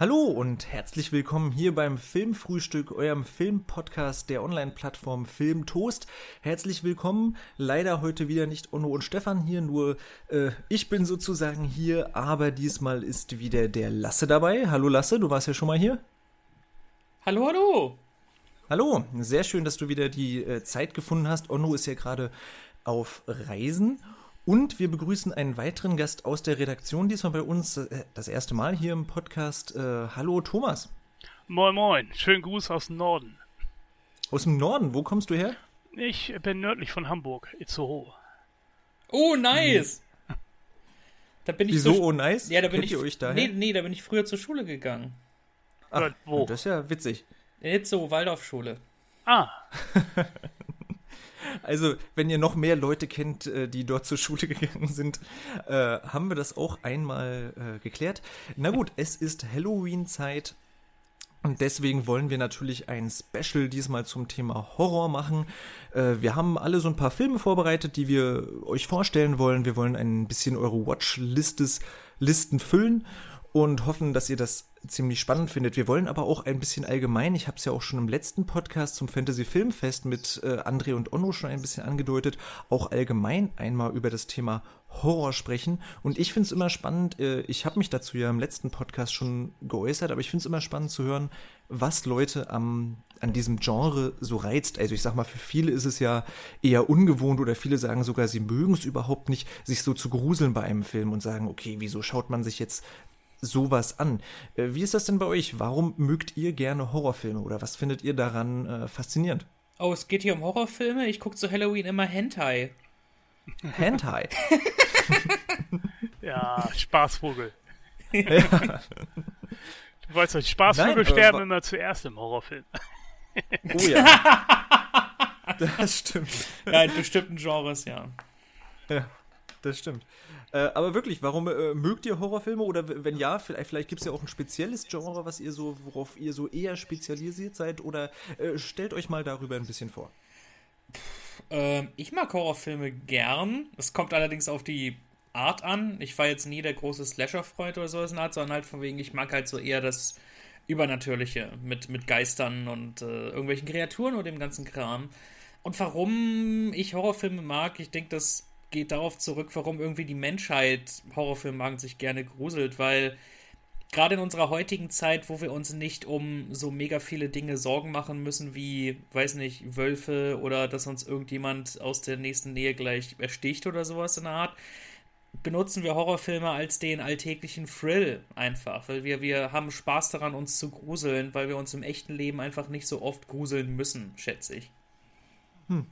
Hallo und herzlich willkommen hier beim Filmfrühstück, eurem Filmpodcast der Online-Plattform Filmtoast. Herzlich willkommen. Leider heute wieder nicht Onno und Stefan hier, nur äh, ich bin sozusagen hier, aber diesmal ist wieder der Lasse dabei. Hallo Lasse, du warst ja schon mal hier. Hallo, hallo. Hallo, sehr schön, dass du wieder die äh, Zeit gefunden hast. Onno ist ja gerade auf Reisen und wir begrüßen einen weiteren Gast aus der Redaktion, diesmal bei uns äh, das erste Mal hier im Podcast. Äh, hallo Thomas. Moin Moin, schönen Gruß aus dem Norden. Aus dem Norden, wo kommst du her? Ich bin nördlich von Hamburg, Itzehoe. Oh, nice! Hm. Da bin ich Wieso, so, oh nice? Ja, da bin Kennt ich, ihr euch daher? Nee, nee, da bin ich früher zur Schule gegangen. Ach, wo? Das ist ja witzig. In Itzehoe, Waldorfschule. Ah. Also, wenn ihr noch mehr Leute kennt, äh, die dort zur Schule gegangen sind, äh, haben wir das auch einmal äh, geklärt. Na gut, es ist Halloween-Zeit. Und deswegen wollen wir natürlich ein Special diesmal zum Thema Horror machen. Wir haben alle so ein paar Filme vorbereitet, die wir euch vorstellen wollen. Wir wollen ein bisschen eure Watchlisten füllen und hoffen, dass ihr das ziemlich spannend findet. Wir wollen aber auch ein bisschen allgemein, ich habe es ja auch schon im letzten Podcast zum Fantasy Filmfest mit äh, André und Onno schon ein bisschen angedeutet, auch allgemein einmal über das Thema Horror sprechen. Und ich finde es immer spannend, äh, ich habe mich dazu ja im letzten Podcast schon geäußert, aber ich finde es immer spannend zu hören, was Leute am, an diesem Genre so reizt. Also ich sag mal, für viele ist es ja eher ungewohnt oder viele sagen sogar, sie mögen es überhaupt nicht, sich so zu gruseln bei einem Film und sagen, okay, wieso schaut man sich jetzt sowas an. Äh, wie ist das denn bei euch? Warum mögt ihr gerne Horrorfilme oder was findet ihr daran äh, faszinierend? Oh, es geht hier um Horrorfilme. Ich gucke zu Halloween immer Hentai. Hentai? ja, Spaßvogel. ja. Du weißt doch, Spaßvögel Nein, sterben äh, immer zuerst im Horrorfilm. oh ja. Das stimmt. Ja, in bestimmten Genres, ja. Ja, das stimmt. Äh, aber wirklich, warum äh, mögt ihr Horrorfilme? Oder wenn ja, vielleicht, vielleicht gibt es ja auch ein spezielles Genre, was ihr so, worauf ihr so eher spezialisiert seid. Oder äh, stellt euch mal darüber ein bisschen vor. Ähm, ich mag Horrorfilme gern. Es kommt allerdings auf die Art an. Ich war jetzt nie der große Slasher-Freund oder sowas in Art, sondern halt von wegen, ich mag halt so eher das Übernatürliche mit, mit Geistern und äh, irgendwelchen Kreaturen und dem ganzen Kram. Und warum ich Horrorfilme mag, ich denke, das geht darauf zurück, warum irgendwie die Menschheit Horrorfilme mag und sich gerne gruselt, weil gerade in unserer heutigen Zeit, wo wir uns nicht um so mega viele Dinge Sorgen machen müssen, wie, weiß nicht, Wölfe oder dass uns irgendjemand aus der nächsten Nähe gleich ersticht oder sowas in der Art, benutzen wir Horrorfilme als den alltäglichen Thrill einfach, weil wir, wir haben Spaß daran, uns zu gruseln, weil wir uns im echten Leben einfach nicht so oft gruseln müssen, schätze ich. Hm.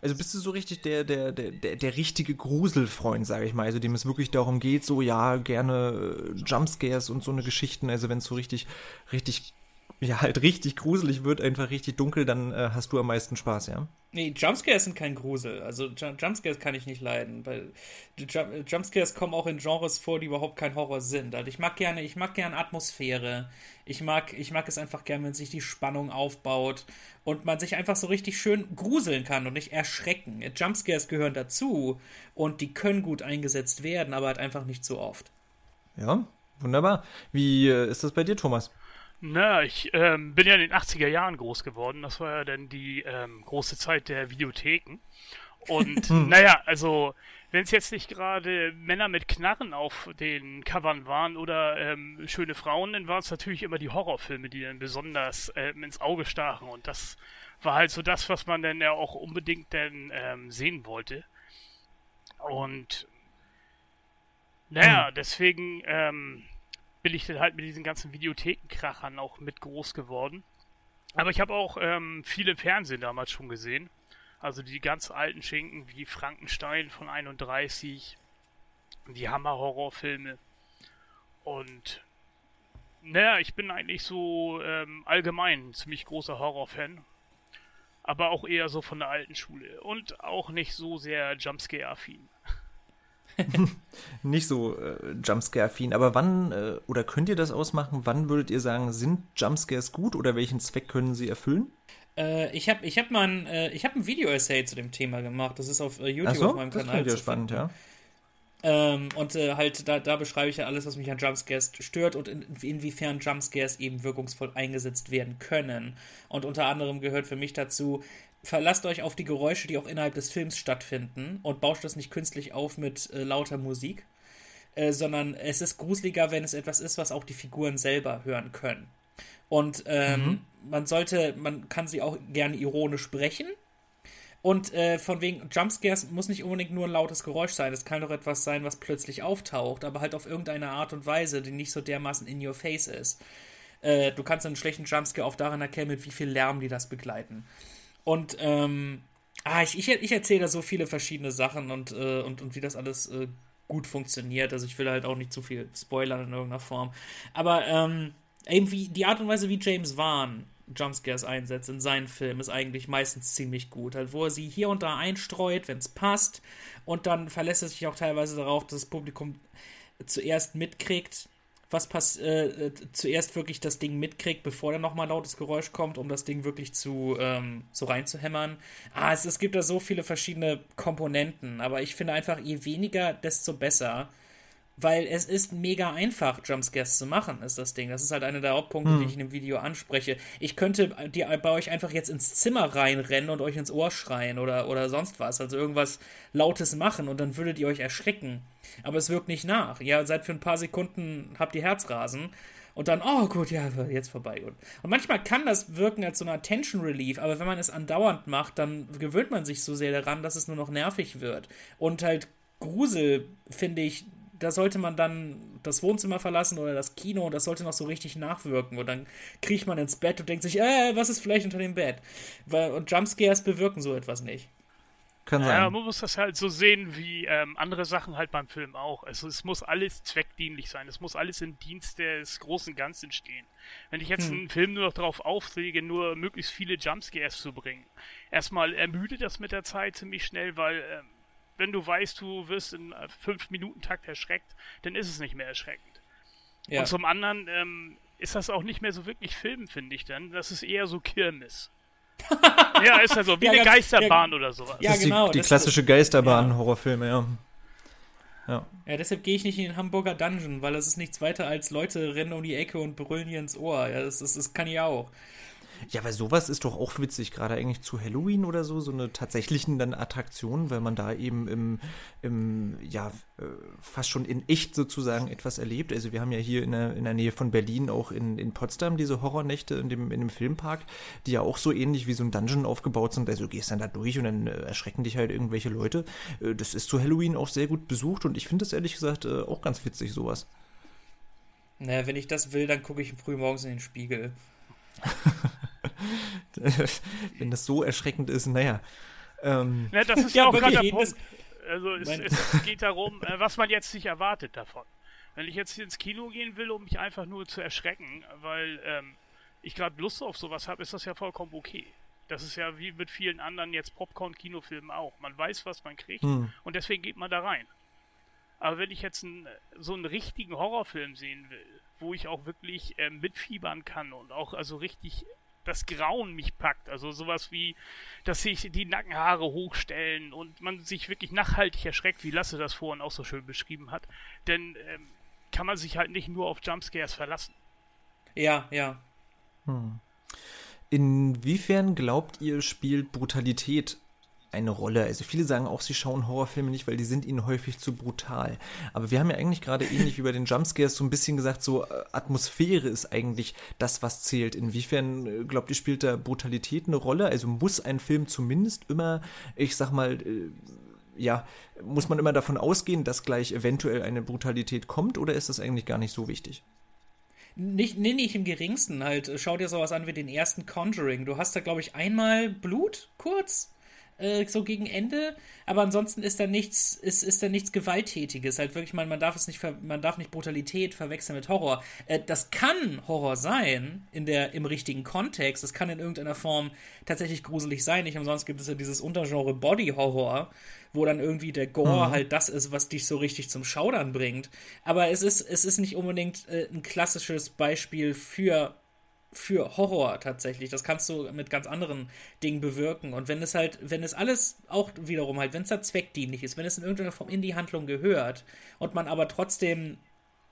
Also bist du so richtig der, der, der, der, der richtige Gruselfreund, sage ich mal, also dem es wirklich darum geht, so ja, gerne äh, Jumpscares und so eine Geschichten, also wenn es so richtig, richtig ja halt richtig gruselig wird, einfach richtig dunkel, dann äh, hast du am meisten Spaß, ja? Nee, Jumpscares sind kein Grusel. Also Jumpscares kann ich nicht leiden, weil Jumpscares kommen auch in Genres vor, die überhaupt kein Horror sind. Also ich mag gerne, ich mag gerne Atmosphäre. Ich mag, ich mag es einfach gerne, wenn sich die Spannung aufbaut und man sich einfach so richtig schön gruseln kann und nicht erschrecken. Jumpscares gehören dazu und die können gut eingesetzt werden, aber halt einfach nicht so oft. Ja, wunderbar. Wie äh, ist das bei dir, Thomas? Na, ich ähm, bin ja in den 80er Jahren groß geworden. Das war ja dann die ähm, große Zeit der Videotheken. Und hm. naja, also wenn es jetzt nicht gerade Männer mit Knarren auf den Covern waren oder ähm, schöne Frauen, dann waren es natürlich immer die Horrorfilme, die dann besonders ähm, ins Auge stachen. Und das war halt so das, was man dann ja auch unbedingt dann ähm, sehen wollte. Und naja, hm. deswegen ähm, bin ich dann halt mit diesen ganzen Videothekenkrachern auch mit groß geworden. Aber ich habe auch ähm, viele Fernsehen damals schon gesehen. Also die ganz alten Schinken wie Frankenstein von 31, die Hammer-Horrorfilme. Und naja, ich bin eigentlich so ähm, allgemein ein ziemlich großer Horrorfan. Aber auch eher so von der alten Schule. Und auch nicht so sehr Jumpscare-affin. nicht so äh, Jumpscare-affin. Aber wann, äh, oder könnt ihr das ausmachen, wann würdet ihr sagen, sind Jumpscares gut oder welchen Zweck können sie erfüllen? Äh, ich habe ich hab mal ein, äh, ich hab ein Video-Essay zu dem Thema gemacht. Das ist auf äh, YouTube so, auf meinem das Kanal. Das ist ja spannend, ja. Ähm, und äh, halt, da, da beschreibe ich ja alles, was mich an Jumpscares stört und in, inwiefern Jumpscares eben wirkungsvoll eingesetzt werden können. Und unter anderem gehört für mich dazu, verlasst euch auf die Geräusche, die auch innerhalb des Films stattfinden und bauscht das nicht künstlich auf mit äh, lauter Musik, äh, sondern es ist gruseliger, wenn es etwas ist, was auch die Figuren selber hören können. Und ähm, mhm. man sollte, man kann sie auch gerne ironisch sprechen. Und äh, von wegen Jumpscares muss nicht unbedingt nur ein lautes Geräusch sein. Es kann doch etwas sein, was plötzlich auftaucht, aber halt auf irgendeine Art und Weise, die nicht so dermaßen in your face ist. Äh, du kannst einen schlechten Jumpscare auch daran erkennen, mit wie viel Lärm die das begleiten. Und ähm, ah, ich, ich, ich erzähle so viele verschiedene Sachen und, äh, und, und wie das alles äh, gut funktioniert. Also ich will halt auch nicht zu viel spoilern in irgendeiner Form. Aber ähm, eben die Art und Weise, wie James Wan Jumpscares einsetzt in seinen Filmen, ist eigentlich meistens ziemlich gut. Halt, wo er sie hier und da einstreut, wenn es passt. Und dann verlässt er sich auch teilweise darauf, dass das Publikum zuerst mitkriegt, was pass äh, äh, zuerst wirklich das Ding mitkriegt, bevor dann nochmal lautes Geräusch kommt, um das Ding wirklich zu ähm, so reinzuhämmern. Ah, es, es gibt da so viele verschiedene Komponenten, aber ich finde einfach, je weniger, desto besser. Weil es ist mega einfach, Jumpscares zu machen, ist das Ding. Das ist halt einer der Hauptpunkte, hm. die ich in dem Video anspreche. Ich könnte die, bei euch einfach jetzt ins Zimmer reinrennen und euch ins Ohr schreien oder, oder sonst was. Also irgendwas Lautes machen und dann würdet ihr euch erschrecken. Aber es wirkt nicht nach. Ja, seid für ein paar Sekunden, habt ihr Herzrasen und dann, oh gut, ja, jetzt vorbei. Und manchmal kann das wirken als so eine Attention Relief, aber wenn man es andauernd macht, dann gewöhnt man sich so sehr daran, dass es nur noch nervig wird. Und halt Grusel, finde ich, da sollte man dann das Wohnzimmer verlassen oder das Kino und das sollte noch so richtig nachwirken. Und dann kriecht man ins Bett und denkt sich, äh, was ist vielleicht unter dem Bett? Und Jumpscares bewirken so etwas nicht. Kann sein. Ja, man muss das halt so sehen wie ähm, andere Sachen halt beim Film auch. Also es muss alles zweckdienlich sein. Es muss alles im Dienst des großen Ganzen stehen. Wenn ich jetzt hm. einen Film nur noch darauf auflege, nur möglichst viele Jumpscares zu bringen, erstmal ermüdet das mit der Zeit ziemlich schnell, weil ähm, wenn du weißt, du wirst in 5 Minuten Takt erschreckt, dann ist es nicht mehr erschreckend. Ja. Und zum anderen ähm, ist das auch nicht mehr so wirklich Film, finde ich dann. Das ist eher so Kirmes. ja, ist also wie ja, eine ganz, Geisterbahn ja, oder sowas. Ja, genau. Die, die klassische Geisterbahn-Horrorfilme, ja. Ja. ja, deshalb gehe ich nicht in den Hamburger Dungeon, weil es ist nichts weiter als Leute rennen um die Ecke und brüllen hier ins Ohr. Ja, das, das, das kann ich auch. Ja, aber sowas ist doch auch witzig, gerade eigentlich zu Halloween oder so, so eine tatsächlichen dann Attraktion, weil man da eben im, im ja, äh, fast schon in echt sozusagen etwas erlebt. Also wir haben ja hier in der, in der Nähe von Berlin auch in, in Potsdam diese Horrornächte in dem, in dem Filmpark, die ja auch so ähnlich wie so ein Dungeon aufgebaut sind. Also du gehst dann da durch und dann äh, erschrecken dich halt irgendwelche Leute. Äh, das ist zu Halloween auch sehr gut besucht und ich finde das ehrlich gesagt auch ganz witzig, sowas. Naja, wenn ich das will, dann gucke ich früh morgens in den Spiegel. Wenn das so erschreckend ist, naja. Ähm, ja, das ist ja, auch gerade der Punkt. Also es, es geht darum, äh, was man jetzt sich erwartet davon. Wenn ich jetzt ins Kino gehen will, um mich einfach nur zu erschrecken, weil ähm, ich gerade Lust auf sowas habe, ist das ja vollkommen okay. Das ist ja wie mit vielen anderen jetzt Popcorn-Kinofilmen auch. Man weiß, was man kriegt hm. und deswegen geht man da rein. Aber wenn ich jetzt einen, so einen richtigen Horrorfilm sehen will, wo ich auch wirklich äh, mitfiebern kann und auch also richtig das Grauen mich packt. Also sowas wie, dass sich die Nackenhaare hochstellen und man sich wirklich nachhaltig erschreckt, wie Lasse das vorhin auch so schön beschrieben hat. Denn ähm, kann man sich halt nicht nur auf Jumpscares verlassen. Ja, ja. Hm. Inwiefern glaubt ihr, spielt Brutalität eine Rolle. Also viele sagen auch, sie schauen Horrorfilme nicht, weil die sind ihnen häufig zu brutal. Aber wir haben ja eigentlich gerade ähnlich wie bei den Jumpscares so ein bisschen gesagt, so äh, Atmosphäre ist eigentlich das, was zählt. Inwiefern äh, glaubt ihr, spielt da Brutalität eine Rolle? Also muss ein Film zumindest immer, ich sag mal, äh, ja, muss man immer davon ausgehen, dass gleich eventuell eine Brutalität kommt oder ist das eigentlich gar nicht so wichtig? Nicht, nee, nicht im geringsten. Halt, schau dir sowas an wie den ersten Conjuring. Du hast da, glaube ich, einmal Blut kurz äh, so gegen Ende, aber ansonsten ist da nichts, ist, ist da nichts Gewalttätiges. Halt wirklich, man, man darf es nicht, man darf nicht Brutalität verwechseln mit Horror. Äh, das kann Horror sein, in der, im richtigen Kontext. Das kann in irgendeiner Form tatsächlich gruselig sein. Nicht umsonst gibt es ja dieses Untergenre Body Horror, wo dann irgendwie der Gore mhm. halt das ist, was dich so richtig zum Schaudern bringt. Aber es ist, es ist nicht unbedingt äh, ein klassisches Beispiel für für Horror tatsächlich. Das kannst du mit ganz anderen Dingen bewirken. Und wenn es halt, wenn es alles auch wiederum halt, wenn es da zweckdienlich ist, wenn es in irgendeiner Form in die Handlung gehört und man aber trotzdem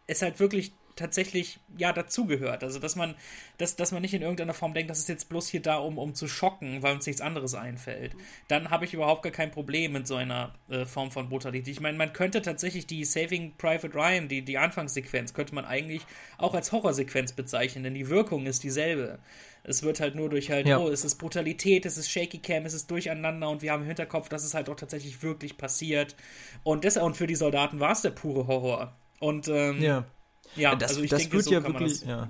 es halt wirklich tatsächlich ja dazugehört. Also dass man, dass, dass man nicht in irgendeiner Form denkt, das ist jetzt bloß hier da, um, um zu schocken, weil uns nichts anderes einfällt. Dann habe ich überhaupt gar kein Problem mit so einer äh, Form von Brutalität. Ich meine, man könnte tatsächlich die Saving Private Ryan, die, die Anfangssequenz, könnte man eigentlich auch als Horrorsequenz bezeichnen, denn die Wirkung ist dieselbe. Es wird halt nur durch halt, ja. oh, es ist Brutalität, es ist Shaky Cam, es ist Durcheinander und wir haben im Hinterkopf, dass es halt auch tatsächlich wirklich passiert. Und, deshalb, und für die Soldaten war es der pure Horror. Und ähm, ja. Ja, das, also ich das denke, wird so ja wirklich, ja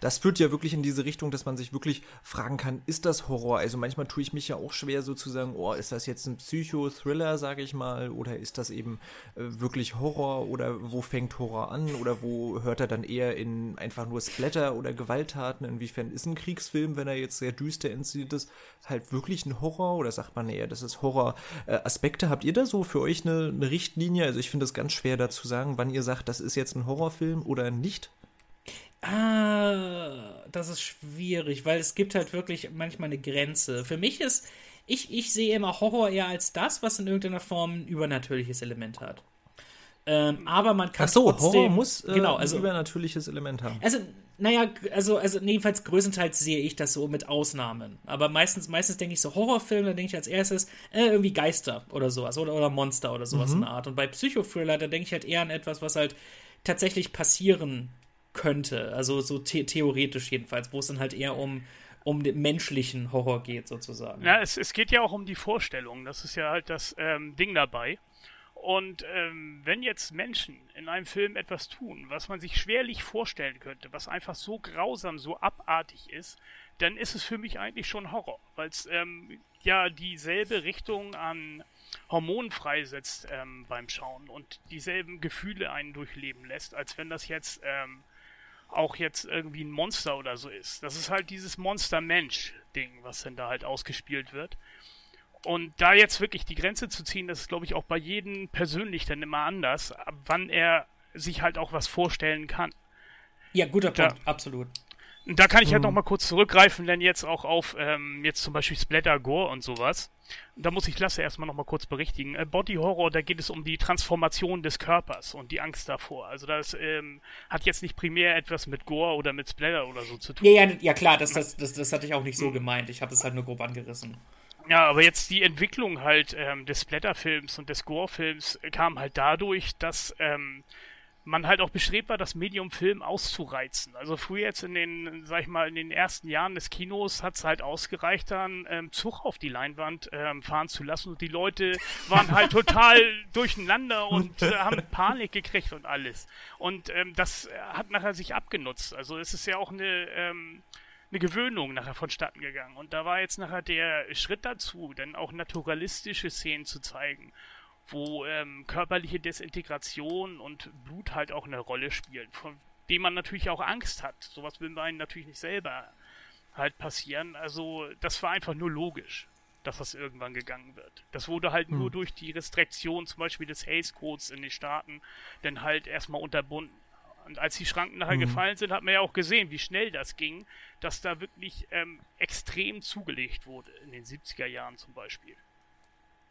das führt ja wirklich in diese Richtung, dass man sich wirklich fragen kann, ist das Horror? Also manchmal tue ich mich ja auch schwer sozusagen, oh, ist das jetzt ein Psycho-Thriller, sage ich mal, oder ist das eben äh, wirklich Horror oder wo fängt Horror an oder wo hört er dann eher in einfach nur Splatter oder Gewalttaten? Inwiefern ist ein Kriegsfilm, wenn er jetzt sehr düster inszeniert ist, halt wirklich ein Horror oder sagt man eher, das ist Horror-Aspekte? Äh, Habt ihr da so für euch eine, eine Richtlinie? Also ich finde es ganz schwer da zu sagen, wann ihr sagt, das ist jetzt ein Horrorfilm oder nicht. Ah, das ist schwierig, weil es gibt halt wirklich manchmal eine Grenze. Für mich ist, ich, ich sehe immer Horror eher als das, was in irgendeiner Form ein übernatürliches Element hat. Ähm, aber man kann Ach so, trotzdem, Horror muss äh, genau, also, ein übernatürliches Element haben. Also, naja, also, also jedenfalls größtenteils sehe ich das so mit Ausnahmen. Aber meistens, meistens denke ich so Horrorfilm, da denke ich als erstes äh, irgendwie Geister oder sowas oder, oder Monster oder sowas mhm. in der Art. Und bei Psychothriller, da denke ich halt eher an etwas, was halt tatsächlich passieren könnte. Also so the theoretisch jedenfalls, wo es dann halt eher um, um den menschlichen Horror geht, sozusagen. Ja, es, es geht ja auch um die Vorstellung. Das ist ja halt das ähm, Ding dabei. Und ähm, wenn jetzt Menschen in einem Film etwas tun, was man sich schwerlich vorstellen könnte, was einfach so grausam, so abartig ist, dann ist es für mich eigentlich schon Horror, weil es ähm, ja dieselbe Richtung an Hormonen freisetzt ähm, beim Schauen und dieselben Gefühle einen durchleben lässt, als wenn das jetzt ähm, auch jetzt irgendwie ein Monster oder so ist. Das ist halt dieses Monster-Mensch-Ding, was dann da halt ausgespielt wird. Und da jetzt wirklich die Grenze zu ziehen, das ist, glaube ich, auch bei jedem persönlich dann immer anders, wann er sich halt auch was vorstellen kann. Ja, guter Punkt, da, absolut. Da kann ich halt mhm. noch mal kurz zurückgreifen, denn jetzt auch auf ähm, jetzt zum Beispiel Splatter Gore und sowas. Da muss ich Lasse erstmal noch mal kurz berichtigen. Äh, Body Horror, da geht es um die Transformation des Körpers und die Angst davor. Also das ähm, hat jetzt nicht primär etwas mit Gore oder mit Splatter oder so zu tun. Ja, ja, ja klar, das, das, das, das hatte ich auch nicht so mhm. gemeint. Ich habe es halt nur grob angerissen. Ja, aber jetzt die Entwicklung halt ähm, des Splatter-Films und des Gore-Films kam halt dadurch, dass ähm, man halt auch bestrebt war, das Medium Film auszureizen. Also früher jetzt in den, sag ich mal, in den ersten Jahren des Kinos hat es halt ausgereicht, dann ähm, Zug auf die Leinwand ähm, fahren zu lassen und die Leute waren halt total durcheinander und äh, haben Panik gekriegt und alles. Und ähm, das hat nachher sich abgenutzt. Also es ist ja auch eine ähm, eine Gewöhnung nachher vonstatten gegangen. Und da war jetzt nachher der Schritt dazu, dann auch naturalistische Szenen zu zeigen wo ähm, körperliche Desintegration und Blut halt auch eine Rolle spielen, von dem man natürlich auch Angst hat. Sowas will man natürlich nicht selber halt passieren. Also das war einfach nur logisch, dass das irgendwann gegangen wird. Das wurde halt hm. nur durch die Restriktion zum Beispiel des Haze Codes in den Staaten dann halt erstmal unterbunden. Und als die Schranken nachher mhm. gefallen sind, hat man ja auch gesehen, wie schnell das ging, dass da wirklich ähm, extrem zugelegt wurde, in den 70er Jahren zum Beispiel.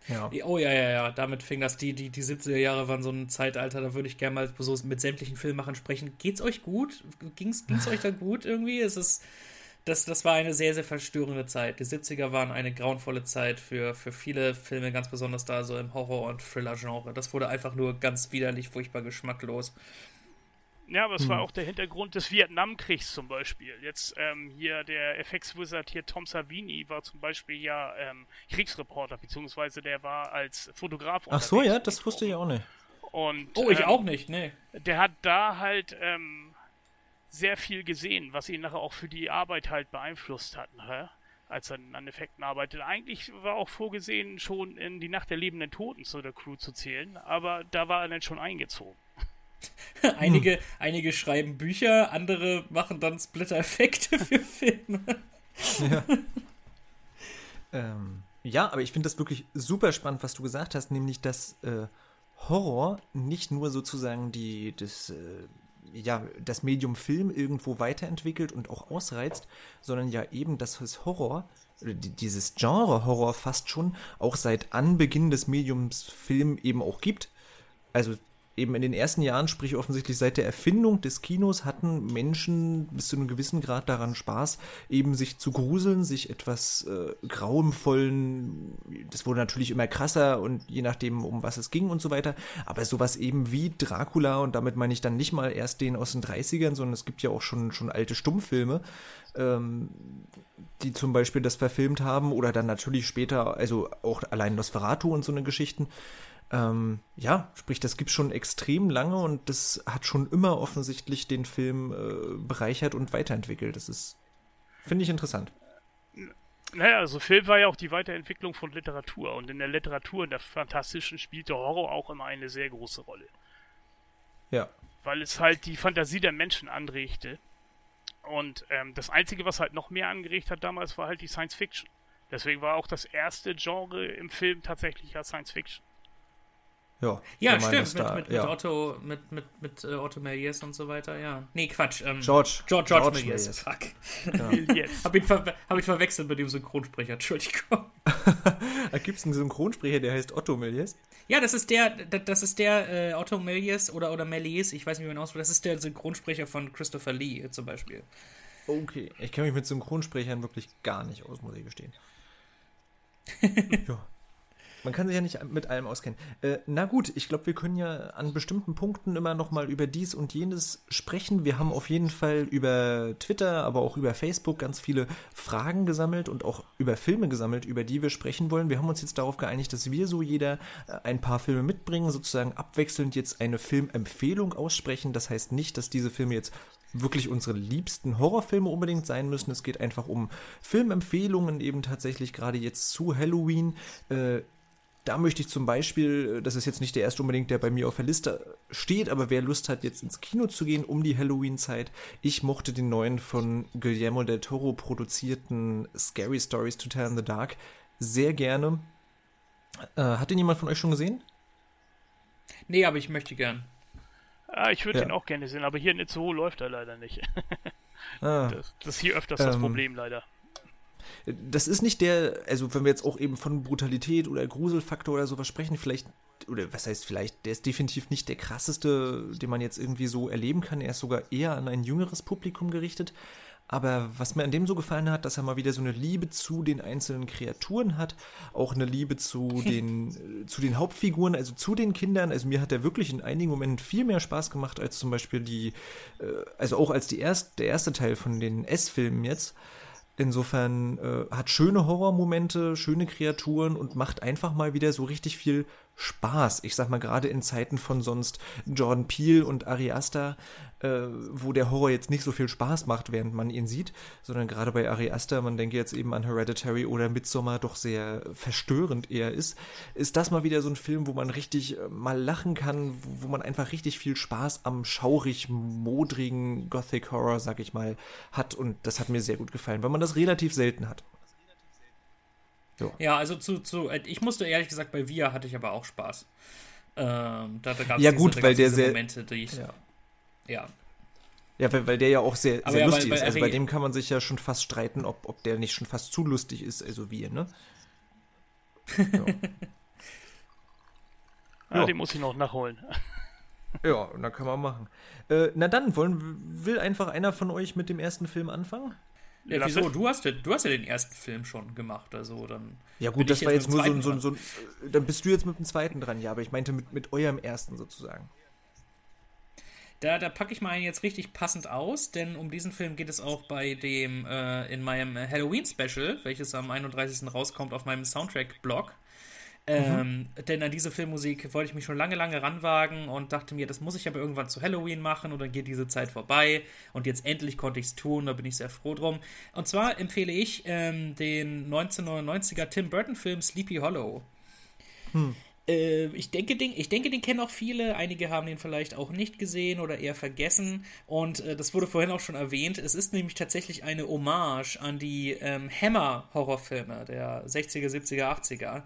Ja. Oh ja, ja, ja. Damit fing das. Die, die, die 70er Jahre waren so ein Zeitalter, da würde ich gerne mal so mit sämtlichen Filmemachern sprechen. Geht's euch gut? Ging's, ging's euch da gut irgendwie? Es ist. Das, das war eine sehr, sehr verstörende Zeit. Die 70er waren eine grauenvolle Zeit für, für viele Filme, ganz besonders da so im Horror- und Thriller-Genre. Das wurde einfach nur ganz widerlich, furchtbar geschmacklos. Ja, aber es hm. war auch der Hintergrund des Vietnamkriegs zum Beispiel. Jetzt ähm, hier der FX-Wizard hier Tom Savini war zum Beispiel ja ähm, Kriegsreporter, beziehungsweise der war als Fotograf Ach so, ja, das wusste ich auch nicht. Und, oh, ich ähm, auch nicht, nee. Der hat da halt ähm, sehr viel gesehen, was ihn nachher auch für die Arbeit halt beeinflusst hat, ne? als er an Effekten arbeitet. Eigentlich war auch vorgesehen, schon in die Nacht der lebenden Toten zu der Crew zu zählen, aber da war er dann schon eingezogen. einige, hm. einige schreiben Bücher, andere machen dann Splitter-Effekte für Filme. ja. ähm, ja, aber ich finde das wirklich super spannend, was du gesagt hast, nämlich dass äh, Horror nicht nur sozusagen die, das, äh, ja, das Medium Film irgendwo weiterentwickelt und auch ausreizt, sondern ja eben, dass es Horror, dieses Genre Horror fast schon auch seit Anbeginn des Mediums Film eben auch gibt. Also eben in den ersten Jahren, sprich offensichtlich seit der Erfindung des Kinos, hatten Menschen bis zu einem gewissen Grad daran Spaß, eben sich zu gruseln, sich etwas äh, grauenvollen, das wurde natürlich immer krasser und je nachdem, um was es ging und so weiter, aber sowas eben wie Dracula und damit meine ich dann nicht mal erst den aus den 30ern, sondern es gibt ja auch schon, schon alte Stummfilme, ähm, die zum Beispiel das verfilmt haben oder dann natürlich später, also auch allein Nosferatu und so eine Geschichten, ähm, ja, sprich, das gibt schon extrem lange und das hat schon immer offensichtlich den Film äh, bereichert und weiterentwickelt. Das ist, finde ich interessant. Naja, also Film war ja auch die Weiterentwicklung von Literatur und in der Literatur, in der Fantastischen, spielte Horror auch immer eine sehr große Rolle. Ja. Weil es halt die Fantasie der Menschen anregte. Und ähm, das Einzige, was halt noch mehr angeregt hat damals, war halt die Science Fiction. Deswegen war auch das erste Genre im Film tatsächlich ja Science Fiction. Ja, ja stimmt, mit, da, mit, ja. mit, Otto, mit, mit, mit uh, Otto Méliès und so weiter, ja. Nee, Quatsch. Ähm, George. George, George, George Méliès. fuck. Ja. hab, ihn hab ich verwechselt mit dem Synchronsprecher, Entschuldigung. Gibt es einen Synchronsprecher, der heißt Otto Méliès? Ja, das ist der, das ist der äh, Otto Méliès oder, oder Méliès, ich weiß nicht, wie man ausspricht, das ist der Synchronsprecher von Christopher Lee zum Beispiel. Okay, ich kenne mich mit Synchronsprechern wirklich gar nicht aus, muss ich gestehen. ja. Man kann sich ja nicht mit allem auskennen. Äh, na gut, ich glaube, wir können ja an bestimmten Punkten immer noch mal über dies und jenes sprechen. Wir haben auf jeden Fall über Twitter, aber auch über Facebook ganz viele Fragen gesammelt und auch über Filme gesammelt, über die wir sprechen wollen. Wir haben uns jetzt darauf geeinigt, dass wir so jeder äh, ein paar Filme mitbringen, sozusagen abwechselnd jetzt eine Filmempfehlung aussprechen. Das heißt nicht, dass diese Filme jetzt wirklich unsere liebsten Horrorfilme unbedingt sein müssen. Es geht einfach um Filmempfehlungen, eben tatsächlich gerade jetzt zu Halloween. Äh, da möchte ich zum Beispiel, äh, das ist jetzt nicht der erste unbedingt, der bei mir auf der Liste steht, aber wer Lust hat, jetzt ins Kino zu gehen um die Halloween-Zeit, ich mochte den neuen von Guillermo del Toro produzierten Scary Stories to Tell in the Dark sehr gerne. Äh, hat den jemand von euch schon gesehen? Nee, aber ich möchte gern. Ah, ich würde ja. den auch gerne sehen, aber hier in Itzehoe läuft er leider nicht. ah. das, das, ist hier öfters ähm, das Problem leider das ist nicht der, also wenn wir jetzt auch eben von Brutalität oder Gruselfaktor oder sowas sprechen, vielleicht, oder was heißt vielleicht, der ist definitiv nicht der krasseste, den man jetzt irgendwie so erleben kann. Er ist sogar eher an ein jüngeres Publikum gerichtet. Aber was mir an dem so gefallen hat, dass er mal wieder so eine Liebe zu den einzelnen Kreaturen hat, auch eine Liebe zu den, zu den Hauptfiguren, also zu den Kindern. Also mir hat er wirklich in einigen Momenten viel mehr Spaß gemacht als zum Beispiel die, äh, also auch als die erst, der erste Teil von den S-Filmen jetzt. Insofern äh, hat schöne Horrormomente, schöne Kreaturen und macht einfach mal wieder so richtig viel Spaß. Ich sag mal, gerade in Zeiten von sonst Jordan Peele und Ari äh, wo der Horror jetzt nicht so viel Spaß macht, während man ihn sieht, sondern gerade bei Ari man denke jetzt eben an Hereditary oder Midsommar, doch sehr verstörend eher ist, ist das mal wieder so ein Film, wo man richtig äh, mal lachen kann, wo, wo man einfach richtig viel Spaß am schaurig modrigen Gothic Horror, sag ich mal, hat und das hat mir sehr gut gefallen, weil man das relativ selten hat. Ja, ja also zu, zu, äh, ich musste ehrlich gesagt, bei Via hatte ich aber auch Spaß. Ähm, da, da gab's ja, diese, gut, weil der sehr. Momente, die ich, ja. ja. Ja, weil, weil der ja auch sehr, sehr ja, lustig weil, weil, ist. Also bei dem kann man sich ja schon fast streiten, ob, ob der nicht schon fast zu lustig ist, also wir, ne? Ja. ah, den muss ich noch nachholen. ja, und dann kann man machen. Äh, na dann, wollen, will einfach einer von euch mit dem ersten Film anfangen? Ja, wieso? Du hast, ja, du hast ja den ersten Film schon gemacht, also dann. Ja, gut, das war jetzt nur so, so, so, Dann bist du jetzt mit dem zweiten dran, ja, aber ich meinte mit, mit eurem ersten sozusagen. Da, da packe ich mal einen jetzt richtig passend aus, denn um diesen Film geht es auch bei dem, äh, in meinem Halloween-Special, welches am 31. rauskommt auf meinem Soundtrack-Blog. Ähm, mhm. Denn an diese Filmmusik wollte ich mich schon lange, lange ranwagen und dachte mir, das muss ich aber irgendwann zu Halloween machen und dann geht diese Zeit vorbei. Und jetzt endlich konnte ich es tun, da bin ich sehr froh drum. Und zwar empfehle ich ähm, den 1999er Tim Burton-Film Sleepy Hollow. Hm. Äh, ich, denke, den, ich denke, den kennen auch viele. Einige haben den vielleicht auch nicht gesehen oder eher vergessen. Und äh, das wurde vorhin auch schon erwähnt. Es ist nämlich tatsächlich eine Hommage an die ähm, Hammer-Horrorfilme der 60er, 70er, 80er.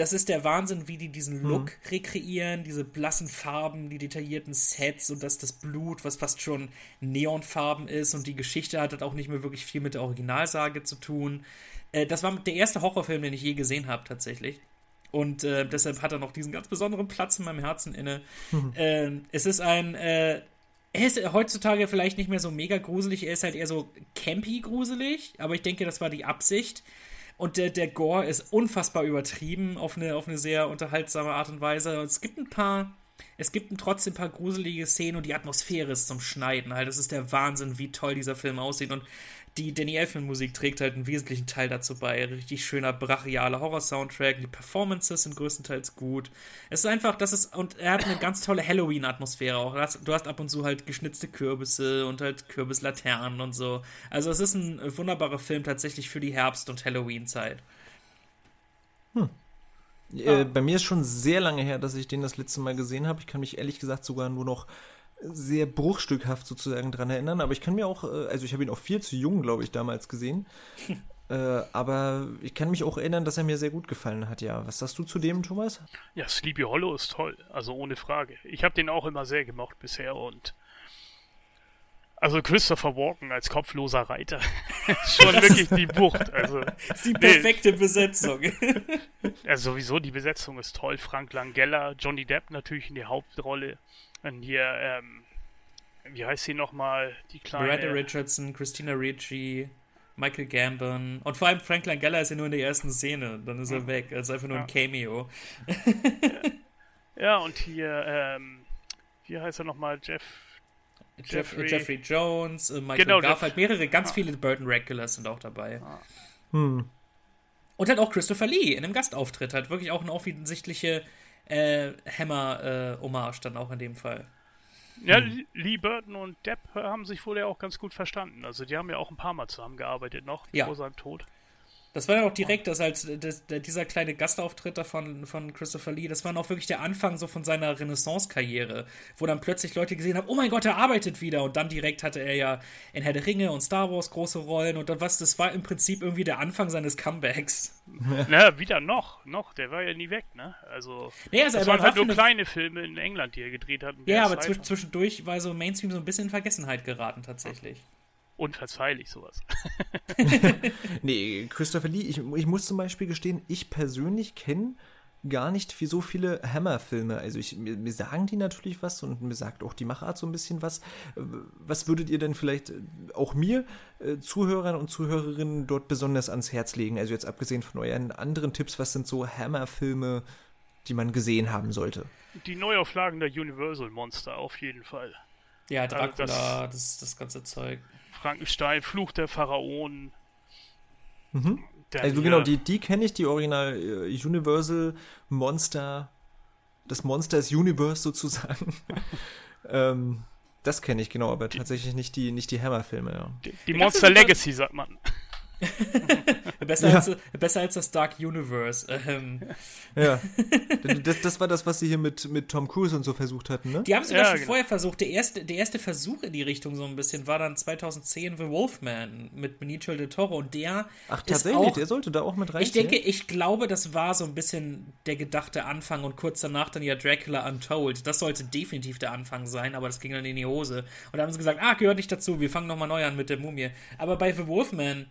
Das ist der Wahnsinn, wie die diesen Look mhm. rekreieren, diese blassen Farben, die detaillierten Sets und das, das Blut, was fast schon Neonfarben ist und die Geschichte hat, hat auch nicht mehr wirklich viel mit der Originalsage zu tun. Äh, das war der erste Horrorfilm, den ich je gesehen habe, tatsächlich. Und äh, deshalb hat er noch diesen ganz besonderen Platz in meinem Herzen inne. Mhm. Äh, es ist ein. Äh, er ist heutzutage vielleicht nicht mehr so mega gruselig, er ist halt eher so campy gruselig, aber ich denke, das war die Absicht. Und der, der Gore ist unfassbar übertrieben auf eine, auf eine sehr unterhaltsame Art und Weise. Und es gibt ein paar, es gibt trotzdem ein paar gruselige Szenen und die Atmosphäre ist zum Schneiden halt. Das ist der Wahnsinn, wie toll dieser Film aussieht. Und die Danny Elfman-Musik trägt halt einen wesentlichen Teil dazu bei. Richtig schöner, brachialer Horror-Soundtrack. Die Performances sind größtenteils gut. Es ist einfach, das ist, und er hat eine ganz tolle Halloween-Atmosphäre auch. Du hast ab und zu halt geschnitzte Kürbisse und halt Kürbislaternen und so. Also es ist ein wunderbarer Film tatsächlich für die Herbst- und Halloween-Zeit. Hm. Äh, bei mir ist schon sehr lange her, dass ich den das letzte Mal gesehen habe. Ich kann mich ehrlich gesagt sogar nur noch sehr bruchstückhaft sozusagen dran erinnern, aber ich kann mir auch, äh, also ich habe ihn auch viel zu jung, glaube ich, damals gesehen. äh, aber ich kann mich auch erinnern, dass er mir sehr gut gefallen hat, ja. Was sagst du zu dem, Thomas? Ja, Sleepy Hollow ist toll, also ohne Frage. Ich habe den auch immer sehr gemocht bisher und also Christopher Walken als kopfloser Reiter schon wirklich die Bucht. Also, ist die perfekte nee. Besetzung. ja, sowieso, die Besetzung ist toll. Frank Langella, Johnny Depp natürlich in der Hauptrolle. Dann hier, ähm, wie heißt sie nochmal? Die kleine. Miranda Richardson, Christina Ricci, Michael Gambon. Und vor allem Frank Langella ist ja nur in der ersten Szene. Dann ist er weg. Er ist einfach nur ja. ein Cameo. ja, und hier, ähm, wie heißt er nochmal? Jeff. Jeffrey, Jeffrey Jones, äh, Michael genau, Garfield, mehrere, ganz ja. viele Burton Regulars sind auch dabei. Ja. Hm. Und halt auch Christopher Lee in einem Gastauftritt. Hat wirklich auch eine offensichtliche äh, Hammer-Hommage dann auch in dem Fall. Ja, hm. Lee Burton und Depp haben sich wohl ja auch ganz gut verstanden. Also die haben ja auch ein paar Mal zusammengearbeitet noch ja. vor seinem Tod. Das war ja auch direkt, dass halt das, dieser kleine Gastauftritt von, von Christopher Lee, das war noch wirklich der Anfang so von seiner Renaissance-Karriere, wo dann plötzlich Leute gesehen haben, oh mein Gott, er arbeitet wieder. Und dann direkt hatte er ja in Herr der Ringe und Star Wars große Rollen und dann was, das war im Prinzip irgendwie der Anfang seines Comebacks. Na, wieder noch, noch, der war ja nie weg, ne? Also, nee, also das waren halt nur kleine Filme in England, die er gedreht hat. Ja, aber zwischendurch war so Mainstream so ein bisschen in Vergessenheit geraten tatsächlich unverzeihlich, sowas. nee, Christopher Lee, ich, ich muss zum Beispiel gestehen, ich persönlich kenne gar nicht wie so viele Hammer-Filme. Also ich, mir, mir, sagen die natürlich was und mir sagt auch die Machart so ein bisschen was. Was würdet ihr denn vielleicht auch mir, äh, Zuhörern und Zuhörerinnen, dort besonders ans Herz legen? Also jetzt abgesehen von euren anderen Tipps, was sind so Hammer-Filme, die man gesehen haben sollte? Die Neuauflagen der Universal Monster auf jeden Fall. Ja, Dracula, also das, das, das ganze Zeug. Frankenstein, Fluch der Pharaonen. Mhm. Also genau, die, die kenne ich, die Original äh, Universal Monster, das Monsters Universe sozusagen. ähm, das kenne ich genau, aber die, tatsächlich nicht die, nicht die Hammer-Filme, ja. Die, die Monster Legacy, sagt man. besser, ja. als, besser als das Dark Universe. Ähm. Ja. Das, das war das, was sie hier mit, mit Tom Cruise und so versucht hatten, ne? Die haben es sogar ja, schon genau. vorher versucht. Der erste, der erste Versuch in die Richtung so ein bisschen war dann 2010 The Wolfman mit Benicio del Toro und der. Ach, tatsächlich, auch, der sollte da auch mit rein. Ich denke, ich glaube, das war so ein bisschen der gedachte Anfang und kurz danach dann ja Dracula Untold. Das sollte definitiv der Anfang sein, aber das ging dann in die Hose. Und da haben sie gesagt, ah, gehört nicht dazu, wir fangen nochmal neu an mit der Mumie. Aber bei The Wolfman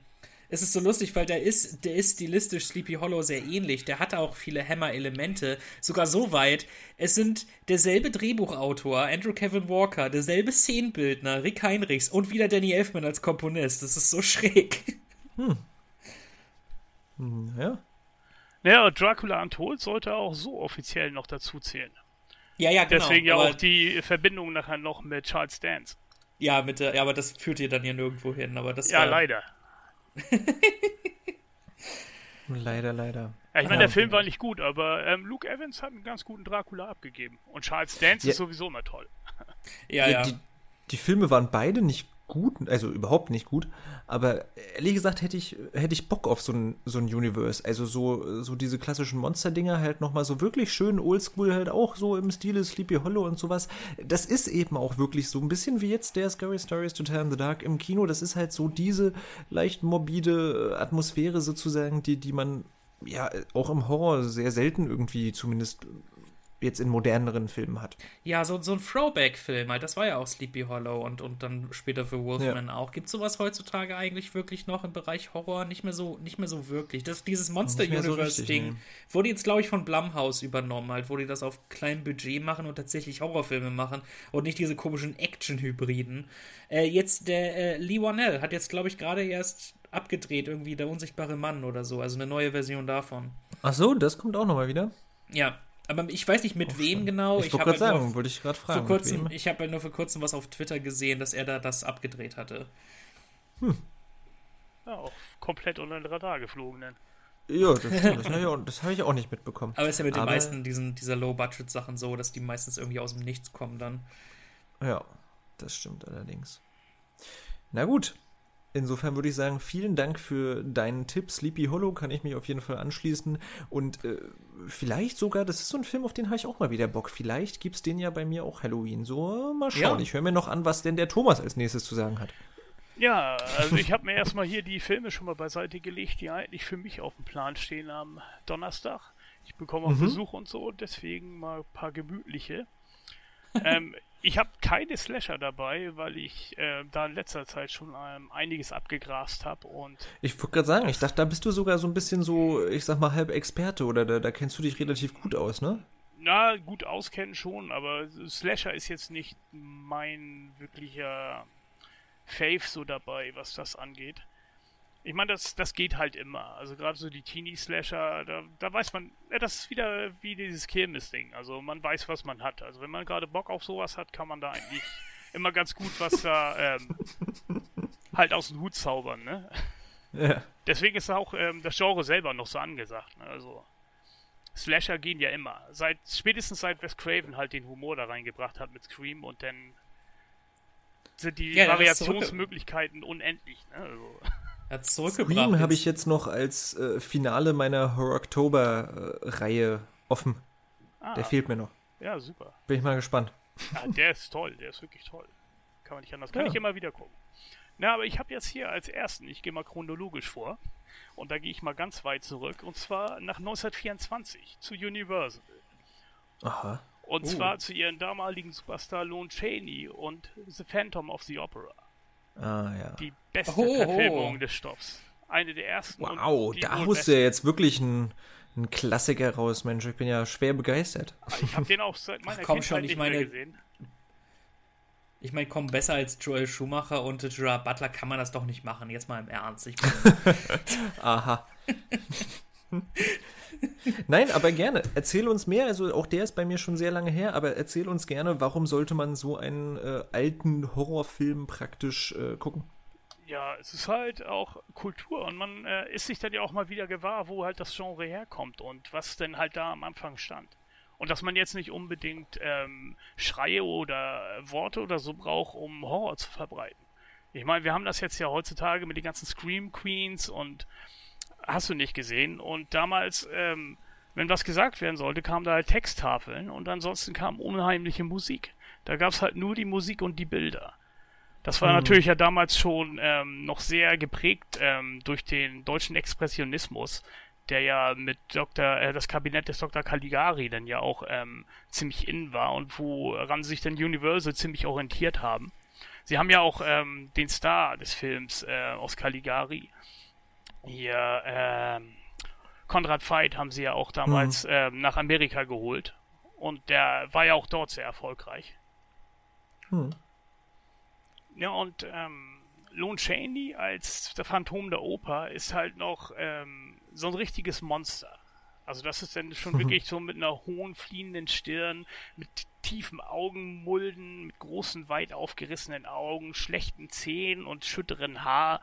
es ist so lustig, weil der ist, der ist stilistisch Sleepy Hollow sehr ähnlich. Der hat auch viele Hammer-Elemente. Sogar so weit, es sind derselbe Drehbuchautor, Andrew Kevin Walker, derselbe Szenenbildner, Rick Heinrichs und wieder Danny Elfman als Komponist. Das ist so schräg. Hm. hm ja. Naja, Dracula Untold sollte auch so offiziell noch dazu zählen. Ja, ja, genau. Deswegen ja auch die Verbindung nachher noch mit Charles Dance. Ja, mit der, ja, aber das führt ihr dann ja nirgendwo hin. Aber das ja, war, leider. leider, leider. Ja, ich meine, der Film war nicht gut, aber ähm, Luke Evans hat einen ganz guten Dracula abgegeben. Und Charles Dance ja. ist sowieso immer toll. Ja, ja. Die, die Filme waren beide nicht gut, also überhaupt nicht gut, aber ehrlich gesagt hätte ich, hätte ich Bock auf so ein, so ein Universe. Also so, so diese klassischen Monster-Dinger halt nochmal so wirklich schön oldschool halt auch so im Stile Sleepy Hollow und sowas. Das ist eben auch wirklich so ein bisschen wie jetzt der Scary Stories to Tell in the Dark im Kino. Das ist halt so diese leicht morbide Atmosphäre sozusagen, die, die man ja auch im Horror sehr selten irgendwie zumindest jetzt in moderneren Filmen hat. Ja, so, so ein Throwback-Film halt. Das war ja auch Sleepy Hollow und, und dann später für Wolfman ja. auch. Gibt es sowas heutzutage eigentlich wirklich noch im Bereich Horror? Nicht mehr so, nicht mehr so wirklich. Das, dieses Monster Universe-Ding so wurde jetzt, glaube ich, von Blumhouse übernommen, halt, wo die das auf kleinem Budget machen und tatsächlich Horrorfilme machen und nicht diese komischen Action-Hybriden. Äh, jetzt der äh, Lee Wanell hat jetzt, glaube ich, gerade erst abgedreht, irgendwie der unsichtbare Mann oder so. Also eine neue Version davon. Ach so, das kommt auch nochmal wieder. Ja, aber ich weiß nicht mit oh, wem genau. Ich, ich wollte gerade halt sagen, wollte ich gerade fragen. Vor kurzem, ich habe halt nur vor kurzem was auf Twitter gesehen, dass er da das abgedreht hatte. Hm. Ja, auch komplett unter den Radar geflogen dann. Ja, das, das habe ich, auch, hab ich auch nicht mitbekommen. Aber es ist ja mit Aber, den meisten diesen, dieser Low-Budget-Sachen so, dass die meistens irgendwie aus dem Nichts kommen dann. Ja, das stimmt allerdings. Na gut, Insofern würde ich sagen, vielen Dank für deinen Tipp. Sleepy Hollow kann ich mich auf jeden Fall anschließen. Und äh, vielleicht sogar, das ist so ein Film, auf den habe ich auch mal wieder Bock. Vielleicht gibt es den ja bei mir auch Halloween. So, mal schauen. Ja. Ich höre mir noch an, was denn der Thomas als nächstes zu sagen hat. Ja, also ich habe mir erstmal hier die Filme schon mal beiseite gelegt, die eigentlich für mich auf dem Plan stehen am Donnerstag. Ich bekomme auch mhm. Besuch und so, deswegen mal ein paar gemütliche. ähm, ich habe keine Slasher dabei, weil ich äh, da in letzter Zeit schon ähm, einiges abgegrast habe und. Ich wollte gerade sagen, ich dachte, da bist du sogar so ein bisschen so, ich sag mal, halb Experte oder da, da kennst du dich relativ gut aus, ne? Na, gut auskennen schon, aber Slasher ist jetzt nicht mein wirklicher Fave so dabei, was das angeht. Ich meine, das, das geht halt immer. Also gerade so die Teenie-Slasher, da, da weiß man, ja, das ist wieder wie dieses Kirmes-Ding. Also man weiß, was man hat. Also wenn man gerade Bock auf sowas hat, kann man da eigentlich immer ganz gut was da ähm, halt aus dem Hut zaubern, ne? Ja. Deswegen ist auch ähm, das Genre selber noch so angesagt. Ne? Also Slasher gehen ja immer. Seit spätestens seit Wes Craven halt den Humor da reingebracht hat mit Scream und dann sind die ja, Variationsmöglichkeiten unendlich. Ne? Also. Hat zurückgebracht. Scream habe ich jetzt noch als äh, Finale meiner Horror Oktober-Reihe äh, offen. Ah, der fehlt mir noch. Ja, super. Bin ich mal gespannt. Ja, der ist toll, der ist wirklich toll. Kann man nicht anders. Kann ja. ich immer wieder gucken. Na, aber ich habe jetzt hier als ersten, ich gehe mal chronologisch vor. Und da gehe ich mal ganz weit zurück. Und zwar nach 1924 zu Universal. Aha. Und uh. zwar zu ihren damaligen Superstar Lon Chaney und The Phantom of the Opera. Ah, ja. Die beste oh, Verfilmung oh. des Stoffs. Eine der ersten. Wow, da du ja jetzt wirklich ein, ein Klassiker raus, Mensch. Ich bin ja schwer begeistert. Ah, ich habe den auch seit meiner Ach, komm Kindheit schon, ich meine, gesehen. Ich meine, komm, besser als Joel Schumacher und Gerard Butler kann man das doch nicht machen. Jetzt mal im Ernst. Aha. Nein, aber gerne. Erzähl uns mehr. Also auch der ist bei mir schon sehr lange her, aber erzähl uns gerne, warum sollte man so einen äh, alten Horrorfilm praktisch äh, gucken? Ja, es ist halt auch Kultur und man äh, ist sich dann ja auch mal wieder gewahr, wo halt das Genre herkommt und was denn halt da am Anfang stand. Und dass man jetzt nicht unbedingt ähm, Schreie oder Worte oder so braucht, um Horror zu verbreiten. Ich meine, wir haben das jetzt ja heutzutage mit den ganzen Scream Queens und hast du nicht gesehen. Und damals, ähm, wenn was gesagt werden sollte, kamen da halt Texttafeln und ansonsten kam unheimliche Musik. Da gab es halt nur die Musik und die Bilder. Das war mhm. natürlich ja damals schon ähm, noch sehr geprägt ähm, durch den deutschen Expressionismus, der ja mit Dr. Äh, das Kabinett des Dr. Caligari dann ja auch ähm, ziemlich in war und woran sich dann Universal ziemlich orientiert haben. Sie haben ja auch ähm, den Star des Films äh, aus Caligari, hier, ähm, Konrad Veit haben sie ja auch damals mhm. ähm, nach Amerika geholt. Und der war ja auch dort sehr erfolgreich. Mhm. Ja, und ähm, Lon Chaney als der Phantom der Oper ist halt noch ähm, so ein richtiges Monster. Also das ist dann schon wirklich so mit einer hohen fliehenden Stirn, mit tiefen Augenmulden, mit großen, weit aufgerissenen Augen, schlechten Zähnen und schütteren Haar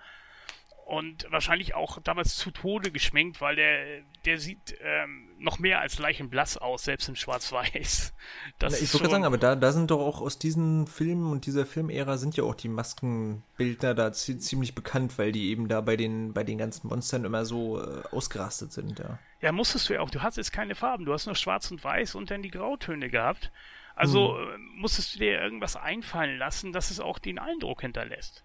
und wahrscheinlich auch damals zu Tode geschminkt, weil der, der sieht ähm, noch mehr als leichenblass aus, selbst in Schwarz-Weiß. Ich wollte sagen, aber da, da sind doch auch aus diesen Filmen und dieser Filmära sind ja auch die Maskenbildner da ziemlich bekannt, weil die eben da bei den, bei den ganzen Monstern immer so äh, ausgerastet sind, ja. Ja, musstest du ja auch. Du hast jetzt keine Farben, du hast nur Schwarz und Weiß und dann die Grautöne gehabt. Also hm. musstest du dir irgendwas einfallen lassen, dass es auch den Eindruck hinterlässt.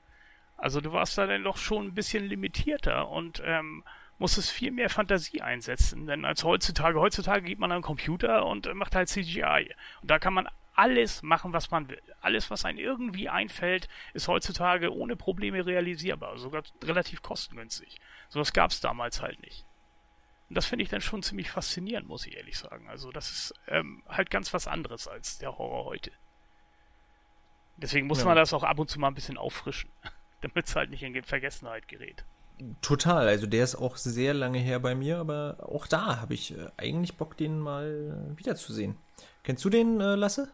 Also du warst da dann doch schon ein bisschen limitierter und ähm, muss es viel mehr Fantasie einsetzen, denn als heutzutage, heutzutage geht man an den Computer und macht halt CGI. Und da kann man alles machen, was man will. Alles, was einem irgendwie einfällt, ist heutzutage ohne Probleme realisierbar, sogar relativ kostengünstig. Sowas gab es damals halt nicht. Und das finde ich dann schon ziemlich faszinierend, muss ich ehrlich sagen. Also das ist ähm, halt ganz was anderes als der Horror heute. Deswegen muss ja. man das auch ab und zu mal ein bisschen auffrischen, damit es halt nicht in Vergessenheit gerät. Total, also der ist auch sehr lange her bei mir, aber auch da habe ich äh, eigentlich Bock, den mal wiederzusehen. Kennst du den, äh, Lasse?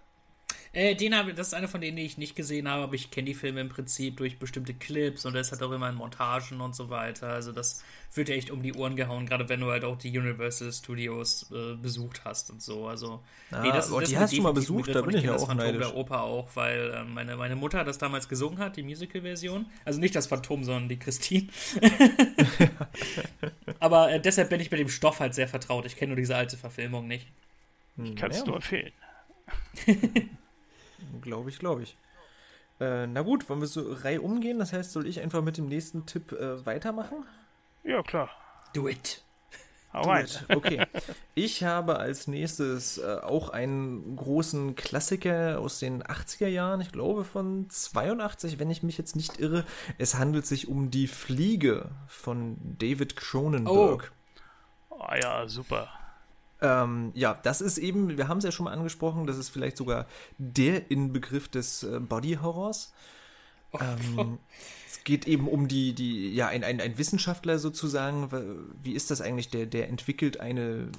Äh, den habe, das ist einer von denen, die ich nicht gesehen habe, aber ich kenne die Filme im Prinzip durch bestimmte Clips und das hat auch immer in Montagen und so weiter. Also das wird ja echt um die Ohren gehauen, gerade wenn du halt auch die Universal Studios äh, besucht hast und so. Also ah, nee, das, oh, das die hast du mal besucht, da bin ich, ich ja auch Phantom neidisch. der Oper auch, weil äh, meine, meine Mutter das damals gesungen hat, die Musical-Version. Also nicht das Phantom, sondern die Christine. aber äh, deshalb bin ich mit dem Stoff halt sehr vertraut. Ich kenne nur diese alte Verfilmung nicht. Ich kann es ja. nur empfehlen. Glaube ich, glaube ich. Äh, na gut, wollen wir so Reihe umgehen? Das heißt, soll ich einfach mit dem nächsten Tipp äh, weitermachen? Ja, klar. Do it. Alright. Okay. Ich habe als nächstes äh, auch einen großen Klassiker aus den 80er Jahren, ich glaube von 82, wenn ich mich jetzt nicht irre. Es handelt sich um Die Fliege von David Cronenberg. Oh, oh ja, super. Ähm, ja, das ist eben, wir haben es ja schon mal angesprochen, das ist vielleicht sogar der Inbegriff des äh, Body Horrors. Oh. Ähm, es geht eben um die, die, ja, ein, ein, ein Wissenschaftler sozusagen. Wie ist das eigentlich? Der, der entwickelt eine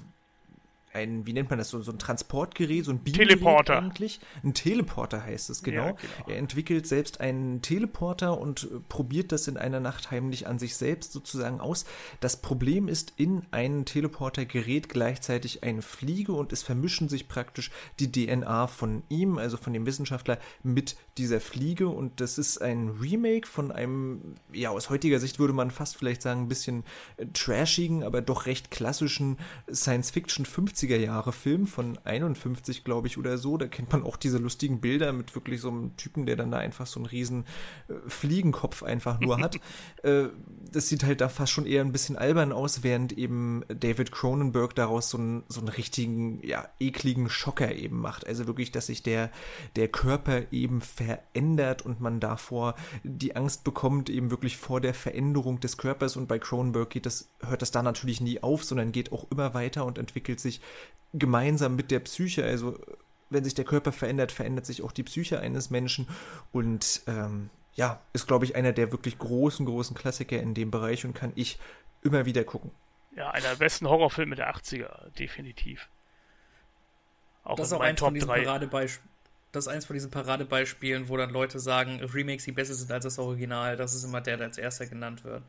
ein, wie nennt man das, so, so ein Transportgerät, so ein Teleporter eigentlich. Ein Teleporter heißt es, genau. Ja, genau. Er entwickelt selbst einen Teleporter und äh, probiert das in einer Nacht heimlich an sich selbst sozusagen aus. Das Problem ist, in einen Teleporter gerät gleichzeitig eine Fliege und es vermischen sich praktisch die DNA von ihm, also von dem Wissenschaftler, mit dieser Fliege und das ist ein Remake von einem, ja, aus heutiger Sicht würde man fast vielleicht sagen, ein bisschen äh, trashigen, aber doch recht klassischen Science-Fiction 50 50er Jahre Film von 51, glaube ich, oder so. Da kennt man auch diese lustigen Bilder mit wirklich so einem Typen, der dann da einfach so einen riesen äh, Fliegenkopf einfach nur hat. äh, das sieht halt da fast schon eher ein bisschen albern aus, während eben David Cronenberg daraus so einen, so einen richtigen, ja, ekligen Schocker eben macht. Also wirklich, dass sich der, der Körper eben verändert und man davor die Angst bekommt, eben wirklich vor der Veränderung des Körpers. Und bei Cronenberg geht das, hört das da natürlich nie auf, sondern geht auch immer weiter und entwickelt sich gemeinsam mit der Psyche. Also wenn sich der Körper verändert, verändert sich auch die Psyche eines Menschen. Und ähm, ja, ist, glaube ich, einer der wirklich großen, großen Klassiker in dem Bereich und kann ich immer wieder gucken. Ja, einer der besten Horrorfilme der 80er, definitiv. Auch das ist auch eins Top von diesen Paradebeispielen. Das ist eins von diesen Paradebeispielen, wo dann Leute sagen, Remakes, die besser sind als das Original. Das ist immer der, der als erster genannt wird.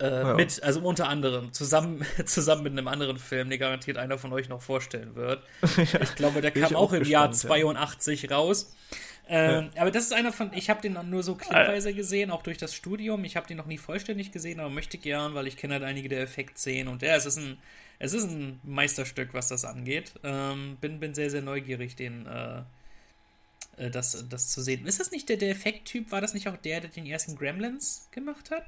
Äh, ja. Mit, also unter anderem, zusammen, zusammen mit einem anderen Film, den garantiert einer von euch noch vorstellen wird. ja, ich glaube, der kam auch, auch im Jahr 82 ja. raus. Ähm, aber das ist einer von, ich habe den nur so clipweise gesehen, auch durch das Studium. Ich habe den noch nie vollständig gesehen, aber möchte gern, weil ich kenne halt einige der Effektszenen und ja, es ist ein, es ist ein Meisterstück, was das angeht. Ähm, bin, bin sehr, sehr neugierig, den, äh, äh das, das zu sehen. Ist das nicht der, der Effekttyp? War das nicht auch der, der den ersten Gremlins gemacht hat?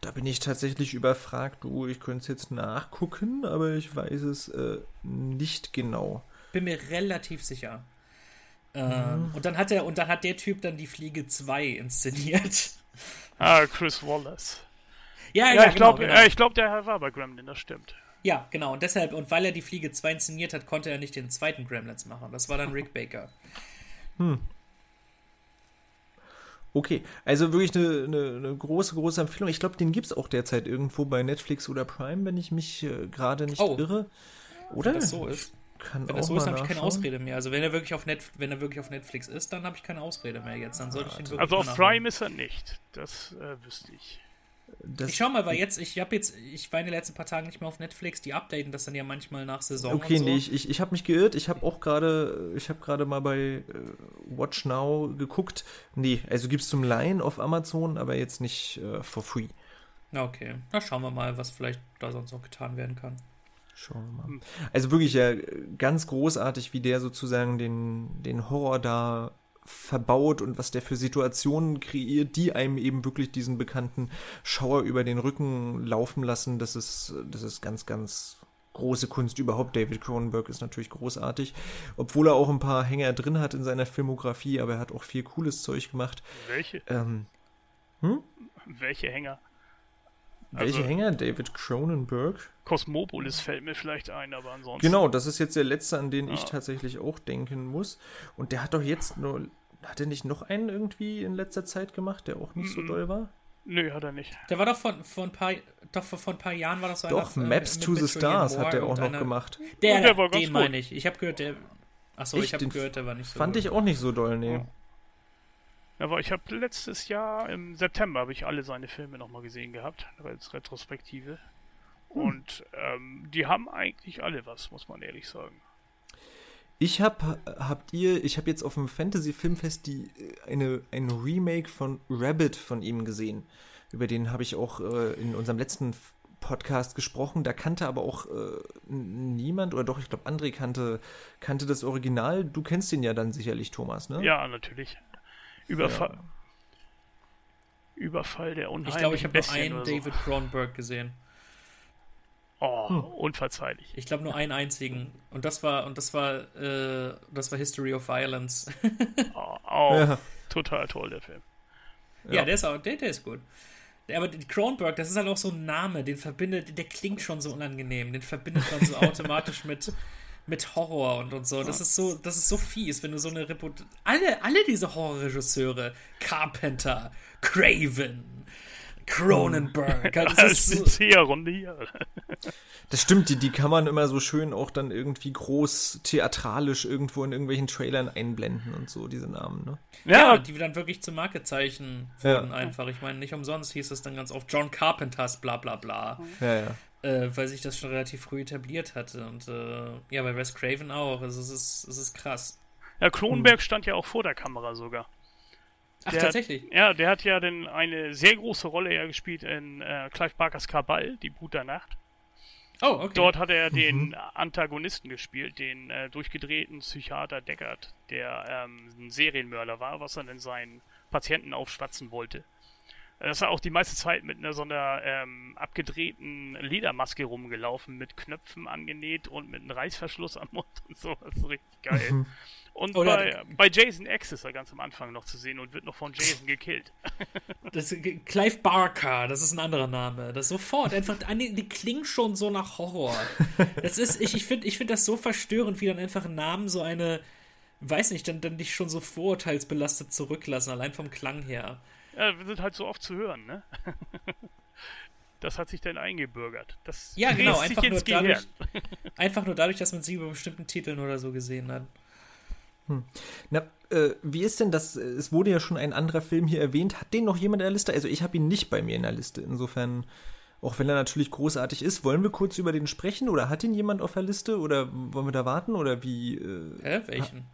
Da bin ich tatsächlich überfragt. Du, ich könnte es jetzt nachgucken, aber ich weiß es äh, nicht genau. Bin mir relativ sicher. Ähm, mhm. Und dann hat er, und dann hat der Typ dann die Fliege 2 inszeniert. Ah, Chris Wallace. Ja, ja, ja ich glaube, genau, genau. äh, glaub, der war bei Gremlin, das stimmt. Ja, genau. Und deshalb, und weil er die Fliege 2 inszeniert hat, konnte er nicht den zweiten Gremlins machen. Das war dann Rick Baker. Hm. Okay, also wirklich eine, eine, eine, große, große Empfehlung. Ich glaube, den gibt es auch derzeit irgendwo bei Netflix oder Prime, wenn ich mich äh, gerade nicht oh. irre. Oder? Wenn das so ist. Kann wenn das so ist, habe ich keine Ausrede mehr. Also wenn er wirklich auf, Net wenn er wirklich auf Netflix ist, dann habe ich keine Ausrede mehr jetzt. Dann sollte ich ihn wirklich Also auf Prime ist er nicht. Das äh, wüsste ich. Das ich schau mal, weil jetzt, ich habe jetzt, ich war in den letzten paar Tagen nicht mehr auf Netflix, die updaten das dann ja manchmal nach Saison. Okay, so. nee, ich, ich, ich habe mich geirrt. Ich habe auch gerade, ich habe gerade mal bei äh, Watch Now geguckt. Nee, also gibt es zum Line auf Amazon, aber jetzt nicht äh, for free. Okay. Na, schauen wir mal, was vielleicht da sonst noch getan werden kann. Schauen wir mal. Also wirklich ja ganz großartig, wie der sozusagen den, den Horror da verbaut und was der für Situationen kreiert, die einem eben wirklich diesen bekannten Schauer über den Rücken laufen lassen. Das ist, das ist ganz, ganz große Kunst überhaupt. David Cronenberg ist natürlich großartig, obwohl er auch ein paar Hänger drin hat in seiner Filmografie, aber er hat auch viel cooles Zeug gemacht. Welche? Ähm, hm? Welche Hänger? Welche also, Hänger? David Cronenberg? Cosmopolis fällt mir vielleicht ein, aber ansonsten. Genau, das ist jetzt der letzte, an den ja. ich tatsächlich auch denken muss. Und der hat doch jetzt nur. Hat er nicht noch einen irgendwie in letzter Zeit gemacht, der auch nicht mm -mm. so doll war? Nö, hat er nicht. Der war doch von, von ein paar, doch vor ein paar Jahren war das so Doch, einer, Maps äh, to the Stars hat der auch noch gemacht. Der, der war ganz den meine ich. Ich habe gehört, der. Achso, ich habe gehört, der war nicht so Fand gut. ich auch nicht so doll, nee. Ja. Aber ich habe letztes Jahr im September habe ich alle seine Filme nochmal gesehen gehabt, als Retrospektive. Hm. Und ähm, die haben eigentlich alle was, muss man ehrlich sagen. Ich hab, habt ihr, ich habe jetzt auf dem Fantasy Filmfest die äh, eine ein Remake von Rabbit von ihm gesehen. Über den habe ich auch äh, in unserem letzten Podcast gesprochen. Da kannte aber auch äh, niemand oder doch, ich glaube André kannte kannte das Original. Du kennst den ja dann sicherlich, Thomas, ne? Ja, natürlich. Überfall. Ja. Überfall der unheimlichen Ich glaube, ich habe nur einen David so. Cronenberg gesehen. Oh, hm. unverzeihlich. Ich glaube nur einen einzigen. Und das war, und das war, äh, das war History of Violence. oh, oh ja. total toll, der Film. Ja, ja der ist auch, der, der ist gut. Aber Cronenberg, das ist halt auch so ein Name, den verbindet, der klingt schon so unangenehm, den verbindet man so automatisch mit, mit Horror und, und so. Das ist so, das ist so fies, wenn du so eine Reput alle, alle diese Horrorregisseure, Carpenter, Craven, Cronenberg. Also das ist hier. Das stimmt, die, die kann man immer so schön auch dann irgendwie groß theatralisch irgendwo in irgendwelchen Trailern einblenden und so, diese Namen, ne? Ja, ja die dann wirklich zum Markezeichen wurden ja. einfach. Ich meine, nicht umsonst hieß es dann ganz oft John Carpenters bla bla bla. Ja, ja. Äh, weil sich das schon relativ früh etabliert hatte. Und äh, ja, bei Wes Craven auch. Also es ist, es ist krass. Ja, Kronenberg hm. stand ja auch vor der Kamera sogar. Ach, der tatsächlich? Hat, ja, der hat ja denn eine sehr große Rolle ja gespielt in äh, Clive Barkers Kabal, die Brut der Nacht. Oh, okay. Dort hat er den mhm. Antagonisten gespielt, den äh, durchgedrehten Psychiater Deckard, der ähm, ein Serienmörder war, was er in seinen Patienten aufschwatzen wollte. Das war auch die meiste Zeit mit einer so einer ähm, abgedrehten Ledermaske rumgelaufen, mit Knöpfen angenäht und mit einem Reißverschluss am Mund und so. Das ist richtig geil. Mhm. Und Oder bei, bei Jason X ist er ganz am Anfang noch zu sehen und wird noch von Jason gekillt. Das, Clive Barker, das ist ein anderer Name. Das sofort, einfach, die, die klingen schon so nach Horror. Das ist, ich, ich finde ich find das so verstörend, wie dann einfach Namen so eine, weiß nicht, dann, dann dich schon so vorurteilsbelastet zurücklassen, allein vom Klang her. Ja, wir sind halt so oft zu hören, ne? Das hat sich dann eingebürgert. Das ja, genau, einfach nur, dadurch, einfach nur dadurch, dass man sie über bestimmten Titeln oder so gesehen hat. Hm. Na, äh, wie ist denn das? Es wurde ja schon ein anderer Film hier erwähnt. Hat den noch jemand in der Liste? Also ich habe ihn nicht bei mir in der Liste. Insofern, auch wenn er natürlich großartig ist, wollen wir kurz über den sprechen? Oder hat ihn jemand auf der Liste? Oder wollen wir da warten? Oder wie? Äh, Hä, welchen?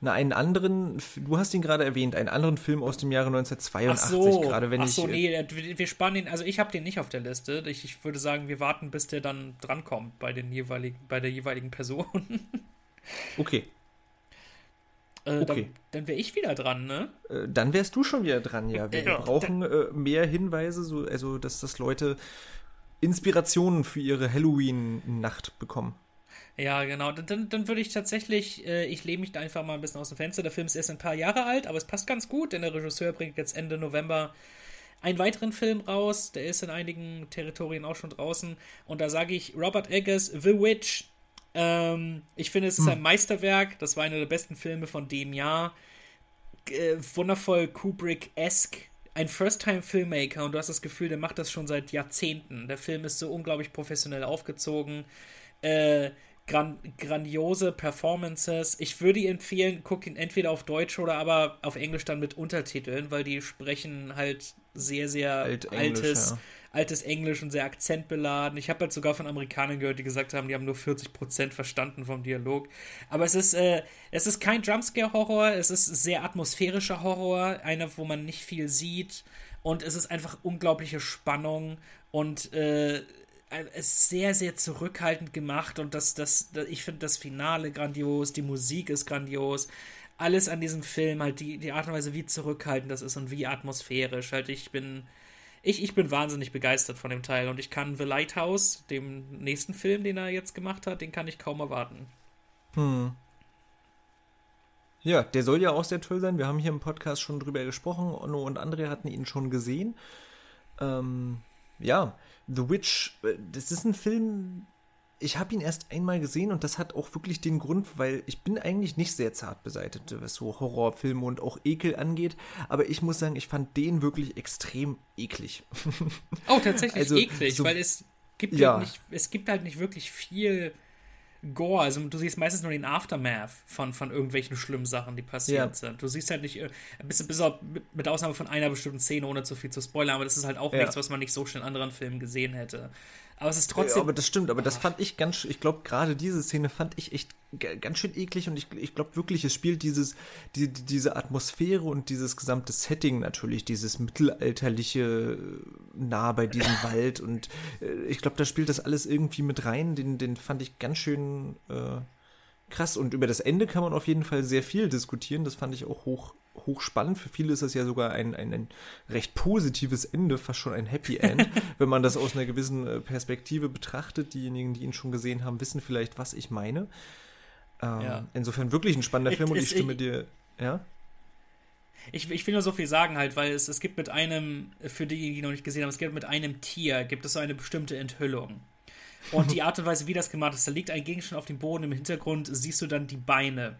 Na, einen anderen, du hast ihn gerade erwähnt, einen anderen Film aus dem Jahre 1982, ach so, gerade wenn ach so, ich. Ach so, nee, wir spannen ihn, also ich habe den nicht auf der Liste. Ich, ich würde sagen, wir warten, bis der dann drankommt bei den jeweiligen, bei der jeweiligen Person. okay. Äh, okay. Dann, dann wäre ich wieder dran, ne? Äh, dann wärst du schon wieder dran, ja. Wir ja. brauchen äh, mehr Hinweise, so, also dass das Leute Inspirationen für ihre Halloween-Nacht bekommen. Ja, genau. Dann, dann würde ich tatsächlich, äh, ich lehne mich da einfach mal ein bisschen aus dem Fenster. Der Film ist erst ein paar Jahre alt, aber es passt ganz gut, denn der Regisseur bringt jetzt Ende November einen weiteren Film raus. Der ist in einigen Territorien auch schon draußen. Und da sage ich Robert Eggers The Witch ähm, ich finde, es ist ein hm. Meisterwerk. Das war einer der besten Filme von dem Jahr. Äh, wundervoll Kubrick-esque. Ein First-Time-Filmmaker und du hast das Gefühl, der macht das schon seit Jahrzehnten. Der Film ist so unglaublich professionell aufgezogen. Äh, gran grandiose Performances. Ich würde ihn empfehlen, guck ihn entweder auf Deutsch oder aber auf Englisch dann mit Untertiteln, weil die sprechen halt sehr, sehr Alt altes, ja altes Englisch und sehr akzentbeladen. Ich habe halt sogar von Amerikanern gehört, die gesagt haben, die haben nur 40% verstanden vom Dialog. Aber es ist, äh, es ist kein Jumpscare-Horror, es ist sehr atmosphärischer Horror, einer, wo man nicht viel sieht. Und es ist einfach unglaubliche Spannung und äh, es ist sehr, sehr zurückhaltend gemacht und das, das, das ich finde das Finale grandios, die Musik ist grandios. alles an diesem Film, halt die, die Art und Weise, wie zurückhaltend das ist und wie atmosphärisch. Halt, ich bin. Ich, ich bin wahnsinnig begeistert von dem Teil und ich kann The Lighthouse, dem nächsten Film, den er jetzt gemacht hat, den kann ich kaum erwarten. Hm. Ja, der soll ja auch sehr toll sein. Wir haben hier im Podcast schon drüber gesprochen. Onno und André hatten ihn schon gesehen. Ähm, ja, The Witch, äh, das ist ein Film, ich habe ihn erst einmal gesehen und das hat auch wirklich den Grund, weil ich bin eigentlich nicht sehr zart beseitigt, was so Horrorfilme und auch Ekel angeht. Aber ich muss sagen, ich fand den wirklich extrem eklig. Oh, tatsächlich also, eklig, so, weil es gibt ja. halt nicht, es gibt halt nicht wirklich viel Gore. Also du siehst meistens nur den Aftermath von, von irgendwelchen schlimmen Sachen, die passiert ja. sind. Du siehst halt nicht, äh, bis, bis auf, mit Ausnahme von einer bestimmten Szene, ohne zu viel zu spoilern, aber das ist halt auch ja. nichts, was man nicht so schnell in anderen Filmen gesehen hätte. Aber es ist trotzdem. Ja, aber das stimmt, aber das fand ich ganz, ich glaube, gerade diese Szene fand ich echt ganz schön eklig und ich, ich glaube wirklich, es spielt dieses, die, diese Atmosphäre und dieses gesamte Setting natürlich, dieses mittelalterliche nah bei diesem Wald und äh, ich glaube, da spielt das alles irgendwie mit rein, den, den fand ich ganz schön äh, krass und über das Ende kann man auf jeden Fall sehr viel diskutieren, das fand ich auch hoch, hochspannend. Für viele ist das ja sogar ein, ein, ein recht positives Ende, fast schon ein Happy End, wenn man das aus einer gewissen äh, Perspektive betrachtet. Diejenigen, die ihn schon gesehen haben, wissen vielleicht, was ich meine. Ähm, ja. Insofern wirklich ein spannender Film und ich stimme ich, dir, ja? Ich, ich will nur so viel sagen halt, weil es, es gibt mit einem, für die, die noch nicht gesehen haben, es gibt mit einem Tier, gibt es so eine bestimmte Enthüllung. Und die Art und Weise, wie das gemacht ist, da liegt ein Gegenstand auf dem Boden, im Hintergrund siehst du dann die Beine.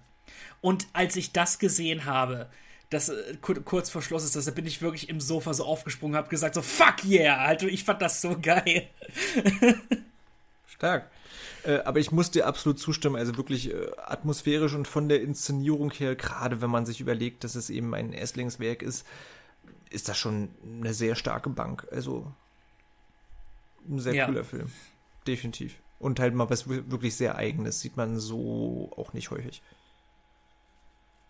Und als ich das gesehen habe, das äh, kurz vor Schluss ist das, da bin ich wirklich im Sofa so aufgesprungen, habe gesagt so fuck yeah, Alter, ich fand das so geil. Stark. Äh, aber ich muss dir absolut zustimmen, also wirklich äh, atmosphärisch und von der Inszenierung her, gerade wenn man sich überlegt, dass es eben ein Erstlingswerk ist, ist das schon eine sehr starke Bank. Also ein sehr ja. cooler Film. Definitiv. Und halt mal was wirklich sehr eigenes, sieht man so auch nicht häufig.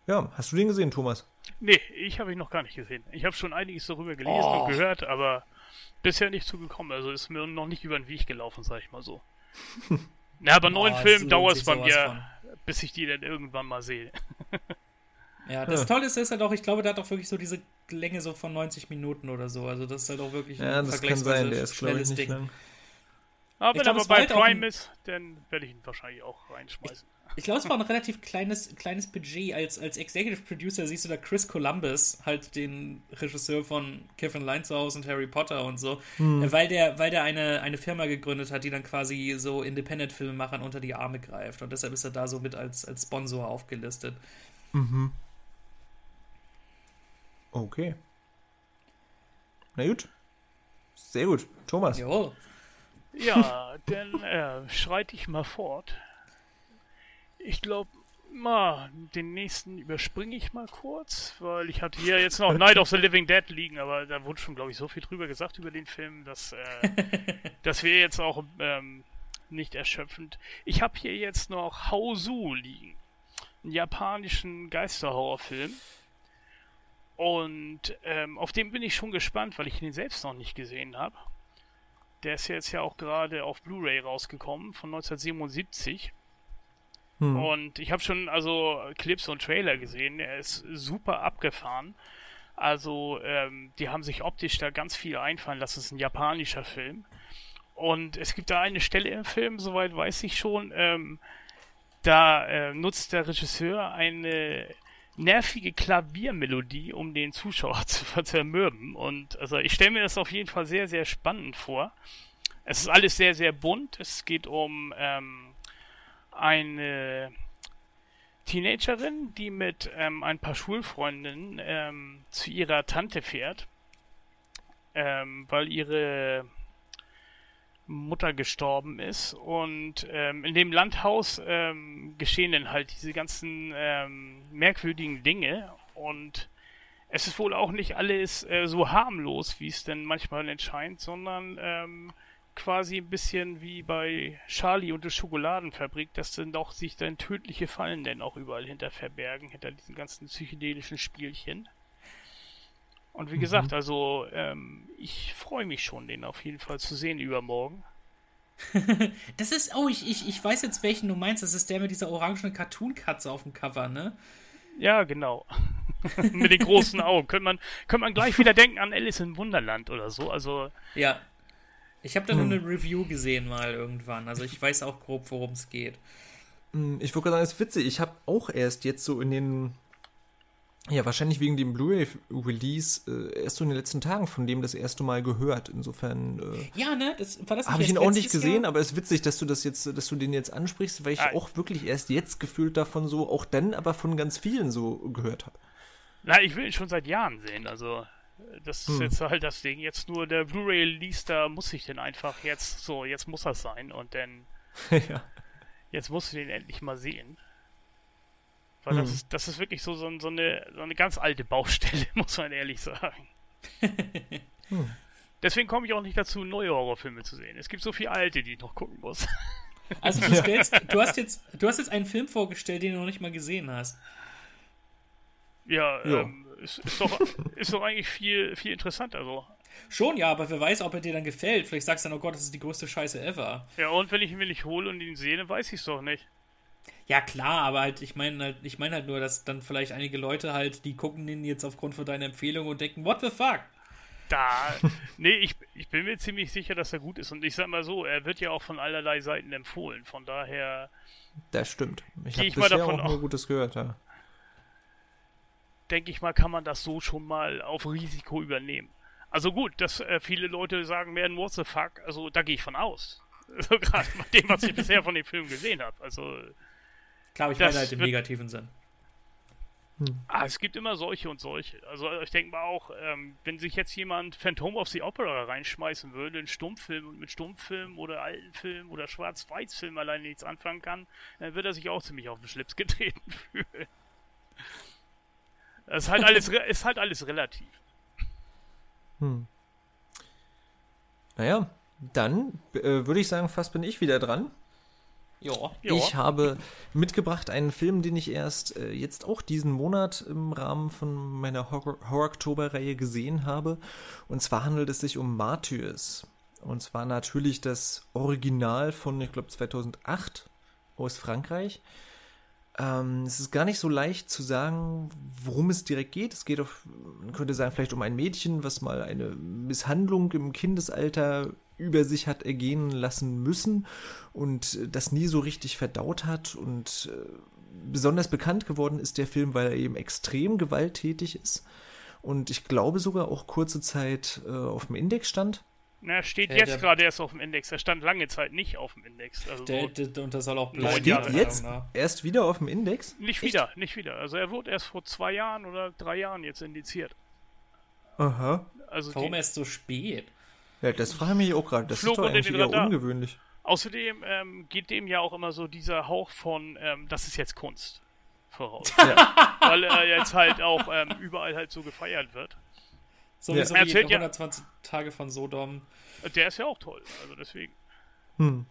Ja, hast du den gesehen, Thomas? Nee, ich habe ihn noch gar nicht gesehen. Ich habe schon einiges darüber gelesen oh. und gehört, aber bisher nicht zugekommen. Also ist mir noch nicht über den Weg gelaufen, sag ich mal so. Na, aber neuen oh, Film dauert es bei mir, von. bis ich die dann irgendwann mal sehe. ja, das ja. Tolle ist, ist halt auch, ich glaube, der hat auch wirklich so diese Länge so von 90 Minuten oder so. Also das ist halt auch wirklich ja, ein das kann sein, der ist, glaube ich, nicht Ding. Lang. Aber wenn glaub, er bei halt Prime ist, dann werde ich ihn wahrscheinlich auch reinschmeißen. Ich glaube, es war ein relativ kleines, kleines Budget. Als, als Executive Producer siehst du da Chris Columbus, halt den Regisseur von Kevin Line's und Harry Potter und so, hm. weil der, weil der eine, eine Firma gegründet hat, die dann quasi so Independent-Filmemachern unter die Arme greift. Und deshalb ist er da so mit als, als Sponsor aufgelistet. Mhm. Okay. Na gut. Sehr gut. Thomas. Jawohl. Ja, dann äh, schreite ich mal fort. Ich glaube, mal, den nächsten überspringe ich mal kurz, weil ich hatte hier jetzt noch Night of the Living Dead liegen, aber da wurde schon, glaube ich, so viel drüber gesagt über den Film, dass äh, das wäre jetzt auch ähm, nicht erschöpfend. Ich habe hier jetzt noch Hausu liegen, einen japanischen Geisterhorrorfilm. Und ähm, auf den bin ich schon gespannt, weil ich ihn selbst noch nicht gesehen habe. Der ist jetzt ja auch gerade auf Blu-ray rausgekommen von 1977. Hm. Und ich habe schon also Clips und Trailer gesehen. Er ist super abgefahren. Also ähm, die haben sich optisch da ganz viel einfallen lassen. Es ist ein japanischer Film. Und es gibt da eine Stelle im Film, soweit weiß ich schon, ähm, da äh, nutzt der Regisseur eine nervige Klaviermelodie, um den Zuschauer zu zermürben. Und also ich stelle mir das auf jeden Fall sehr, sehr spannend vor. Es ist alles sehr, sehr bunt. Es geht um ähm, eine Teenagerin, die mit ähm, ein paar Schulfreundinnen ähm, zu ihrer Tante fährt, ähm, weil ihre Mutter gestorben ist. Und ähm, in dem Landhaus ähm, geschehen dann halt diese ganzen ähm, merkwürdigen Dinge. Und es ist wohl auch nicht alles äh, so harmlos, wie es denn manchmal entscheint, sondern ähm, quasi ein bisschen wie bei Charlie und der Schokoladenfabrik, dass dann doch sich dann tödliche Fallen denn auch überall hinter verbergen, hinter diesen ganzen psychedelischen Spielchen. Und wie mhm. gesagt, also ähm, ich freue mich schon, den auf jeden Fall zu sehen übermorgen. das ist, oh, ich, ich, ich weiß jetzt, welchen du meinst. Das ist der mit dieser orangenen Cartoon-Katze auf dem Cover, ne? Ja, genau. Mit den großen Augen. Könnte man, könnte man gleich wieder denken an Alice im Wunderland oder so. Also. Ja. Ich habe da nur hm. eine Review gesehen mal irgendwann. Also ich weiß auch grob, worum es geht. Hm, ich wollte sagen, das ist witzig. Ich habe auch erst jetzt so in den ja, wahrscheinlich wegen dem Blu-ray-Release äh, erst so in den letzten Tagen von dem das erste Mal gehört. Insofern. Äh, ja, ne? Das, war das Habe ich ihn auch nicht gesehen, Jahr? aber es ist witzig, dass du das jetzt, dass du den jetzt ansprichst, weil ich ah. auch wirklich erst jetzt gefühlt davon so, auch dann aber von ganz vielen so gehört habe. Na, ich will ihn schon seit Jahren sehen, also. Das ist hm. jetzt halt das Ding. Jetzt nur der Blu-ray-Release, da muss ich den einfach jetzt so, jetzt muss das sein und dann. ja. Jetzt musst du den endlich mal sehen. Weil hm. das, ist, das ist wirklich so, so, so, eine, so eine ganz alte Baustelle, muss man ehrlich sagen. hm. Deswegen komme ich auch nicht dazu, neue Horrorfilme zu sehen. Es gibt so viele alte, die ich noch gucken muss. Also du, stellst, du, hast jetzt, du hast jetzt einen Film vorgestellt, den du noch nicht mal gesehen hast. Ja, ja. Ähm, ist, ist, doch, ist doch eigentlich viel, viel interessanter so. Schon, ja, aber wer weiß, ob er dir dann gefällt. Vielleicht sagst du dann, oh Gott, das ist die größte Scheiße ever. Ja, und wenn ich ihn mir nicht hole und ihn sehe, dann weiß ich es doch nicht. Ja, klar, aber halt, ich meine halt, ich meine halt nur, dass dann vielleicht einige Leute halt, die gucken den jetzt aufgrund von deiner Empfehlung und denken, what the fuck? Da, nee, ich, ich bin mir ziemlich sicher, dass er gut ist. Und ich sag mal so, er wird ja auch von allerlei Seiten empfohlen. Von daher. Das stimmt. Ich habe bisher davon auch nur Gutes gehört, ja. Denke ich mal, kann man das so schon mal auf Risiko übernehmen. Also gut, dass äh, viele Leute sagen werden, what the fuck, also da gehe ich von aus. Also gerade bei dem, was ich bisher von dem Film gesehen habe. Also Glaube ich, meine halt im negativen Sinn. Hm. Ah, es gibt immer solche und solche. Also ich denke mal auch, ähm, wenn sich jetzt jemand Phantom of the Opera reinschmeißen würde, einen Stummfilm und mit Stummfilm oder alten Film oder Schwarz-Weiß-Film alleine nichts anfangen kann, dann wird er sich auch ziemlich auf den Schlips getreten fühlen. Das ist halt alles, ist halt alles relativ. Hm. Naja, dann äh, würde ich sagen, fast bin ich wieder dran. Ja. Ich habe mitgebracht einen Film, den ich erst äh, jetzt auch diesen Monat im Rahmen von meiner Horror-Oktober-Reihe gesehen habe. Und zwar handelt es sich um Martyrs. Und zwar natürlich das Original von, ich glaube, 2008 aus Frankreich. Ähm, es ist gar nicht so leicht zu sagen, worum es direkt geht. Es geht auf, man könnte sagen, vielleicht um ein Mädchen, was mal eine Misshandlung im Kindesalter über sich hat ergehen lassen müssen und das nie so richtig verdaut hat. Und äh, besonders bekannt geworden ist der Film, weil er eben extrem gewalttätig ist und ich glaube sogar auch kurze Zeit äh, auf dem Index stand. Na, steht ja, jetzt gerade erst auf dem Index. Er stand lange Zeit nicht auf dem Index. Also der, der, und das soll auch bleiben. Steht jetzt erst wieder auf dem Index? Nicht Echt? wieder, nicht wieder. Also er wurde erst vor zwei Jahren oder drei Jahren jetzt indiziert. Aha. Also Warum die, erst so spät? Ja, das frage ich mich auch gerade. Das Flug ist doch eigentlich eher ungewöhnlich. Außerdem ähm, geht dem ja auch immer so dieser Hauch von, ähm, das ist jetzt Kunst voraus. Ja. Weil er jetzt halt auch ähm, überall halt so gefeiert wird. So ja. wie so wie die 120 ja, Tage von Sodom. Der ist ja auch toll, also deswegen. Hm.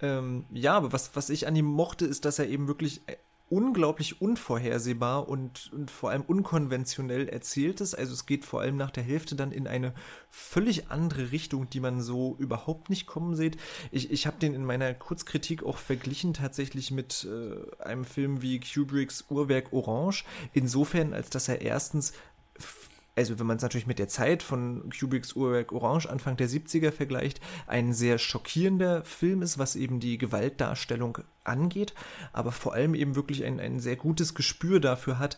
Ähm, ja, aber was, was ich an ihm mochte, ist, dass er eben wirklich äh, unglaublich unvorhersehbar und, und vor allem unkonventionell erzählt ist. Also es geht vor allem nach der Hälfte dann in eine völlig andere Richtung, die man so überhaupt nicht kommen sieht. Ich, ich habe den in meiner Kurzkritik auch verglichen tatsächlich mit äh, einem Film wie Kubricks Uhrwerk Orange. Insofern, als dass er erstens also wenn man es natürlich mit der Zeit von Kubricks Uhrwerk Orange Anfang der 70er vergleicht, ein sehr schockierender Film ist, was eben die Gewaltdarstellung angeht, aber vor allem eben wirklich ein, ein sehr gutes Gespür dafür hat,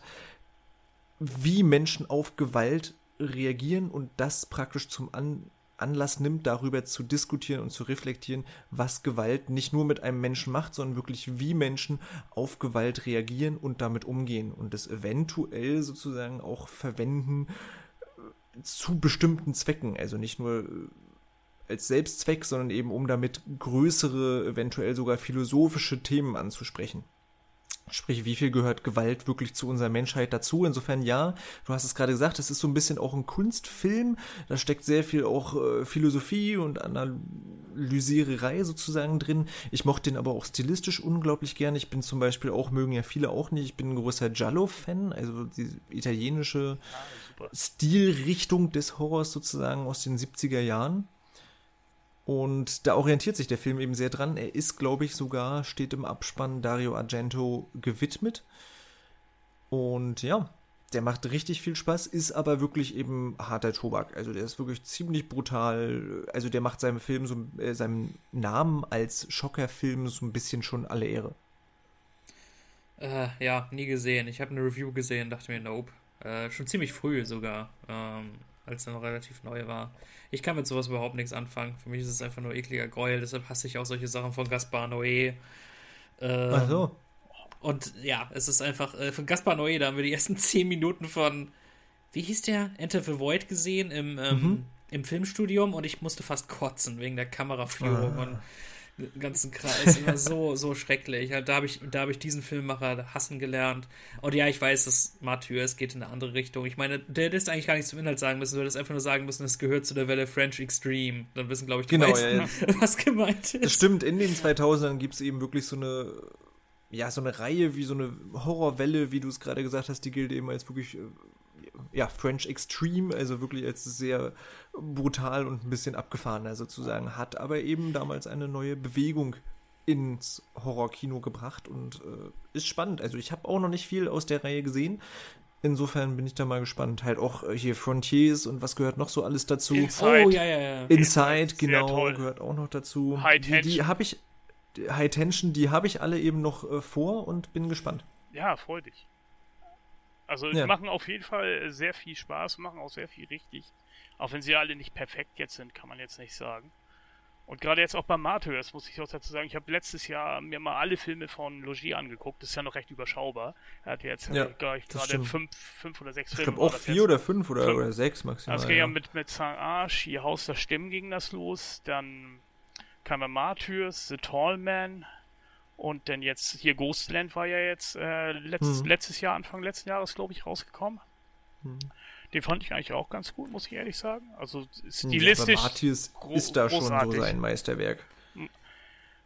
wie Menschen auf Gewalt reagieren und das praktisch zum An Anlass nimmt, darüber zu diskutieren und zu reflektieren, was Gewalt nicht nur mit einem Menschen macht, sondern wirklich wie Menschen auf Gewalt reagieren und damit umgehen und das eventuell sozusagen auch verwenden äh, zu bestimmten Zwecken. Also nicht nur äh, als Selbstzweck, sondern eben um damit größere, eventuell sogar philosophische Themen anzusprechen. Sprich, wie viel gehört Gewalt wirklich zu unserer Menschheit dazu? Insofern ja, du hast es gerade gesagt, es ist so ein bisschen auch ein Kunstfilm. Da steckt sehr viel auch äh, Philosophie und Analysiererei sozusagen drin. Ich mochte den aber auch stilistisch unglaublich gern. Ich bin zum Beispiel auch, mögen ja viele auch nicht, ich bin ein großer Giallo-Fan, also die italienische ah, Stilrichtung des Horrors sozusagen aus den 70er Jahren. Und da orientiert sich der Film eben sehr dran. Er ist, glaube ich, sogar, steht im Abspann Dario Argento gewidmet. Und ja, der macht richtig viel Spaß, ist aber wirklich eben harter Tobak. Also der ist wirklich ziemlich brutal. Also der macht seinem Film so, äh, seinem Namen als Schockerfilm so ein bisschen schon alle Ehre. Äh, ja, nie gesehen. Ich habe eine Review gesehen, dachte mir, nope. Äh, schon ziemlich früh sogar, ähm, als er noch relativ neu war. Ich kann mit sowas überhaupt nichts anfangen. Für mich ist es einfach nur ekliger Gräuel, deshalb hasse ich auch solche Sachen von Gaspar Noé. Ähm, Ach so. Und ja, es ist einfach, äh, von Gaspar Noé, da haben wir die ersten 10 Minuten von, wie hieß der? Enter the Void gesehen im, ähm, Mhm. im Filmstudium und ich musste fast kotzen wegen der Kameraführung Ah. und ganzen Kreis. Immer so, so schrecklich. Da habe ich, da hab ich diesen Filmemacher hassen gelernt. Und ja, ich weiß, dass Mathieu, es geht in eine andere Richtung. Ich meine, der hättest eigentlich gar nichts zum Inhalt sagen müssen, du hättest einfach nur sagen müssen, es gehört zu der Welle French Extreme. Dann wissen, glaube ich, die Genau, meisten, ja, was gemeint Das ist. stimmt, in den 2000ern gibt es eben wirklich so eine, ja, so eine Reihe wie so eine Horrorwelle, wie du es gerade gesagt hast, die gilt eben als wirklich, äh, ja, French Extreme, also wirklich als sehr brutal und ein bisschen abgefahrener sozusagen, hat aber eben damals eine neue Bewegung ins Horrorkino gebracht und äh, ist spannend. Also ich habe auch noch nicht viel aus der Reihe gesehen. Insofern bin ich da mal gespannt. Halt auch äh, hier Frontiers und was gehört noch so alles dazu. Inside. Oh, ja, ja, ja. Inside, Sehr genau, toll. gehört auch noch dazu. High die, Tension. die habe ich, die High Tension, die habe ich alle eben noch äh, vor und bin gespannt. Ja, freu dich. Also Ja. machen auf jeden Fall sehr viel Spaß, machen auch sehr viel richtig. Auch wenn sie alle nicht perfekt jetzt sind, kann man jetzt nicht sagen. Und gerade jetzt auch bei Martyrs muss ich auch dazu sagen, ich habe letztes Jahr mir mal alle Filme von Logier angeguckt. Das ist ja noch recht überschaubar. Er hat jetzt Ja, äh, gleich das gerade fünf, fünf oder sechs Ich Filme. glaube war auch das vier oder fünf oder, Fünf. oder sechs maximal. Es ging ja ja. mit, mit Saint-Arch, hier Haus der Stimmen ging das los, dann kam Martyrs, The Tall Man und dann jetzt hier Ghostland war ja jetzt äh, letzt, Mhm. letztes Jahr, Anfang letzten Jahres, glaube ich, rausgekommen. Mhm. Den fand ich eigentlich auch ganz gut, muss ich ehrlich sagen. Also Ja, stilistisch. Martius gro- ist da schon so großartig. sein Meisterwerk.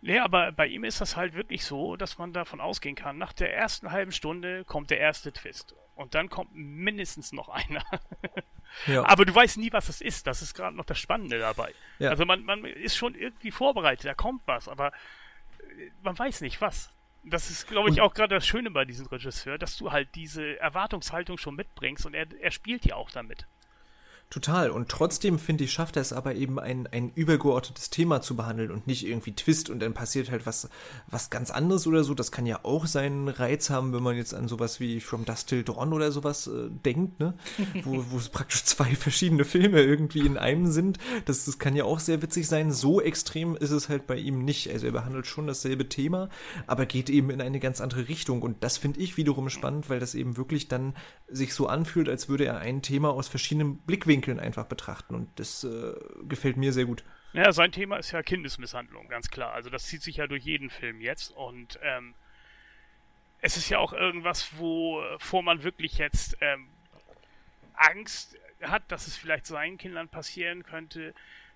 Nee, aber bei ihm ist das halt wirklich so, dass man davon ausgehen kann, nach der ersten halben Stunde kommt der erste Twist. Und dann kommt mindestens noch einer. Ja. Aber du weißt nie, was es ist. Das ist gerade noch das Spannende dabei. Ja. Also man, man ist schon irgendwie vorbereitet, da kommt was, aber man weiß nicht was. Das ist, glaube ich, auch gerade das Schöne bei diesem Regisseur, dass du halt diese Erwartungshaltung schon mitbringst und er, er spielt ja auch damit. Total. Und trotzdem, finde ich, schafft er es aber eben ein, ein übergeordnetes Thema zu behandeln und nicht irgendwie Twist und dann passiert halt was, was ganz anderes oder so. Das kann ja auch seinen Reiz haben, wenn man jetzt an sowas wie From Dust Till Dawn oder sowas äh, denkt, ne? wo, wo es praktisch zwei verschiedene Filme irgendwie in einem sind. Das, das kann ja auch sehr witzig sein. So extrem ist es halt bei ihm nicht. Also er behandelt schon dasselbe Thema, aber geht eben in eine ganz andere Richtung. Und das finde ich wiederum spannend, weil das eben wirklich dann sich so anfühlt, als würde er ein Thema aus verschiedenen Blickwinkeln einfach betrachten. Und das äh, gefällt mir sehr gut. Ja, sein Thema ist ja Kindesmisshandlung, ganz klar. Also das zieht sich ja durch jeden Film jetzt und ähm, es ist ja auch irgendwas, wovor man wirklich jetzt ähm, Angst hat, dass es vielleicht seinen Kindern passieren könnte,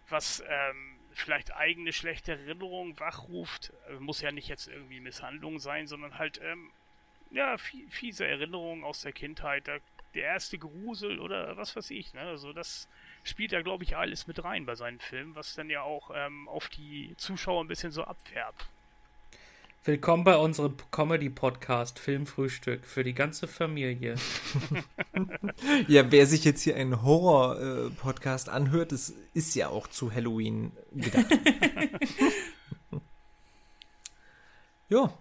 was ähm, vielleicht eigene schlechte Erinnerungen wachruft. Also muss ja nicht jetzt irgendwie Misshandlung sein, sondern halt ähm, ja fie fiese Erinnerungen aus der Kindheit, der, der erste Grusel oder was weiß ich. Ne? Also das spielt da glaube ich alles mit rein bei seinen Filmen, was dann ja auch ähm, auf die Zuschauer ein bisschen so abfärbt. Willkommen bei unserem Comedy-Podcast Filmfrühstück für die ganze Familie. Ja, wer sich jetzt hier einen Horror-Podcast anhört, das ist ja auch zu Halloween gedacht. ja.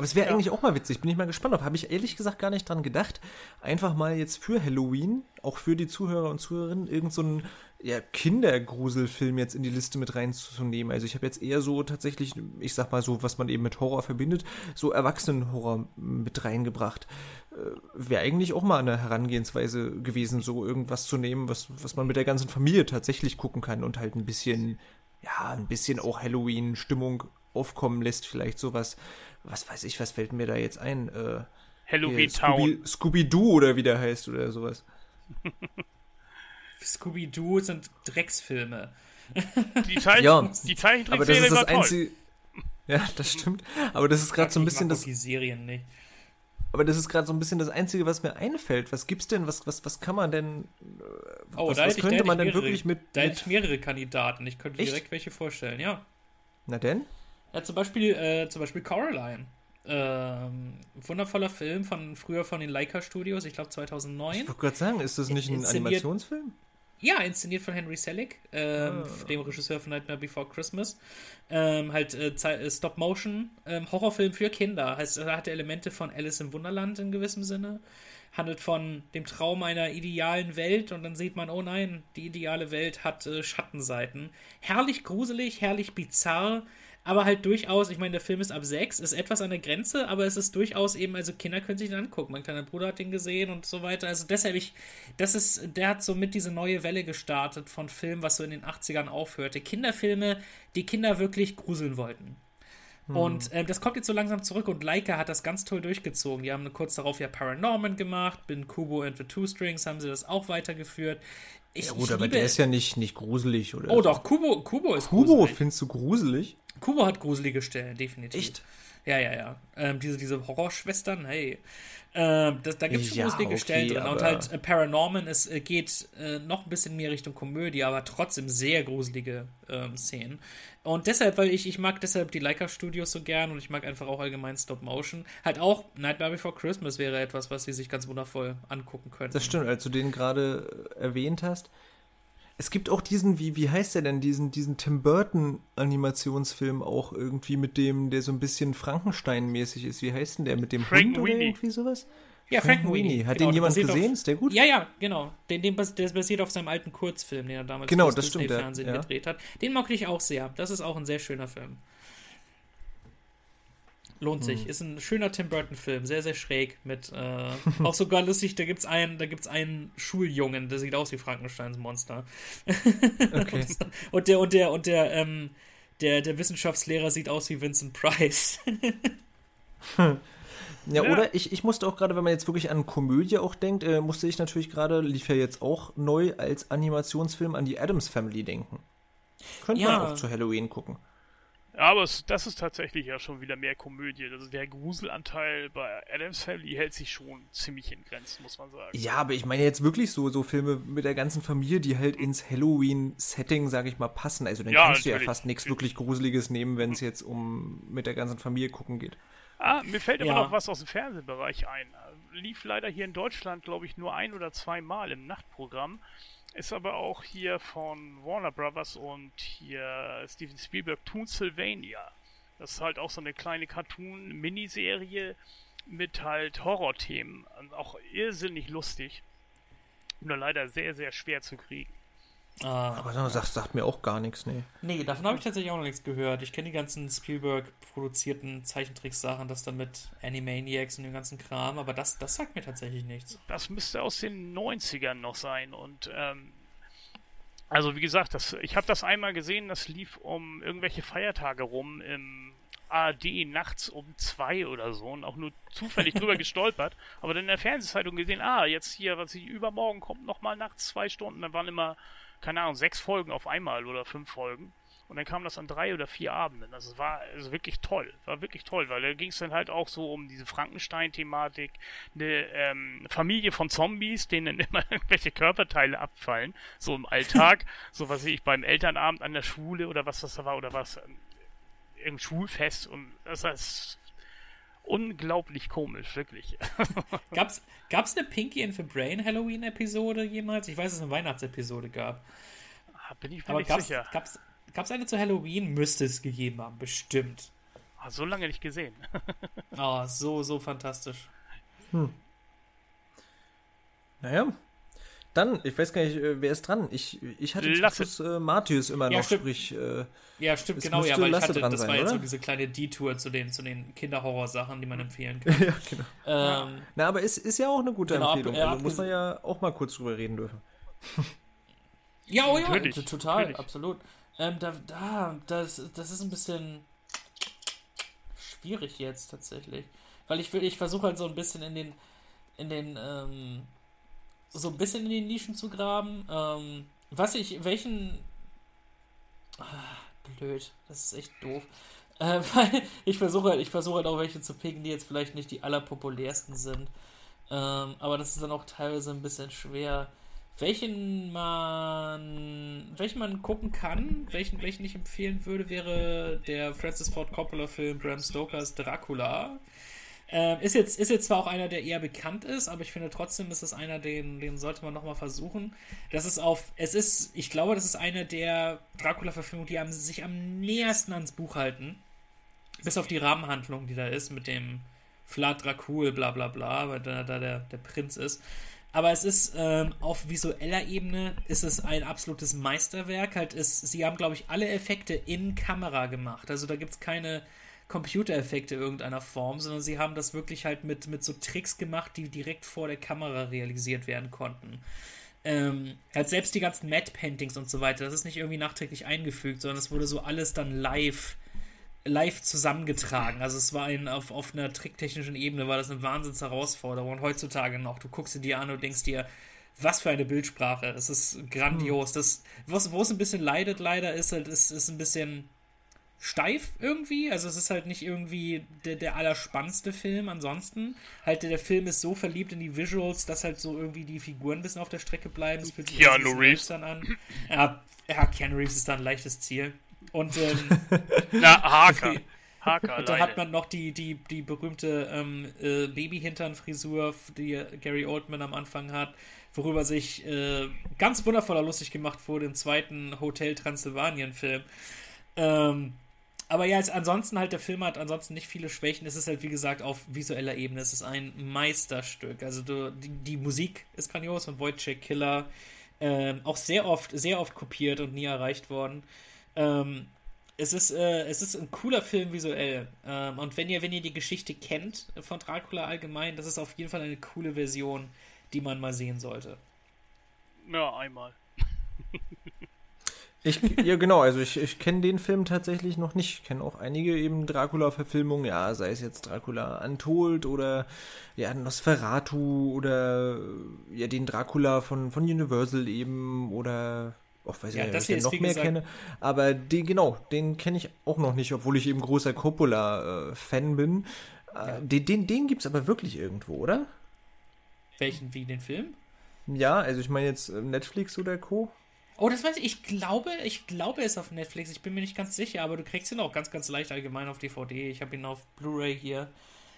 Aber es wäre Ja. eigentlich auch mal witzig, bin ich mal gespannt auf. Habe ich ehrlich gesagt gar nicht dran gedacht, einfach mal jetzt für Halloween, auch für die Zuhörer und Zuhörerinnen, irgend so einen ja, Kindergruselfilm jetzt in die Liste mit reinzunehmen. Also ich habe jetzt eher so tatsächlich, ich sag mal so, was man eben mit Horror verbindet, so Erwachsenenhorror mit reingebracht. Äh, Wäre eigentlich auch mal eine Herangehensweise gewesen, so irgendwas zu nehmen, was, was man mit der ganzen Familie tatsächlich gucken kann und halt ein bisschen, ja, ein bisschen auch Halloween-Stimmung aufkommen lässt, vielleicht sowas. Was weiß ich, was fällt mir da jetzt ein? Äh, Halloween hier, Town. Scooby- Scooby-Doo oder wie der heißt oder sowas. Scooby-Doo sind Drecksfilme. Die, Zeichen, Ja, die Aber das Zeichentrickserie ist das einzige. Ja, das stimmt. Aber das ist gerade so ein bisschen das. die Serien nicht. Aber das ist gerade so ein bisschen das Einzige, was mir einfällt. Was gibt's denn? Was, was, was kann man denn? äh, Oh, was, da was hätte ich, da könnte man denn mehrere, wirklich mit? Da hätte ich mehrere Kandidaten. Ich könnte Echt? direkt welche vorstellen, ja. na denn? Ja, zum Beispiel, äh, zum Beispiel Coraline. Ähm, wundervoller Film von früher von den Leica Studios, ich glaube 2009. Ich wollte gerade sagen, ist das nicht ein Animationsfilm? Ja, inszeniert von Henry Selick, ähm, ah. dem Regisseur von Nightmare Before Christmas. Ähm, halt äh, äh Stop-Motion, ähm, Horrorfilm für Kinder. Heißt, er hat Elemente von Alice im Wunderland in gewissem Sinne. Handelt von dem Traum einer idealen Welt und dann sieht man, oh nein, die ideale Welt hat äh, Schattenseiten. Herrlich gruselig, herrlich bizarr aber halt durchaus, ich meine, der Film ist ab 6, ist etwas an der Grenze, aber es ist durchaus eben, also Kinder können sich den angucken. Mein kleiner Bruder hat den gesehen und so weiter. Also deshalb, ich, das ist, der hat so mit diese neue Welle gestartet von Filmen, was so in den 80ern aufhörte. Kinderfilme, die Kinder wirklich gruseln wollten. Hm. Und äh, das kommt jetzt so langsam zurück und Leica hat das ganz toll durchgezogen. Die haben kurz darauf ja Paranorman gemacht, bin Kubo and the Two Strings haben sie das auch weitergeführt. Ich, ja gut, aber der ist ja nicht, nicht gruselig, oder? Oh doch, Kubo, Kubo ist Kubo gruselig. findest du gruselig? Kubo hat gruselige Stellen, definitiv. Echt? Ja, ja, ja. Ähm, diese, diese Horrorschwestern, hey. Ähm, das, da gibt es schon ja, gruselige okay, Stellen drin. Und halt äh, Paranorman, es äh, geht äh, noch ein bisschen mehr Richtung Komödie, aber trotzdem sehr gruselige ähm, Szenen. Und deshalb, weil ich, ich mag deshalb die Leica Studios so gern und ich mag einfach auch allgemein Stop Motion. Halt auch Nightmare Before Christmas wäre etwas, was sie sich ganz wundervoll angucken könnten. Das stimmt, als du den gerade äh, erwähnt hast es gibt auch diesen, wie, wie heißt der denn, diesen, diesen Tim Burton-Animationsfilm auch irgendwie mit dem, der so ein bisschen Frankenstein-mäßig ist. Wie heißt denn der? Mit dem Frank Hund oder irgendwie sowas? Ja, Frank, Frank Weenie. Hat genau, den jemand gesehen? Auf, ist der gut? Ja, ja, genau. Den, den, der basiert auf seinem alten Kurzfilm, den er damals genau, das Disney stimmt, Fernsehen ja. gedreht hat. Den mag ich auch sehr. Das ist auch ein sehr schöner Film. Lohnt sich. Hm. Ist ein schöner Tim Burton-Film, sehr, sehr schräg. Mit äh, auch sogar lustig, da gibt's einen, da gibt's einen Schuljungen, der sieht aus wie Frankensteins Monster. Okay. und der, und der, und der, ähm, der, der Wissenschaftslehrer sieht aus wie Vincent Price. ja, ja, oder ich, ich musste auch gerade, wenn man jetzt wirklich an Komödie auch denkt, äh, musste ich natürlich gerade, lief ja jetzt auch neu als Animationsfilm an die Adams Family denken. Könnte ja. man auch zu Halloween gucken. Aber es, das ist tatsächlich ja schon wieder mehr Komödie. Also der Gruselanteil bei Adams Family hält sich schon ziemlich in Grenzen, muss man sagen. Ja, aber ich meine jetzt wirklich so, so Filme mit der ganzen Familie, die halt ins Halloween-Setting, sag ich mal, passen. Also dann ja, kannst du ja fast nichts wirklich Gruseliges nehmen, wenn es jetzt um mit der ganzen Familie gucken geht. Ah, mir fällt immer ja. noch was aus dem Fernsehbereich ein. Lief leider hier in Deutschland, glaube ich, nur ein oder zwei Mal im Nachtprogramm. Ist aber auch hier von Warner Brothers und hier Steven Spielberg Toon Sylvania. Das ist halt auch so eine kleine Cartoon-Miniserie mit halt Horrorthemen. Auch irrsinnig lustig. Nur leider sehr, sehr schwer zu kriegen. Ah, aber das sagt, sagt mir auch gar nichts, nee. Nee, davon habe ich tatsächlich auch noch nichts gehört. Ich kenne die ganzen Spielberg-produzierten Zeichentricksachen, das dann mit Animaniacs und dem ganzen Kram, aber das, das sagt mir tatsächlich nichts. Das müsste aus den 90ern noch sein und ähm, also wie gesagt, das, ich habe das einmal gesehen, das lief um irgendwelche Feiertage rum im ARD nachts um zwei oder so und auch nur zufällig drüber gestolpert, aber dann in der Fernsehzeitung gesehen, ah, jetzt hier, was ich übermorgen kommt, nochmal nachts zwei Stunden, dann waren immer keine Ahnung, sechs Folgen auf einmal oder fünf Folgen. Und dann kam das an drei oder vier Abenden. Das war also wirklich toll. War wirklich toll, weil da ging es dann halt auch so um diese Frankenstein-Thematik, eine ähm, Familie von Zombies, denen immer irgendwelche Körperteile abfallen, so im Alltag, so was ich beim Elternabend an der Schule oder was das da war oder was ähm, im Schulfest und das ist unglaublich komisch, wirklich. gab's, gab's eine Pinky and the Brain Halloween-Episode jemals? Ich weiß, dass es eine Weihnachtsepisode gab. Ah, bin ich mir Aber nicht gab's, sicher. Gab's, gab's eine zu Halloween? Müsste es gegeben haben, bestimmt. Ah, so lange nicht gesehen. oh, so, so fantastisch. Hm. Naja, dann, ich weiß gar nicht, äh, wer ist dran? Ich, ich hatte Lasse. Schluss, äh, Matthäus immer ja, noch, stimmt. sprich. Äh, ja, stimmt, genau, ja, weil ich hatte, das sein, war jetzt oder? so diese kleine Detour zu den, zu den Kinderhorror-Sachen, die man empfehlen kann. ja, genau. Ähm, Na, aber es ist ja auch eine gute genau, Empfehlung. Ab, also muss man ja auch mal kurz drüber reden dürfen. ja, oh ja, natürlich, total, natürlich. absolut. Ähm, da, da, das, das ist ein bisschen schwierig jetzt tatsächlich. Weil ich will, ich versuche halt so ein bisschen in den, in den, ähm, so ein bisschen in die Nischen zu graben. Ähm, was ich, welchen. Ah, blöd, das ist echt doof. Äh, weil ich versuche halt, ich versuche halt auch welche zu picken, die jetzt vielleicht nicht die allerpopulärsten sind. Ähm, aber das ist dann auch teilweise ein bisschen schwer. Welchen man. welchen man gucken kann, welchen, welchen ich empfehlen würde, wäre der Francis Ford Coppola-Film Bram Stokers Dracula. Ähm, ist, jetzt, ist jetzt zwar auch einer, der eher bekannt ist, aber ich finde trotzdem ist es einer, den, den sollte man nochmal versuchen. Das ist auf, es ist, ich glaube, das ist eine der Dracula-Verfilmungen, die am, sich am nähersten ans Buch halten. Bis auf die Rahmenhandlung, die da ist, mit dem Vlad Dracul, bla bla bla, weil da, da der, der Prinz ist. Aber es ist ähm, auf visueller Ebene ist es ein absolutes Meisterwerk. Halt ist, sie haben, glaube ich, alle Effekte in Kamera gemacht. Also da gibt es keine Computereffekte irgendeiner Form, sondern sie haben das wirklich halt mit, mit so Tricks gemacht, die direkt vor der Kamera realisiert werden konnten. Ähm, halt selbst die ganzen Matte Paintings und so weiter, das ist nicht irgendwie nachträglich eingefügt, sondern es wurde so alles dann live live zusammengetragen. Also es war ein, auf, auf einer tricktechnischen Ebene war das eine Wahnsinnsherausforderung. Und heutzutage noch, du guckst sie dir an und denkst dir, was für eine Bildsprache. Es ist grandios. Das, wo es ein bisschen leidet, leider, ist halt, ist, ist ein bisschen steif irgendwie. Also es ist halt nicht irgendwie der, der allerspannendste Film. Ansonsten, halt der, der Film ist so verliebt in die Visuals, dass halt so irgendwie die Figuren ein bisschen auf der Strecke bleiben. Das fühlt sich Keanu Reeves dann an. Ja, ja, Keanu Reeves ist da ein leichtes Ziel. Und ähm, Na, Haker. Haker und dann hat man noch die, die, die berühmte ähm, äh, Babyhintern-Frisur, die Gary Oldman am Anfang hat, worüber sich äh, ganz wundervoller lustig gemacht wurde im zweiten Hotel Transylvanien-Film. Ähm, aber ja, jetzt ansonsten halt, der Film hat ansonsten nicht viele Schwächen. Es ist halt, wie gesagt, auf visueller Ebene. Es ist ein Meisterstück. Also du, die, die, Musik ist grandios von Wojciech Killer. Ähm, auch sehr oft, sehr oft kopiert und nie erreicht worden. Ähm, es ist, äh, es ist ein cooler Film visuell. Ähm, und wenn ihr, wenn ihr die Geschichte kennt von Dracula allgemein, das ist auf jeden Fall eine coole Version, die man mal sehen sollte. Ja, einmal. Ich, ja, genau, also ich, ich kenne den Film tatsächlich noch nicht. Ich kenne auch einige eben Dracula-Verfilmungen, ja, sei es jetzt Dracula Untold oder ja, Nosferatu oder ja, den Dracula von, von Universal eben oder auch weiß ja, ich nicht, ob ich den noch mehr gesagt, kenne. Aber den, genau, den kenne ich auch noch nicht, obwohl ich eben großer Coppola-Fan bin. Äh, ja. Den, den, den gibt es aber wirklich irgendwo, oder? Welchen, wie den Film? Ja, also ich meine jetzt äh, Netflix oder Co. Oh, das weiß ich. Ich glaube, ich glaube, er ist auf Netflix. Ich bin mir nicht ganz sicher, aber du kriegst ihn auch ganz, ganz leicht allgemein auf DVD. Ich habe ihn auf Blu-ray hier.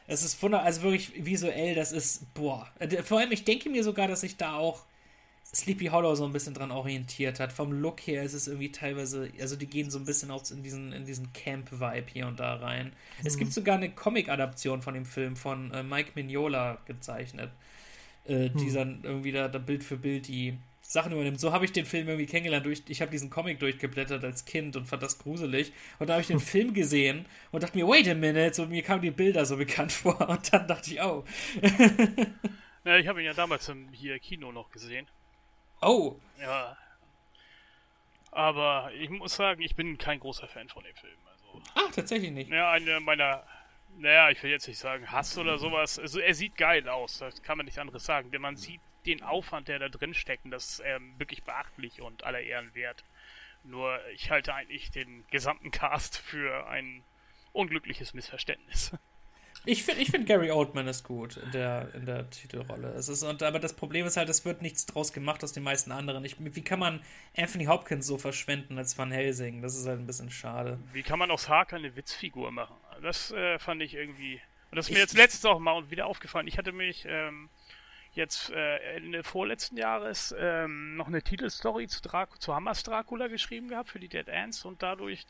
Es ist wunderbar, also wirklich visuell, das ist, boah. Äh, vor allem, ich denke mir sogar, dass ich da auch Sleepy Hollow so ein bisschen dran orientiert hat. Vom Look her ist es irgendwie teilweise, also die gehen so ein bisschen auch in diesen, in diesen Camp-Vibe hier und da rein. Mhm. Es gibt sogar eine Comic-Adaption von dem Film von äh, Mike Mignola gezeichnet, äh, mhm. die dann irgendwie da, da Bild für Bild die Sachen übernimmt. So habe ich den Film irgendwie kennengelernt. Durch, ich habe diesen Comic durchgeblättert als Kind und fand das gruselig. Und da habe ich den Film gesehen und dachte mir, wait a minute, so mir kamen die Bilder so bekannt vor. Und dann dachte ich, oh. ja, ich habe ihn ja damals im hier Kino noch gesehen. Oh. Ja. Aber ich muss sagen, ich bin kein großer Fan von dem Film. Also, Ach, tatsächlich nicht. Ja, eine meiner, naja, ich will jetzt nicht sagen Hass oder sowas. Also er sieht geil aus, das kann man nicht anderes sagen, denn man sieht den Aufwand, der da drin steckt, das ist ähm, wirklich beachtlich und aller Ehren wert. Nur ich halte eigentlich den gesamten Cast für ein unglückliches Missverständnis. Ich finde ich find Gary Oldman ist gut in der, in der Titelrolle. Es ist, und, aber das Problem ist halt, es wird nichts draus gemacht aus den meisten anderen. Ich, wie kann man Anthony Hopkins so verschwenden als Van Helsing? Das ist halt ein bisschen schade. Wie kann man aus Harker eine Witzfigur machen? Das äh, fand ich irgendwie. Und das ist mir jetzt letztens auch mal wieder aufgefallen. Ich hatte mich ähm, jetzt äh, Ende vorletzten Jahres ähm, noch eine Titelstory zu, zu Hammers Dracula geschrieben gehabt für die Dead Ants und dadurch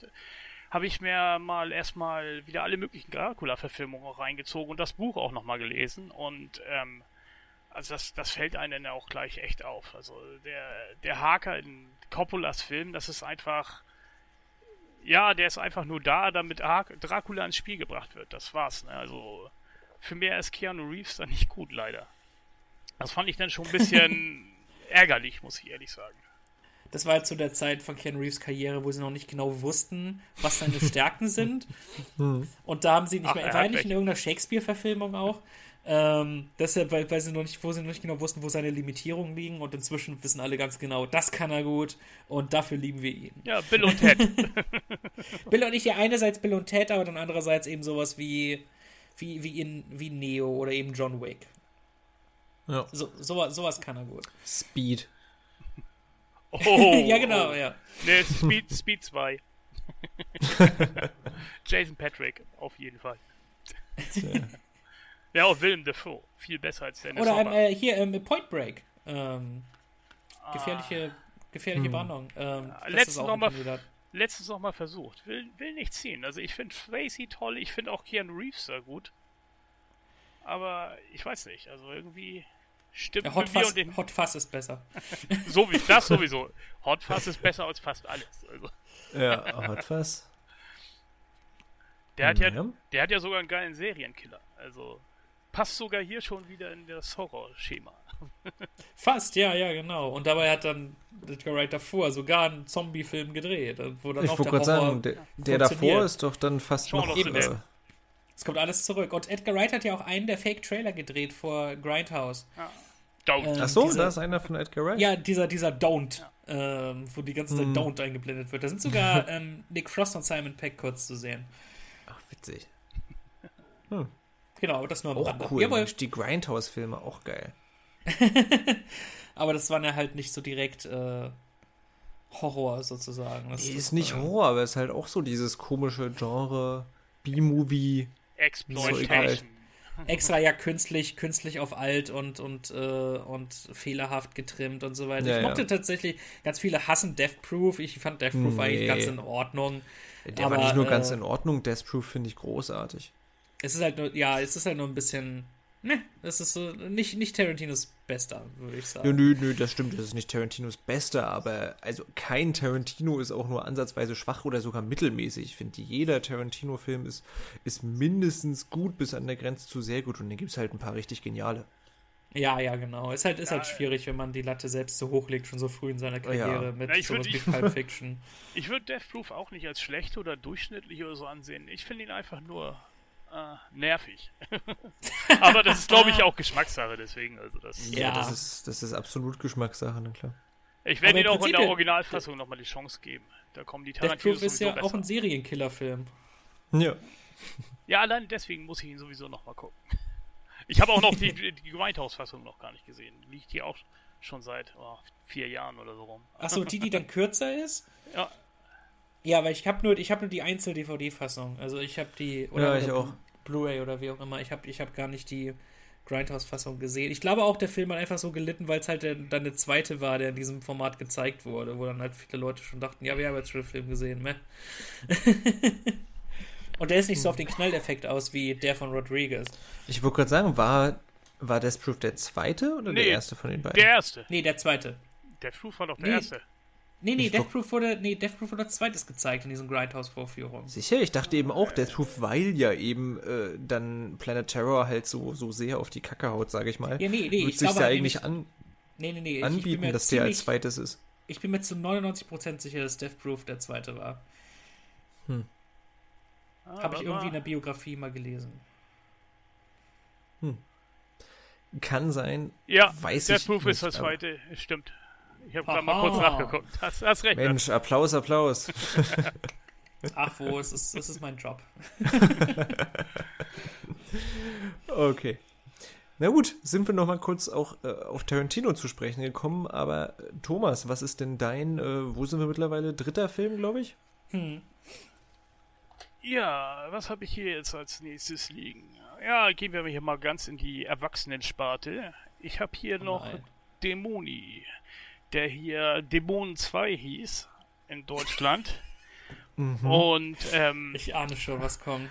habe ich mir mal erstmal wieder alle möglichen Dracula-Verfilmungen reingezogen und das Buch auch nochmal gelesen und ähm, also das, das fällt einem dann auch gleich echt auf. Also der, der Haker in Coppolas Film, das ist einfach, ja, der ist einfach nur da, damit Dracula ins Spiel gebracht wird. Das war's. Ne? Also für mehr ist Keanu Reeves dann nicht gut, leider. Das fand ich dann schon ein bisschen ärgerlich, muss ich ehrlich sagen das war halt zu der Zeit von Ken Reeves Karriere, wo sie noch nicht genau wussten, was seine Stärken sind. Hm. Und da haben sie nicht Ach, mehr, war nicht in irgendeiner Shakespeare-Verfilmung auch. Ähm, deshalb, weil, weil sie noch nicht, wo sie noch nicht genau wussten, wo seine Limitierungen liegen und inzwischen wissen alle ganz genau, das kann er gut und dafür lieben wir ihn. Ja, Bill und Ted. Bill und ich ja einerseits Bill und Ted, aber dann andererseits eben sowas wie, wie, wie, in, wie Neo oder eben John Wick. Ja. So, sowas, sowas kann er gut. Speed. Oh, ja, genau, oh. ja. Nee, Speed, Speed 2. Jason Patrick, auf jeden Fall. ja, auch Willem Dafoe. Viel besser als Dennis Oder ähm, äh, hier ähm, Point Break. Ähm, gefährliche, gefährliche Hm. Brandung. Ähm, letztens ist auch noch ein mal- Kandidat. Letztens noch mal versucht. Will, will nicht ziehen. Also ich finde Tracy toll, ich finde auch Keanu Reeves sehr gut. Aber ich weiß nicht, also irgendwie stimmt Ja, Hot, den... Hot ist besser. So wie das sowieso. Hot Fuzz ist besser als fast alles. Also, Ja, hat was. der, hat ja, Ja. der hat ja sogar einen geilen Serienkiller. Also passt sogar hier schon wieder in das Horrorschema. Fast, ja, ja, genau. Und dabei hat dann Edgar Wright davor sogar einen Zombie-Film gedreht, wo dann Ich wollte gerade sagen, der, der davor ist doch dann fast Shaun noch. Äh, Dead. Es kommt alles zurück. Und Edgar Wright hat ja auch einen der Fake-Trailer gedreht vor Grindhouse. Don't. Äh, ach so, diese- da ist einer von Edgar Wright. Ja, dieser, dieser Don't, ähm, wo die ganze Zeit Hm. Don't eingeblendet wird. Da sind sogar ähm, Nick Frost und Simon Peck kurz zu sehen. Ach, witzig. Genau, aber das nur am Auch Rande. cool. Jawohl, die Grindhouse-Filme auch geil. aber das waren ja halt nicht so direkt äh, Horror sozusagen. Das, Die das ist nicht war- Horror, aber ist halt auch so dieses komische Genre B-Movie. Exploitation. Extra ja künstlich, künstlich auf alt und, und, äh, und fehlerhaft getrimmt und so weiter. Ja, ich ja. mochte tatsächlich, ganz viele hassen Death Proof. Ich fand Death Proof Nee. eigentlich ganz in Ordnung. Der Aber, war nicht nur äh, ganz in Ordnung, Death Proof finde ich großartig. Es ist halt nur, ja, es ist halt nur ein bisschen, ne, es ist so, nicht, nicht Tarantinos Bester, würde ich sagen. Ja, nö, nö, das stimmt, das ist nicht Tarantinos Bester, aber also kein Tarantino ist auch nur ansatzweise schwach oder sogar mittelmäßig. Ich finde, jeder Tarantino-Film ist, ist mindestens gut bis an der Grenze zu sehr gut und dann gibt es halt ein paar richtig geniale. Ja, ja, genau. Ist halt, ist halt Ja, schwierig, wenn man die Latte selbst so hochlegt, schon so früh in seiner Karriere Ja. mit Ja, ich sowas würd- wie Pulp Fiction. Ich würde Death Proof auch nicht als schlecht oder durchschnittlich oder so ansehen. Ich finde ihn einfach nur äh, nervig. Aber das ist, glaube ich, auch Geschmackssache, deswegen. Also das, Ja. das ist, das ist absolut Geschmackssache, na klar. Ich werde im auch in der Originalfassung nochmal die Chance geben. Da kommen die Death Tarantinos Proof ist ja auch besser. ein Serienkiller-Film. Ja. Ja, allein deswegen muss ich ihn sowieso nochmal gucken. Ich habe auch noch die, die Grindhouse-Fassung noch gar nicht gesehen. Liegt hier auch schon seit oh, vier Jahren oder so rum. Achso, die, die dann kürzer ist? Ja. Ja, weil ich habe nur, ich hab nur die Einzel-DVD-Fassung. Also ich habe die, Ja, ich oder auch. Blu-ray oder wie auch immer. Ich habe ich hab gar nicht die Grindhouse-Fassung gesehen. Ich glaube auch, der Film hat einfach so gelitten, weil es halt der, dann der zweite war, der in diesem Format gezeigt wurde, wo dann halt viele Leute schon dachten, ja, wir haben jetzt schon den Film gesehen, ne? Und der ist nicht so auf den Knalleffekt aus wie der von Rodriguez. Ich wollte gerade sagen, war, war Death Proof der zweite oder Nee, der erste von den beiden? Der erste. Nee, der zweite. Death Proof war doch der Nee. erste. Nee, nee, Death Proof wurde, nee, Death Proof wurde als zweites gezeigt in diesen Grindhouse-Vorführungen. Sicher, ich dachte eben auch Death Proof, weil ja eben äh, dann Planet Terror halt so, so sehr auf die Kacke haut, sage ich mal. Ja, nee, nee, Wird ich sich glaube ja halt eigentlich nämlich- an, Nee, nee, nee. anbieten, dass der als ziemlich- zweites ist. Ich bin mir zu 99% sicher, dass Death Proof der zweite war. Ah, Habe ich irgendwie in der Biografie mal gelesen. Kann sein. Ja, weiß Death ich Proof ist nicht, das aber- zweite. Stimmt. Ich habe gerade mal kurz nachgeguckt. Hast, hast recht. Mensch, Applaus, Applaus. Ach wo, es ist, es ist mein Job. Okay. Na gut, sind wir noch mal kurz auch äh, auf Tarantino zu sprechen gekommen. Aber äh, Thomas, was ist denn dein, äh, wo sind wir mittlerweile? Dritter Film, glaube ich? Hm. Ja, was habe ich hier jetzt als nächstes liegen? Ja, gehen wir hier mal ganz in die Erwachsenensparte. Ich habe hier Oh noch. Dämoni, der hier Dämonen 2 hieß in Deutschland. Mhm. Und ähm, Ich ahne schon, was kommt.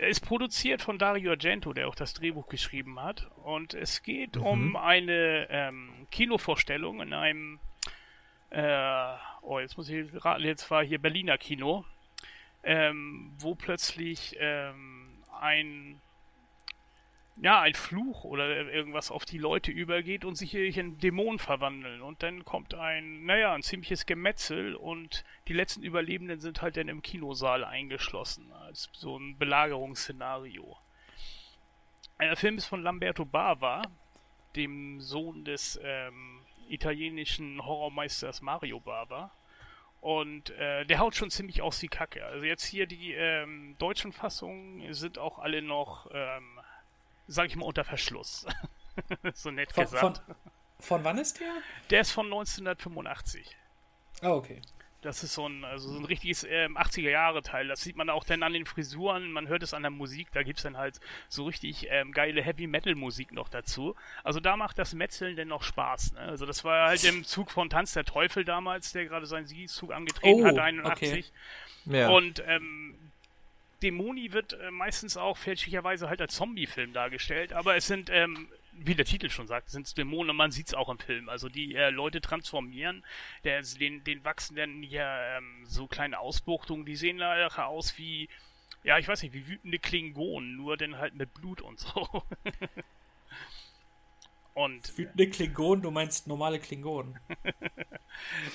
er ist produziert von Dario Argento, der auch das Drehbuch geschrieben hat. Und es geht Mhm. um eine ähm, Kinovorstellung in einem, äh, oh, jetzt muss ich raten, jetzt war hier Berliner Kino, ähm, wo plötzlich ähm, ein, ja, ein Fluch oder irgendwas auf die Leute übergeht und sich in Dämonen verwandeln. Und dann kommt ein, naja, ein ziemliches Gemetzel und die letzten Überlebenden sind halt dann im Kinosaal eingeschlossen, als so ein Belagerungsszenario. Der Film ist von Lamberto Bava, dem Sohn des ähm, italienischen Horrormeisters Mario Bava. Und äh, der haut schon ziemlich aus die Kacke. Also jetzt hier die ähm, deutschen Fassungen sind auch alle noch, ähm, sag ich mal, unter Verschluss. so nett Von, gesagt. von, von wann ist der? Der ist von 1985. Oh, okay. Das ist so ein, also so ein richtiges ähm, 80er-Jahre-Teil. Das sieht man auch dann an den Frisuren, man hört es an der Musik, da gibt es dann halt so richtig ähm, geile Heavy-Metal-Musik noch dazu. Also da macht das Metzeln denn noch Spaß. Ne? Also das war halt im Zug von Tanz der Teufel damals, der gerade seinen Siegeszug angetreten Oh, hat, 81. okay. Ja. Und ähm, Dämoni wird äh, meistens auch fälschlicherweise halt als Zombie-Film dargestellt, aber es sind, ähm, wie der Titel schon sagt, sind es Dämonen und man sieht es auch im Film. Also die äh, Leute transformieren, der, den, den wachsen dann hier ähm, so kleine Ausbuchtungen, die sehen nachher aus wie, ja, ich weiß nicht, wie wütende Klingonen, nur dann halt mit Blut und so. und Wütende Klingonen, du meinst normale Klingonen.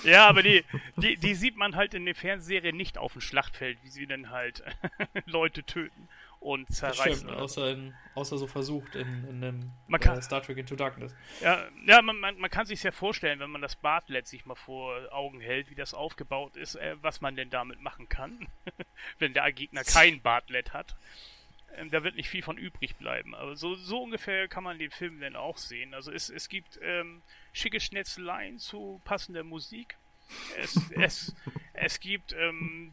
Ja, aber die, die, die sieht man halt in der Fernsehserie nicht auf dem Schlachtfeld, wie sie dann halt Leute töten und Das zerreißen. stimmt, oder so. außer, in, außer so versucht in, in einem Man kann- äh, Star Trek Into Darkness. Ja, ja man, man, man kann sich ja vorstellen, wenn man das Bartlett sich mal vor Augen hält, wie das aufgebaut ist, äh, was man denn damit machen kann, wenn der Gegner kein Bartlett hat. Ähm, da wird nicht viel von übrig bleiben. Aber so, so ungefähr kann man den Film dann auch sehen. Also es, es gibt ähm, schicke Schnetzeleien zu passender Musik. Es, es, es gibt ähm,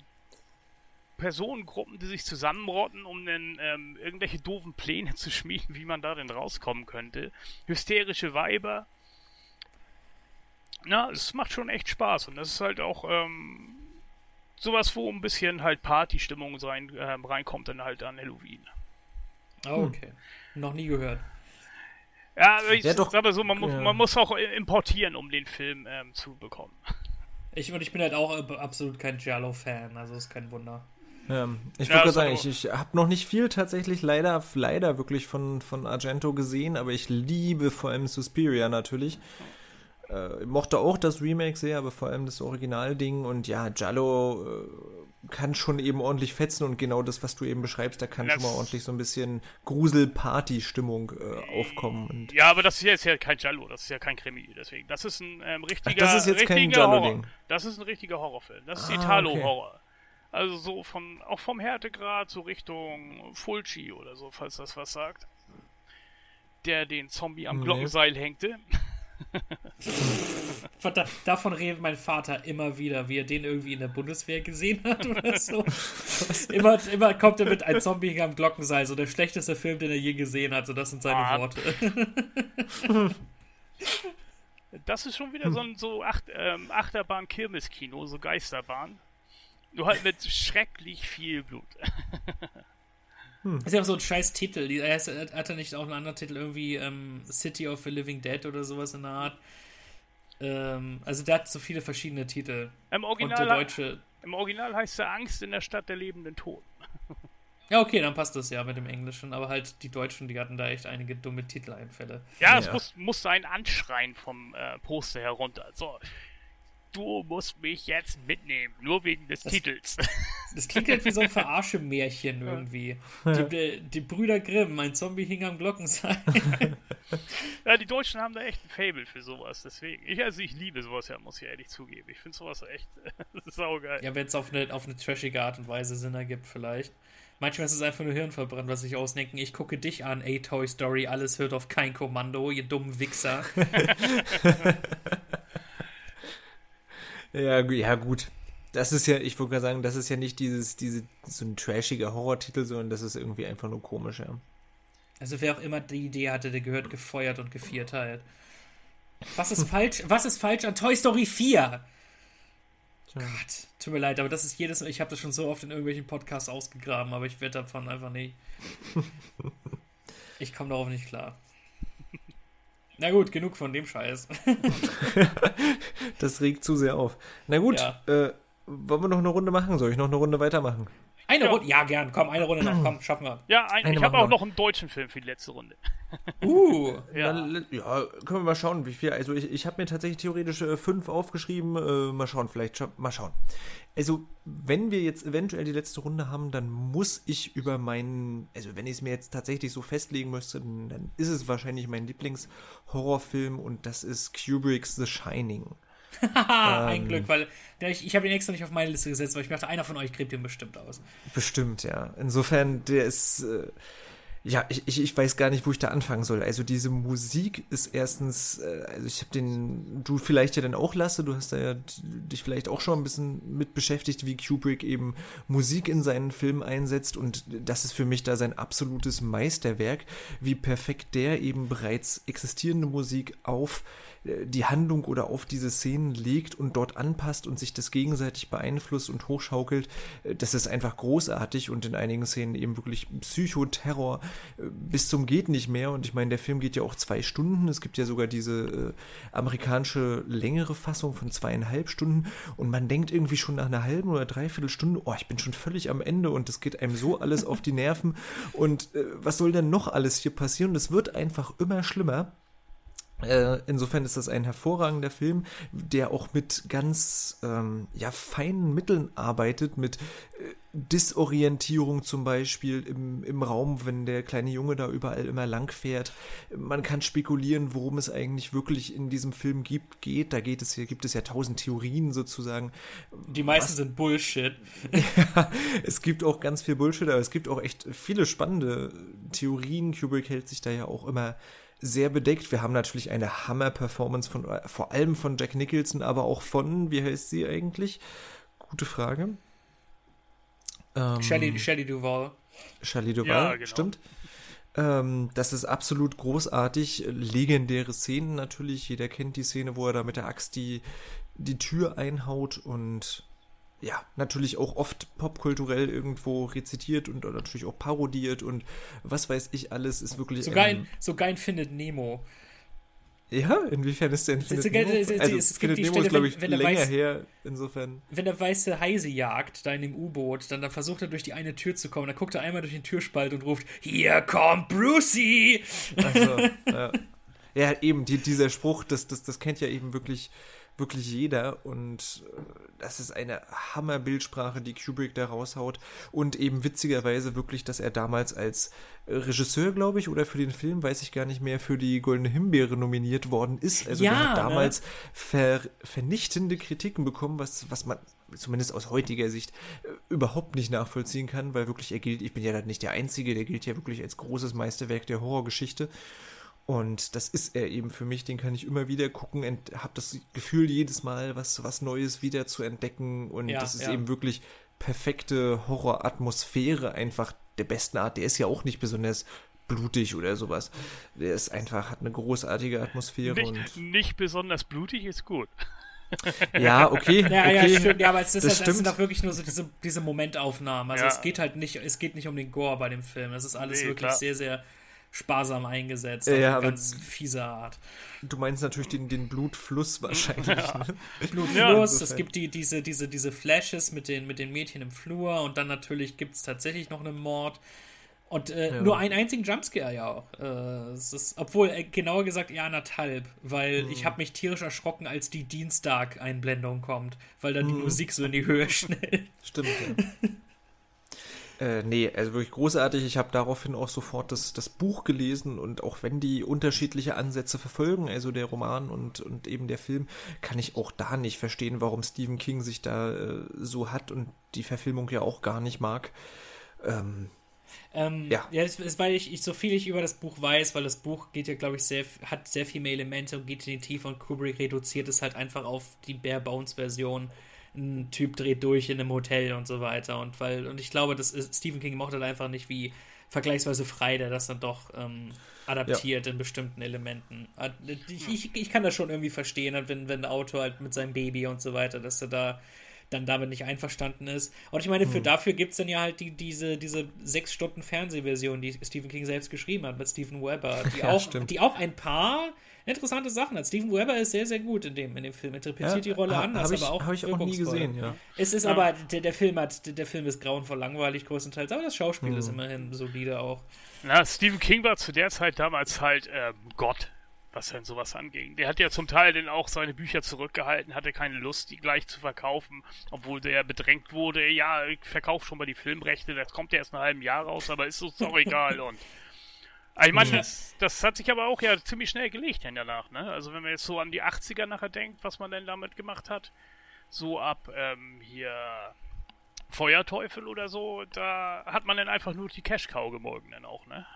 Personengruppen, die sich zusammenrotten, um dann ähm, irgendwelche doofen Pläne zu schmieden, wie man da denn rauskommen könnte. Hysterische Weiber. Na, es macht schon echt Spaß und das ist halt auch ähm, sowas, wo ein bisschen halt Partystimmung sein, ähm, reinkommt dann halt an Halloween. Oh, okay. Noch nie gehört. Ja, aber ich Ja, doch. sag so, man, muss, Ja. man muss auch importieren, um den Film ähm, zu bekommen. Ich, und ich bin halt auch äh, absolut kein Giallo-Fan, also ist kein Wunder. Ja, ich Ja, wollte gerade ist sagen, ich, ich habe noch nicht viel tatsächlich leider, leider wirklich von, von Argento gesehen, aber ich liebe vor allem Suspiria natürlich. Äh, mochte auch das Remake sehr, aber vor allem das Originalding und ja, Giallo äh, kann schon eben ordentlich fetzen und genau das, was du eben beschreibst, da kann Das- schon mal ordentlich so ein bisschen Grusel-Party-Stimmung äh, aufkommen. Und Ja, aber das ist jetzt ja kein Jallo, das ist ja kein Krimi, deswegen. Das ist ein ähm, richtiger, das ist jetzt kein. Horror. Das ist ein richtiger Horrorfilm. Das ist Ah, Italo-Horror. Also so von, auch vom Härtegrad so Richtung Fulci oder so, falls das was sagt. Der den Zombie am Nee. Glockenseil hängte. Verdammt, davon redet mein Vater immer wieder, wie er den irgendwie in der Bundeswehr gesehen hat oder so. immer, immer kommt er mit ein Zombie am Glockenseil, so der schlechteste Film, den er je gesehen hat, so das sind seine Ah. Worte. Das ist schon wieder so ein so Acht, ähm, Achterbahn-Kirmes-Kino, so Geisterbahn. Nur halt mit schrecklich viel Blut. Ist ja auch so ein scheiß Titel. Die- hat er nicht auch einen anderen Titel, irgendwie ähm, City of the Living Dead oder sowas in der Art? Ähm, also der hat so viele verschiedene Titel. Im Und der Original, deutsche. Im Original heißt er Angst in der Stadt der lebenden Toten. Ja, okay, dann passt das ja mit dem Englischen, aber halt die Deutschen, die hatten da echt einige dumme Titeleinfälle. Ja, es Ja. muss, musste ein Anschreien vom äh, Poster herunter. So, du musst mich jetzt mitnehmen, nur wegen des Titels. Das klingt halt wie so ein Verarsche-Märchen irgendwie. Die, die, die Brüder Grimm, ein Zombie hing am Glockenseil. ja, die Deutschen haben da echt ein Fable für sowas, deswegen. Ich, also ich liebe sowas ja, muss ich ehrlich zugeben. Ich finde sowas echt saugeil. Ja, wenn es auf eine, auf eine trashige Art und Weise Sinn ergibt, vielleicht. Manchmal ist es einfach nur Hirnverbrannt, was sich ausdenken. Ich gucke dich an, ey Toy Story, alles hört auf kein Kommando, ihr dummen Wichser. Ja, ja, gut. Das ist ja, ich würde gerade sagen, das ist ja nicht dieses, diese, so ein trashiger Horrortitel, sondern das ist irgendwie einfach nur komisch, ja. Also wer auch immer die Idee hatte, der gehört gefeuert und gevierteilt. Was ist falsch? Was ist falsch an Toy Story 4? Gott, tut mir leid, aber das ist jedes ich habe das schon so oft in irgendwelchen Podcasts ausgegraben, aber ich werde davon einfach nicht. Ich komme darauf nicht klar. Na gut, genug von dem Scheiß. Das regt zu sehr auf. Na gut, Ja. äh, wollen wir noch eine Runde machen? Soll ich noch eine Runde weitermachen? Eine Ja. Runde, ja gern, komm, eine Runde noch, komm, schaffen wir. Ja, ein, Eine ich habe auch noch einen deutschen Film für die letzte Runde. Uh, Ja. Dann, ja, können wir mal schauen, wie viel. Also ich, ich habe mir tatsächlich theoretisch äh, fünf aufgeschrieben. Äh, mal schauen, vielleicht scha mal schauen. Also, wenn wir jetzt eventuell die letzte Runde haben, dann muss ich über meinen, also wenn ich es mir jetzt tatsächlich so festlegen müsste, dann, dann ist es wahrscheinlich mein Lieblingshorrorfilm und das ist Kubricks The Shining. Haha, ein Glück, weil der, ich, ich habe ihn extra nicht auf meine Liste gesetzt, weil ich dachte, einer von euch gräbt ihn bestimmt aus. Bestimmt, ja. Insofern, der ist. Äh, Ja, ich, ich, ich weiß gar nicht, wo ich da anfangen soll. Also diese Musik ist erstens, äh, also ich habe den, du vielleicht ja dann auch Lasse, du hast da ja dich vielleicht auch schon ein bisschen mit beschäftigt, wie Kubrick eben Musik in seinen Filmen einsetzt und das ist für mich da sein absolutes Meisterwerk, wie perfekt der eben bereits existierende Musik auf äh, die Handlung oder auf diese Szenen legt und dort anpasst und sich das gegenseitig beeinflusst und hochschaukelt, äh, das ist einfach großartig und in einigen Szenen eben wirklich Psychoterror äh, bis zum geht nicht mehr. Und ich meine, der Film geht ja auch zwei Stunden. Es gibt ja sogar diese äh, amerikanische längere Fassung von zweieinhalb Stunden und man denkt irgendwie schon nach einer halben oder dreiviertel Stunde, oh, ich bin schon völlig am Ende und es geht einem so alles auf die Nerven und äh, was soll denn noch alles hier passieren? Das wird einfach immer schlimmer. Äh, insofern ist das ein hervorragender Film, der auch mit ganz ähm, ja, feinen Mitteln arbeitet, mit äh, Disorientierung zum Beispiel im, im Raum, wenn der kleine Junge da überall immer lang fährt. Man kann spekulieren, worum es eigentlich wirklich in diesem Film gibt, geht. Da geht es hier, gibt es ja tausend Theorien sozusagen. Die meisten Was, sind Bullshit. ja, es gibt auch ganz viel Bullshit, aber es gibt auch echt viele spannende Theorien. Kubrick hält sich da ja auch immer sehr bedeckt. Wir haben natürlich eine Hammer-Performance von, vor allem von Jack Nicholson, aber auch von, wie heißt sie eigentlich? Gute Frage. Ähm, Shelley, Shelley Duval. Shelley Duval, ja, genau. stimmt. Ähm, das ist absolut großartig. Legendäre Szenen natürlich. Jeder kennt die Szene, wo er da mit der Axt die, die Tür einhaut und ja, natürlich auch oft popkulturell irgendwo rezitiert und natürlich auch parodiert und was weiß ich alles, ist wirklich. Sogar, ähm, in, sogar in Findet Nemo. Ja, inwiefern ist denn Findet Nemo? Also, es Findet Nemo Stelle, ist, glaube ich, wenn, wenn länger weiß, her, insofern. Wenn der weiße Heise jagt, da in dem U-Boot, dann, dann versucht er durch die eine Tür zu kommen, dann guckt er einmal durch den Türspalt und ruft, hier kommt Brucey! Also, ja. ja, eben, die, dieser Spruch, das, das, das kennt ja eben wirklich wirklich jeder und äh, das ist eine Hammerbildsprache, die Kubrick da raushaut und eben witzigerweise wirklich, dass er damals als Regisseur, glaube ich, oder für den Film, weiß ich gar nicht mehr, für die Goldene Himbeere nominiert worden ist. Also ja, der hat ne? damals ne? ver vernichtende Kritiken bekommen, was, was man zumindest aus heutiger Sicht äh, überhaupt nicht nachvollziehen kann, weil wirklich er gilt, ich bin ja nicht der Einzige, der gilt ja wirklich als großes Meisterwerk der Horrorgeschichte. Und das ist er eben für mich, den kann ich immer wieder gucken und habe das Gefühl, jedes Mal was, was Neues wieder zu entdecken. Und ja, das ist ja. eben wirklich perfekte Horroratmosphäre, einfach der besten Art. Der ist ja auch nicht besonders blutig oder sowas. Der ist einfach, hat eine großartige Atmosphäre. Nicht, und nicht besonders blutig ist gut. Ja, okay. Ja, okay. ja, stimmt. Ja, aber es, ist das, halt, das sind doch wirklich nur so diese, diese Momentaufnahmen. Also ja. es geht halt nicht, es geht nicht um den Gore bei dem Film. Es ist alles nee, wirklich klar. sehr, sehr sparsam eingesetzt. Ja, auf eine ganz fiese Art. Du meinst natürlich den, den Blutfluss wahrscheinlich. Ja. Ne? Blutfluss, ja, es gibt die, diese, diese, diese Flashes mit den, mit den Mädchen im Flur und dann natürlich gibt es tatsächlich noch einen Mord. Und äh, ja. nur einen einzigen Jumpscare ja auch. Äh, es ist, obwohl, äh, genauer gesagt, eher anderthalb, weil mhm. ich habe mich tierisch erschrocken, als die Dienstag-Einblendung kommt, weil dann mhm. die Musik so in die Höhe schnellt. Stimmt, ja. Äh, nee, also wirklich großartig. Ich habe daraufhin auch sofort das, das Buch gelesen und auch wenn die unterschiedliche Ansätze verfolgen, also der Roman und, und eben der Film, kann ich auch da nicht verstehen, warum Stephen King sich da äh, so hat und die Verfilmung ja auch gar nicht mag. Ähm, ähm, ja. ja, es ist, weil ich, ich, so viel ich über das Buch weiß, weil das Buch geht ja, glaube ich, sehr, hat sehr viele Elemente und geht in die Tiefe und Kubrick reduziert es halt einfach auf die Bare Bones Version ein Typ dreht durch in einem Hotel und so weiter. Und weil, und ich glaube, das ist, Stephen King mochte halt einfach nicht, wie vergleichsweise frei der das dann doch ähm, adaptiert ja. in bestimmten Elementen. Äh, ich, ich, ich, kann das schon irgendwie verstehen, wenn, wenn der Autor halt mit seinem Baby und so weiter, dass er da dann damit nicht einverstanden ist. Und ich meine, für hm. dafür gibt es dann ja halt die, diese, diese sechs Stunden Fernsehversion, die Stephen King selbst geschrieben hat mit Stephen Weber, die, ja, auch, die auch ein paar interessante Sachen hat. Steven Weber ist sehr, sehr gut in dem, in dem Film. Interpretiert ja, die Rolle ha, anders, ich, aber auch Habe ich auch nie gesehen, ja. Es ist ja. aber, der, der Film hat, der, der, Film ist grauenvoll langweilig größtenteils, aber das Schauspiel hm. ist immerhin solide auch. Na, Stephen King war zu der Zeit damals halt ähm, Gott was denn sowas anging. Der hat ja zum Teil dann auch seine Bücher zurückgehalten, hatte keine Lust, die gleich zu verkaufen, obwohl der bedrängt wurde, ja, ich verkaufe schon mal die Filmrechte, das kommt ja erst in einem halben Jahr raus, aber ist uns doch egal und ich meine, mhm. das, das hat sich aber auch ja ziemlich schnell gelegt dann danach, ne? Also wenn man jetzt so an die 80er nachher denkt, was man denn damit gemacht hat, so ab ähm, hier Feuerteufel oder so, da hat man dann einfach nur die Cash-Cow gemolken dann auch, ne?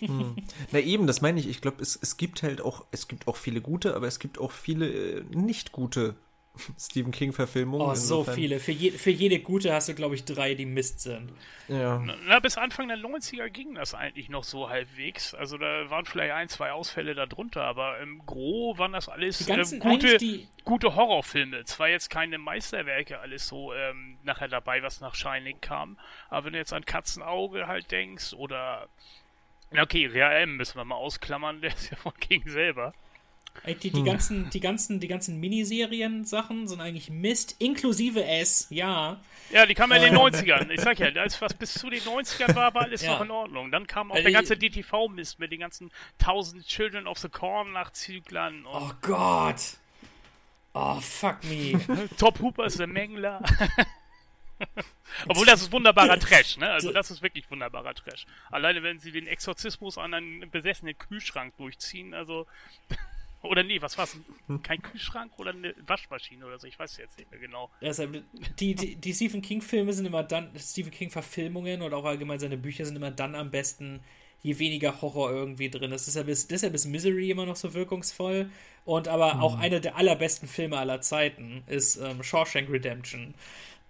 Hm. Na eben, das meine ich. Ich glaube, es, es gibt halt auch, es gibt auch viele gute, aber es gibt auch viele äh, nicht gute Stephen King-Verfilmungen. Oh, so viele. Für, je, für jede gute hast du, glaube ich, drei, die Mist sind. Ja. Na, bis Anfang der 90er ging das eigentlich noch so halbwegs. Also da waren vielleicht ein, zwei Ausfälle darunter, aber im Gro waren das alles ganzen, äh, gute, die... gute Horrorfilme. Zwar jetzt keine Meisterwerke alles so ähm, nachher dabei, was nach Shining kam, aber wenn du jetzt an Katzenauge halt denkst oder okay, RM müssen wir mal ausklammern, der ist ja von King selber. Die, die, hm. ganzen, die ganzen, die ganzen Miniserien-Sachen sind eigentlich Mist, inklusive S, ja. Ja, die kamen ja in den 90ern. Ich sag ja, alles, was bis zu den 90ern war, war alles ja. noch in Ordnung. Dann kam auch äh, der ganze DTV-Mist mit den ganzen 1000 Children of the Corn nach Zyklern. oh Gott! Oh, fuck me. Top Hooper ist der Mengler. Obwohl das ist wunderbarer Trash, ne? Also das ist wirklich wunderbarer Trash. Alleine wenn sie den Exorzismus an einen besessenen Kühlschrank durchziehen, also oder nee, was war's? Kein Kühlschrank oder eine Waschmaschine oder so? Ich weiß jetzt nicht mehr genau. Deshalb, die, die, die Stephen King-Filme sind immer dann, Stephen King-Verfilmungen und auch allgemein seine Bücher sind immer dann am besten, je weniger Horror irgendwie drin ist. Deshalb ist, deshalb ist Misery immer noch so wirkungsvoll. Und aber mhm. auch einer der allerbesten Filme aller Zeiten ist ähm, Shawshank Redemption.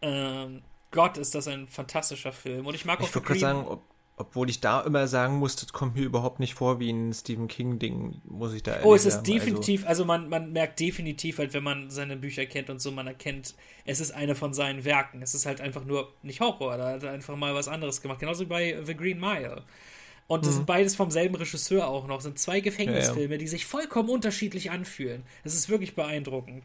Ähm, Gott, ist das ein fantastischer Film. Und ich mag auch. Ich würde sagen, ob, obwohl ich da immer sagen muss, das kommt mir überhaupt nicht vor wie ein Stephen King-Ding, muss ich da Oh, es ist sagen. definitiv, also, also, man, man merkt definitiv halt, wenn man seine Bücher kennt und so, man erkennt, es ist eine von seinen Werken. Es ist halt einfach nur nicht Horror, da hat er einfach mal was anderes gemacht. Genauso wie bei The Green Mile. Und das mhm. sind beides vom selben Regisseur auch noch. Das sind zwei Gefängnisfilme, ja, ja. die sich vollkommen unterschiedlich anfühlen. Es ist wirklich beeindruckend.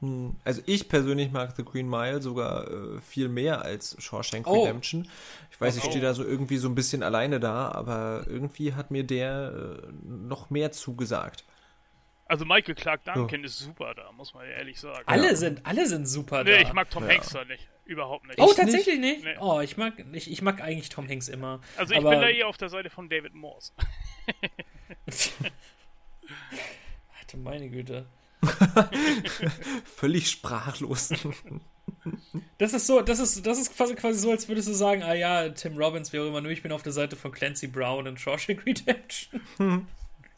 Hm. Also ich persönlich mag The Green Mile sogar äh, viel mehr als Shawshank oh. Redemption. Ich weiß, oh. ich stehe da so irgendwie so ein bisschen alleine da, aber irgendwie hat mir der äh, noch mehr zugesagt. Also Michael Clark Duncan ja. ist super da, muss man ehrlich sagen. Alle ja. sind, alle sind super nee, da. Nee, ich mag Tom ja. Hanks da nicht. Überhaupt nicht. Oh, ich tatsächlich nicht? nicht? Nee. Oh, ich mag, ich, ich mag eigentlich Tom Hanks immer. Also ich bin da eher auf der Seite von David Morse. Alter, meine Güte. Völlig sprachlos. Das ist so, das ist, das ist quasi, quasi so, als würdest du sagen, ah ja, Tim Robbins, wie auch immer, nur ich bin auf der Seite von Clancy Brown in Shawshank Redemption. Hm.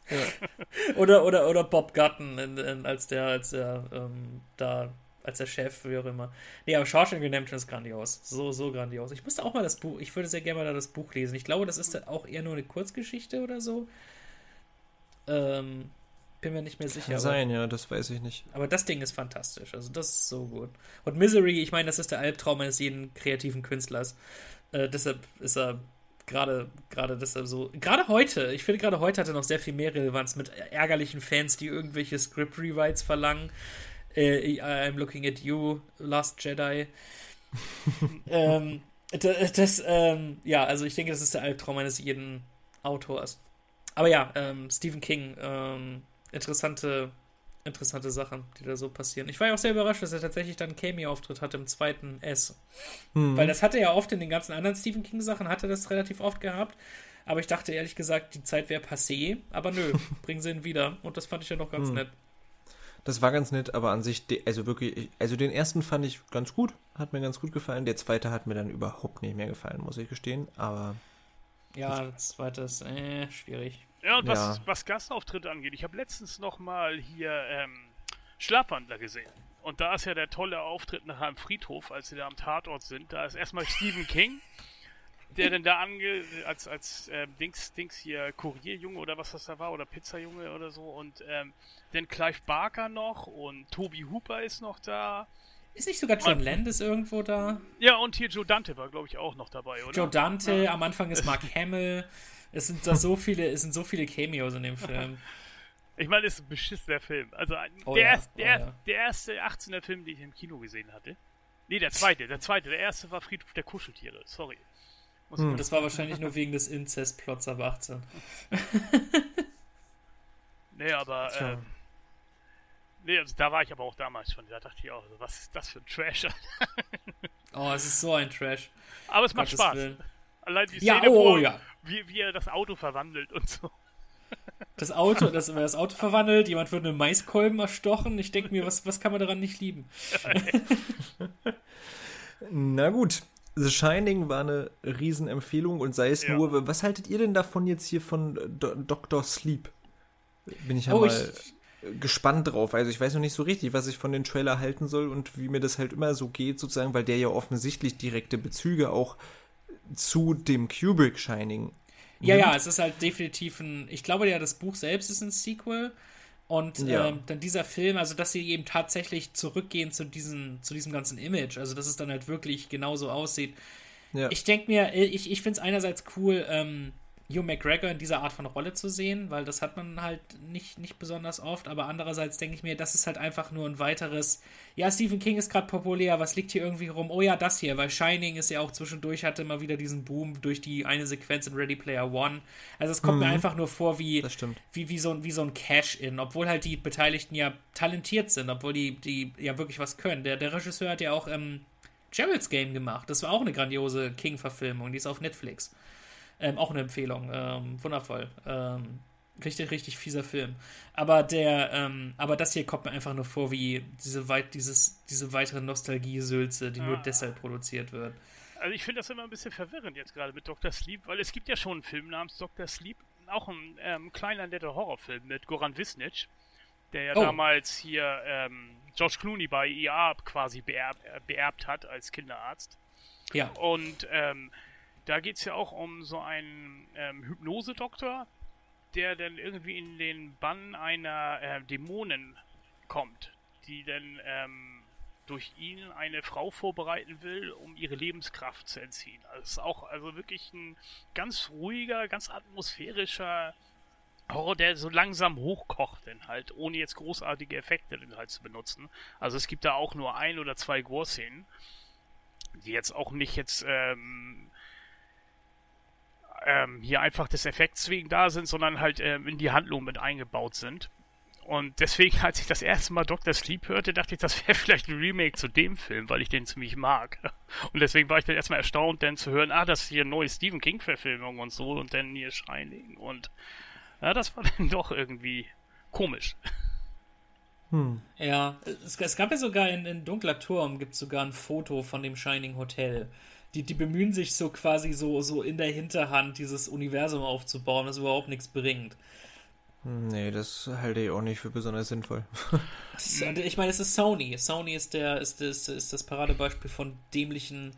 Ja. Oder, oder, oder Bob Gutton in, in, als der, als der, ähm, da, als der Chef, wie auch immer. Nee, aber Shawshank Redemption ist grandios. So, so grandios. Ich musste auch mal das Buch, ich würde sehr gerne mal da das Buch lesen. Ich glaube, das ist auch eher nur eine Kurzgeschichte oder so. Ähm, bin mir nicht mehr sicher. Kann sein, ja, das weiß ich nicht. Aber das Ding ist fantastisch. Also, das ist so gut. Und Misery, ich meine, das ist der Albtraum eines jeden kreativen Künstlers. Äh, deshalb ist er gerade gerade deshalb so gerade heute ich finde gerade heute hat er noch sehr viel mehr Relevanz mit ärgerlichen Fans die irgendwelche Script Rewrites verlangen äh, I'm looking at you Last Jedi ähm, das, das ähm, ja also ich denke das ist der Albtraum eines jeden Autors aber ja ähm, Stephen King ähm, interessante, interessante Sachen, die da so passieren. Ich war ja auch sehr überrascht, dass er tatsächlich dann einen Cameo-Auftritt hat im zweiten S. Hm. Weil das hatte er ja oft in den ganzen anderen Stephen King-Sachen, hatte das relativ oft gehabt. Aber ich dachte ehrlich gesagt, die Zeit wäre passé. Aber nö, bringen sie ihn wieder. Und das fand ich ja noch ganz hm. nett. Das war ganz nett, aber an sich, also wirklich, also den ersten fand ich ganz gut, hat mir ganz gut gefallen. Der zweite hat mir dann überhaupt nicht mehr gefallen, muss ich gestehen. Aber. Ja, das zweite ist äh, schwierig. Ja, und was, ja. was Gastauftritte angeht, ich habe letztens noch mal hier ähm, Schlafwandler gesehen. Und da ist ja der tolle Auftritt nach einem Friedhof, als sie da am Tatort sind. Da ist erstmal Stephen King, der denn da ange als als äh, Dings Dings hier Kurierjunge oder was das da war oder Pizzajunge oder so und ähm, dann Clive Barker noch und Toby Hooper ist noch da. Ist nicht sogar John Landis irgendwo da? Ja, und hier Joe Dante war, glaube ich, auch noch dabei, oder? Joe Dante, ja. am Anfang ist Mark Hamill. Es sind da so viele, es sind so viele Cameos in dem Film. Ich meine, es ist ein beschissener Film. Also oh der, ja, erste, der, oh ja. der erste 18er Film, den ich im Kino gesehen hatte. Nee, der zweite, der zweite. Der erste war Friedhof der Kuscheltiere. Sorry. Hm. Das war wahrscheinlich nur wegen des Inzestplots ab 18. nee, aber ähm, Nee, also da war ich aber auch damals schon. Da dachte ich auch, was ist das für ein Trash? oh, es ist so ein Trash. Aber es macht Spaß. Willen. Allein die Szene, ja, oh, wo, ja. Wie, wie er das Auto verwandelt und so. Das Auto, das, das Auto verwandelt, jemand wird einen Maiskolben erstochen. Ich denke mir, was, was kann man daran nicht lieben? Na gut. The Shining war eine Riesenempfehlung und sei es Ja. nur, was haltet ihr denn davon jetzt hier von äh, Do Dr. Sleep? Bin ich ja Oh, mal ich- gespannt drauf. Also ich weiß noch nicht so richtig, was ich von den Trailer halten soll und wie mir das halt immer so geht, sozusagen, weil der ja offensichtlich direkte Bezüge auch zu dem Kubrick Shining. Ja, nimmt. ja, es ist halt definitiv ein. Ich glaube ja, das Buch selbst ist ein Sequel. Und Ja. ähm, dann dieser Film, also dass sie eben tatsächlich zurückgehen zu, diesen, zu diesem ganzen Image, also dass es dann halt wirklich genauso aussieht. Ja. Ich denke mir, ich, ich finde es einerseits cool, ähm, Hugh McGregor in dieser Art von Rolle zu sehen, weil das hat man halt nicht, nicht besonders oft, aber andererseits denke ich mir, das ist halt einfach nur ein weiteres, ja, Stephen King ist gerade populär, was liegt hier irgendwie rum? Oh ja, das hier, weil Shining ist ja auch zwischendurch, hatte immer wieder diesen Boom durch die eine Sequenz in Ready Player One. Also es kommt mir einfach nur vor wie, wie, wie, so, ein- wie so ein Cash-In, obwohl halt die Beteiligten ja talentiert sind, obwohl die, die ja wirklich was können. Der, der Regisseur hat ja auch ähm, Gerald's Game gemacht. Das war auch eine grandiose King-Verfilmung, die ist auf Netflix. Ähm, auch eine Empfehlung. Ähm, wundervoll. Ähm, richtig, richtig fieser Film. Aber der, ähm, aber das hier kommt mir einfach nur vor wie diese weit, dieses, diese weitere Nostalgie-Sülze, die nur Ah. deshalb produziert wird. Also ich finde das immer ein bisschen verwirrend jetzt gerade mit Dr. Sleep, weil es gibt ja schon einen Film namens Dr. Sleep, auch ein ähm, kleiner netter Horrorfilm mit Goran Visnich, der ja Oh. damals hier ähm, George Clooney bei EA quasi beerbt, äh, beerbt hat als Kinderarzt. Ja. Und ähm, da geht es ja auch um so einen ähm, Hypnosedoktor, der dann irgendwie in den Bann einer äh, Dämonin kommt, die dann ähm, durch ihn eine Frau vorbereiten will, um ihre Lebenskraft zu entziehen. Also ist auch also wirklich ein ganz ruhiger, ganz atmosphärischer Horror, der so langsam hochkocht, denn halt, ohne jetzt großartige Effekte dann halt zu benutzen. Also es gibt da auch nur ein oder zwei Gore-Szenen, die jetzt auch nicht jetzt ähm, ähm, hier einfach des Effekts wegen da sind, sondern halt ähm, in die Handlung mit eingebaut sind. Und deswegen, als ich das erste Mal Dr. Sleep hörte, dachte ich, das wäre vielleicht ein Remake zu dem Film, weil ich den ziemlich mag. Und deswegen war ich dann erstmal erstaunt, dann zu hören, ah, das ist hier eine neue Stephen King-Verfilmung und so und dann hier Shining. Und ja, das war dann doch irgendwie komisch. Hm. Ja, es, es gab ja sogar in, in Dunkler Turm gibt es sogar ein Foto von dem Shining Hotel. Die, die bemühen sich so quasi so, so in der Hinterhand dieses Universum aufzubauen, das überhaupt nichts bringt. Nee, das halte ich auch nicht für besonders sinnvoll. Ist, und ich meine, es ist Sony. Sony ist der, ist das, ist das Paradebeispiel von dämlichen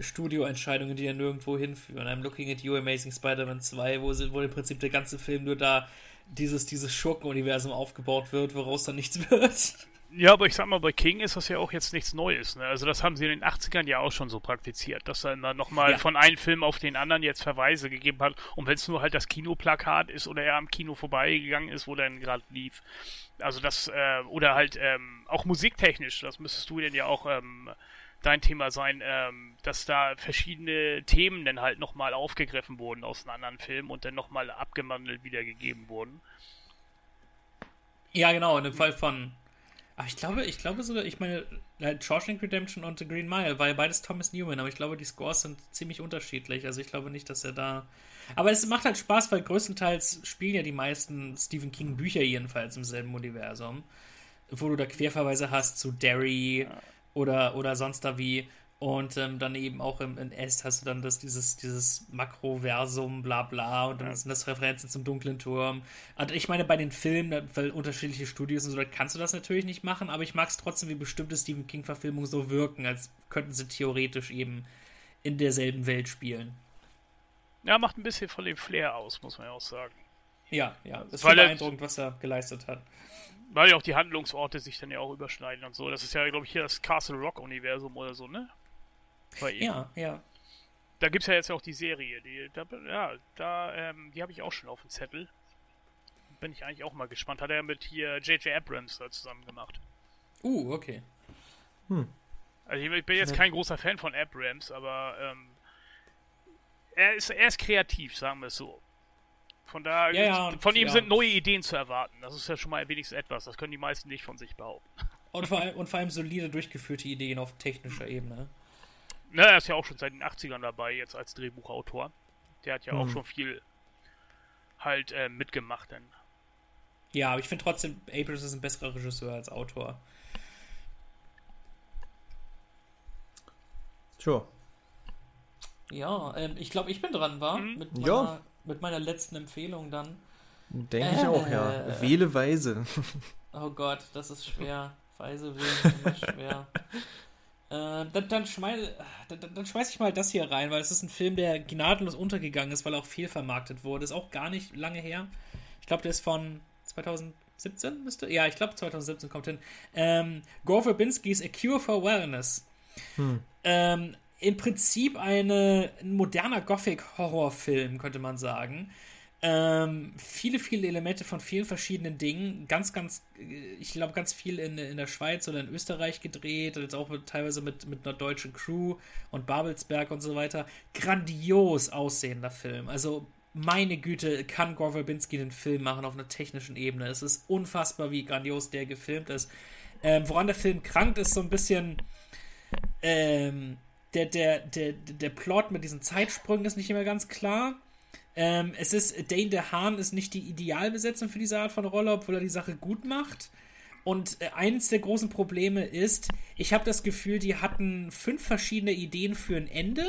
Studioentscheidungen, die ja nirgendwo hinführen. I'm looking at you, Amazing Spider-Man 2, wo, wo im Prinzip der ganze Film nur da dieses, dieses Schurkenuniversum aufgebaut wird, woraus dann nichts wird. Ja, aber ich sag mal, bei King ist das ja auch jetzt nichts Neues. Ne? Also das haben sie in den 80ern ja auch schon so praktiziert, dass er immer nochmal Ja. von einem Film auf den anderen jetzt Verweise gegeben hat. Und wenn es nur halt das Kinoplakat ist oder er am Kino vorbeigegangen ist, wo dann gerade lief. Also das, äh, oder halt ähm, auch musiktechnisch, das müsstest du denn ja auch ähm, dein Thema sein, ähm, dass da verschiedene Themen dann halt nochmal aufgegriffen wurden aus einem anderen Film und dann nochmal abgewandelt wiedergegeben wurden. Ja, genau, in dem Fall von. Aber ich glaube, ich glaube sogar, ich meine, halt Shawshank Redemption und The Green Mile war ja beides Thomas Newman, aber ich glaube, die Scores sind ziemlich unterschiedlich. Also ich glaube nicht, dass er da. Aber es macht halt Spaß, weil größtenteils spielen ja die meisten Stephen King Bücher jedenfalls im selben Universum. Wo du da Querverweise hast zu Derry oder, oder sonst da wie. Und ähm, dann eben auch im, in S hast du dann das, dieses, dieses Makroversum, bla bla, und dann sind das Referenzen zum dunklen Turm. Und ich meine, bei den Filmen, weil unterschiedliche Studios und so, da kannst du das natürlich nicht machen, aber ich mag es trotzdem, wie bestimmte Stephen King-Verfilmungen so wirken, als könnten sie theoretisch eben in derselben Welt spielen. Ja, macht ein bisschen von dem Flair aus, muss man ja auch sagen. Ja, ja, das ist schon er- beeindruckend, was er geleistet hat. Weil ja auch die Handlungsorte sich dann ja auch überschneiden und so. Das ist ja, glaube ich, hier das Castle Rock-Universum oder so, ne? Bei ihm. Ja, ja. Da gibt es ja jetzt auch die Serie. Die, da, ja, da, ähm, die habe ich auch schon auf dem Zettel. Bin ich eigentlich auch mal gespannt. Hat er mit hier J.J. Abrams da zusammen gemacht. Uh, okay. Also ich bin jetzt kein großer Fan von Abrams, aber ähm, er, ist, er ist kreativ, sagen wir es so. Von da, Ja, ja, von ihm ja. sind neue Ideen zu erwarten. Das ist ja schon mal wenigstens etwas. Das können die meisten nicht von sich behaupten. Und vor, allem, und vor allem solide durchgeführte Ideen auf technischer Ebene. Na, er ist ja auch schon seit den 80ern dabei, jetzt als Drehbuchautor. Der hat ja auch Mhm. schon viel halt äh, mitgemacht. Denn. Ja, aber ich finde trotzdem, Abrams ist ein besserer Regisseur als Autor. Sure. Ja, ähm, ich glaube, ich bin dran, war? Mhm. Mit, meiner, Ja. mit meiner letzten Empfehlung dann. Denke ich auch, ja. Äh. Wähle weise. Oh Gott, das ist schwer. Weise wählen ist immer schwer. Äh, dann, dann, schmeiß, dann, dann- schmeiß ich mal das hier rein, weil es ist ein Film, der gnadenlos untergegangen ist, weil er auch viel vermarktet wurde. Ist auch gar nicht lange her. Ich glaube, der ist von 2017, müsste? Ja, ich glaube 2017 kommt hin. Ähm, Gore Verbinski's A Cure for Wellness. Ähm, Im Prinzip eine, ein moderner Gothic-Horrorfilm, könnte man sagen. Ähm, viele, viele Elemente von vielen verschiedenen Dingen. Ganz, ganz, äh, ich glaube, ganz viel in, in der Schweiz oder in Österreich gedreht. Und jetzt auch mit, teilweise mit, mit einer deutschen Crew und Babelsberg und so weiter. Grandios aussehender Film. Also, meine Güte, kann Gore Verbinski den Film machen auf einer technischen Ebene. Es ist unfassbar, wie grandios der gefilmt ist. Ähm, woran der Film krankt, ist so ein bisschen. Ähm, der, der, der, der Plot mit diesen Zeitsprüngen ist nicht immer ganz klar. Ähm, es ist, Dane DeHaan ist nicht die Idealbesetzung für diese Art von Rolle, obwohl er die Sache gut macht. Und äh, eines der großen Probleme ist, ich habe das Gefühl, die hatten fünf verschiedene Ideen für ein Ende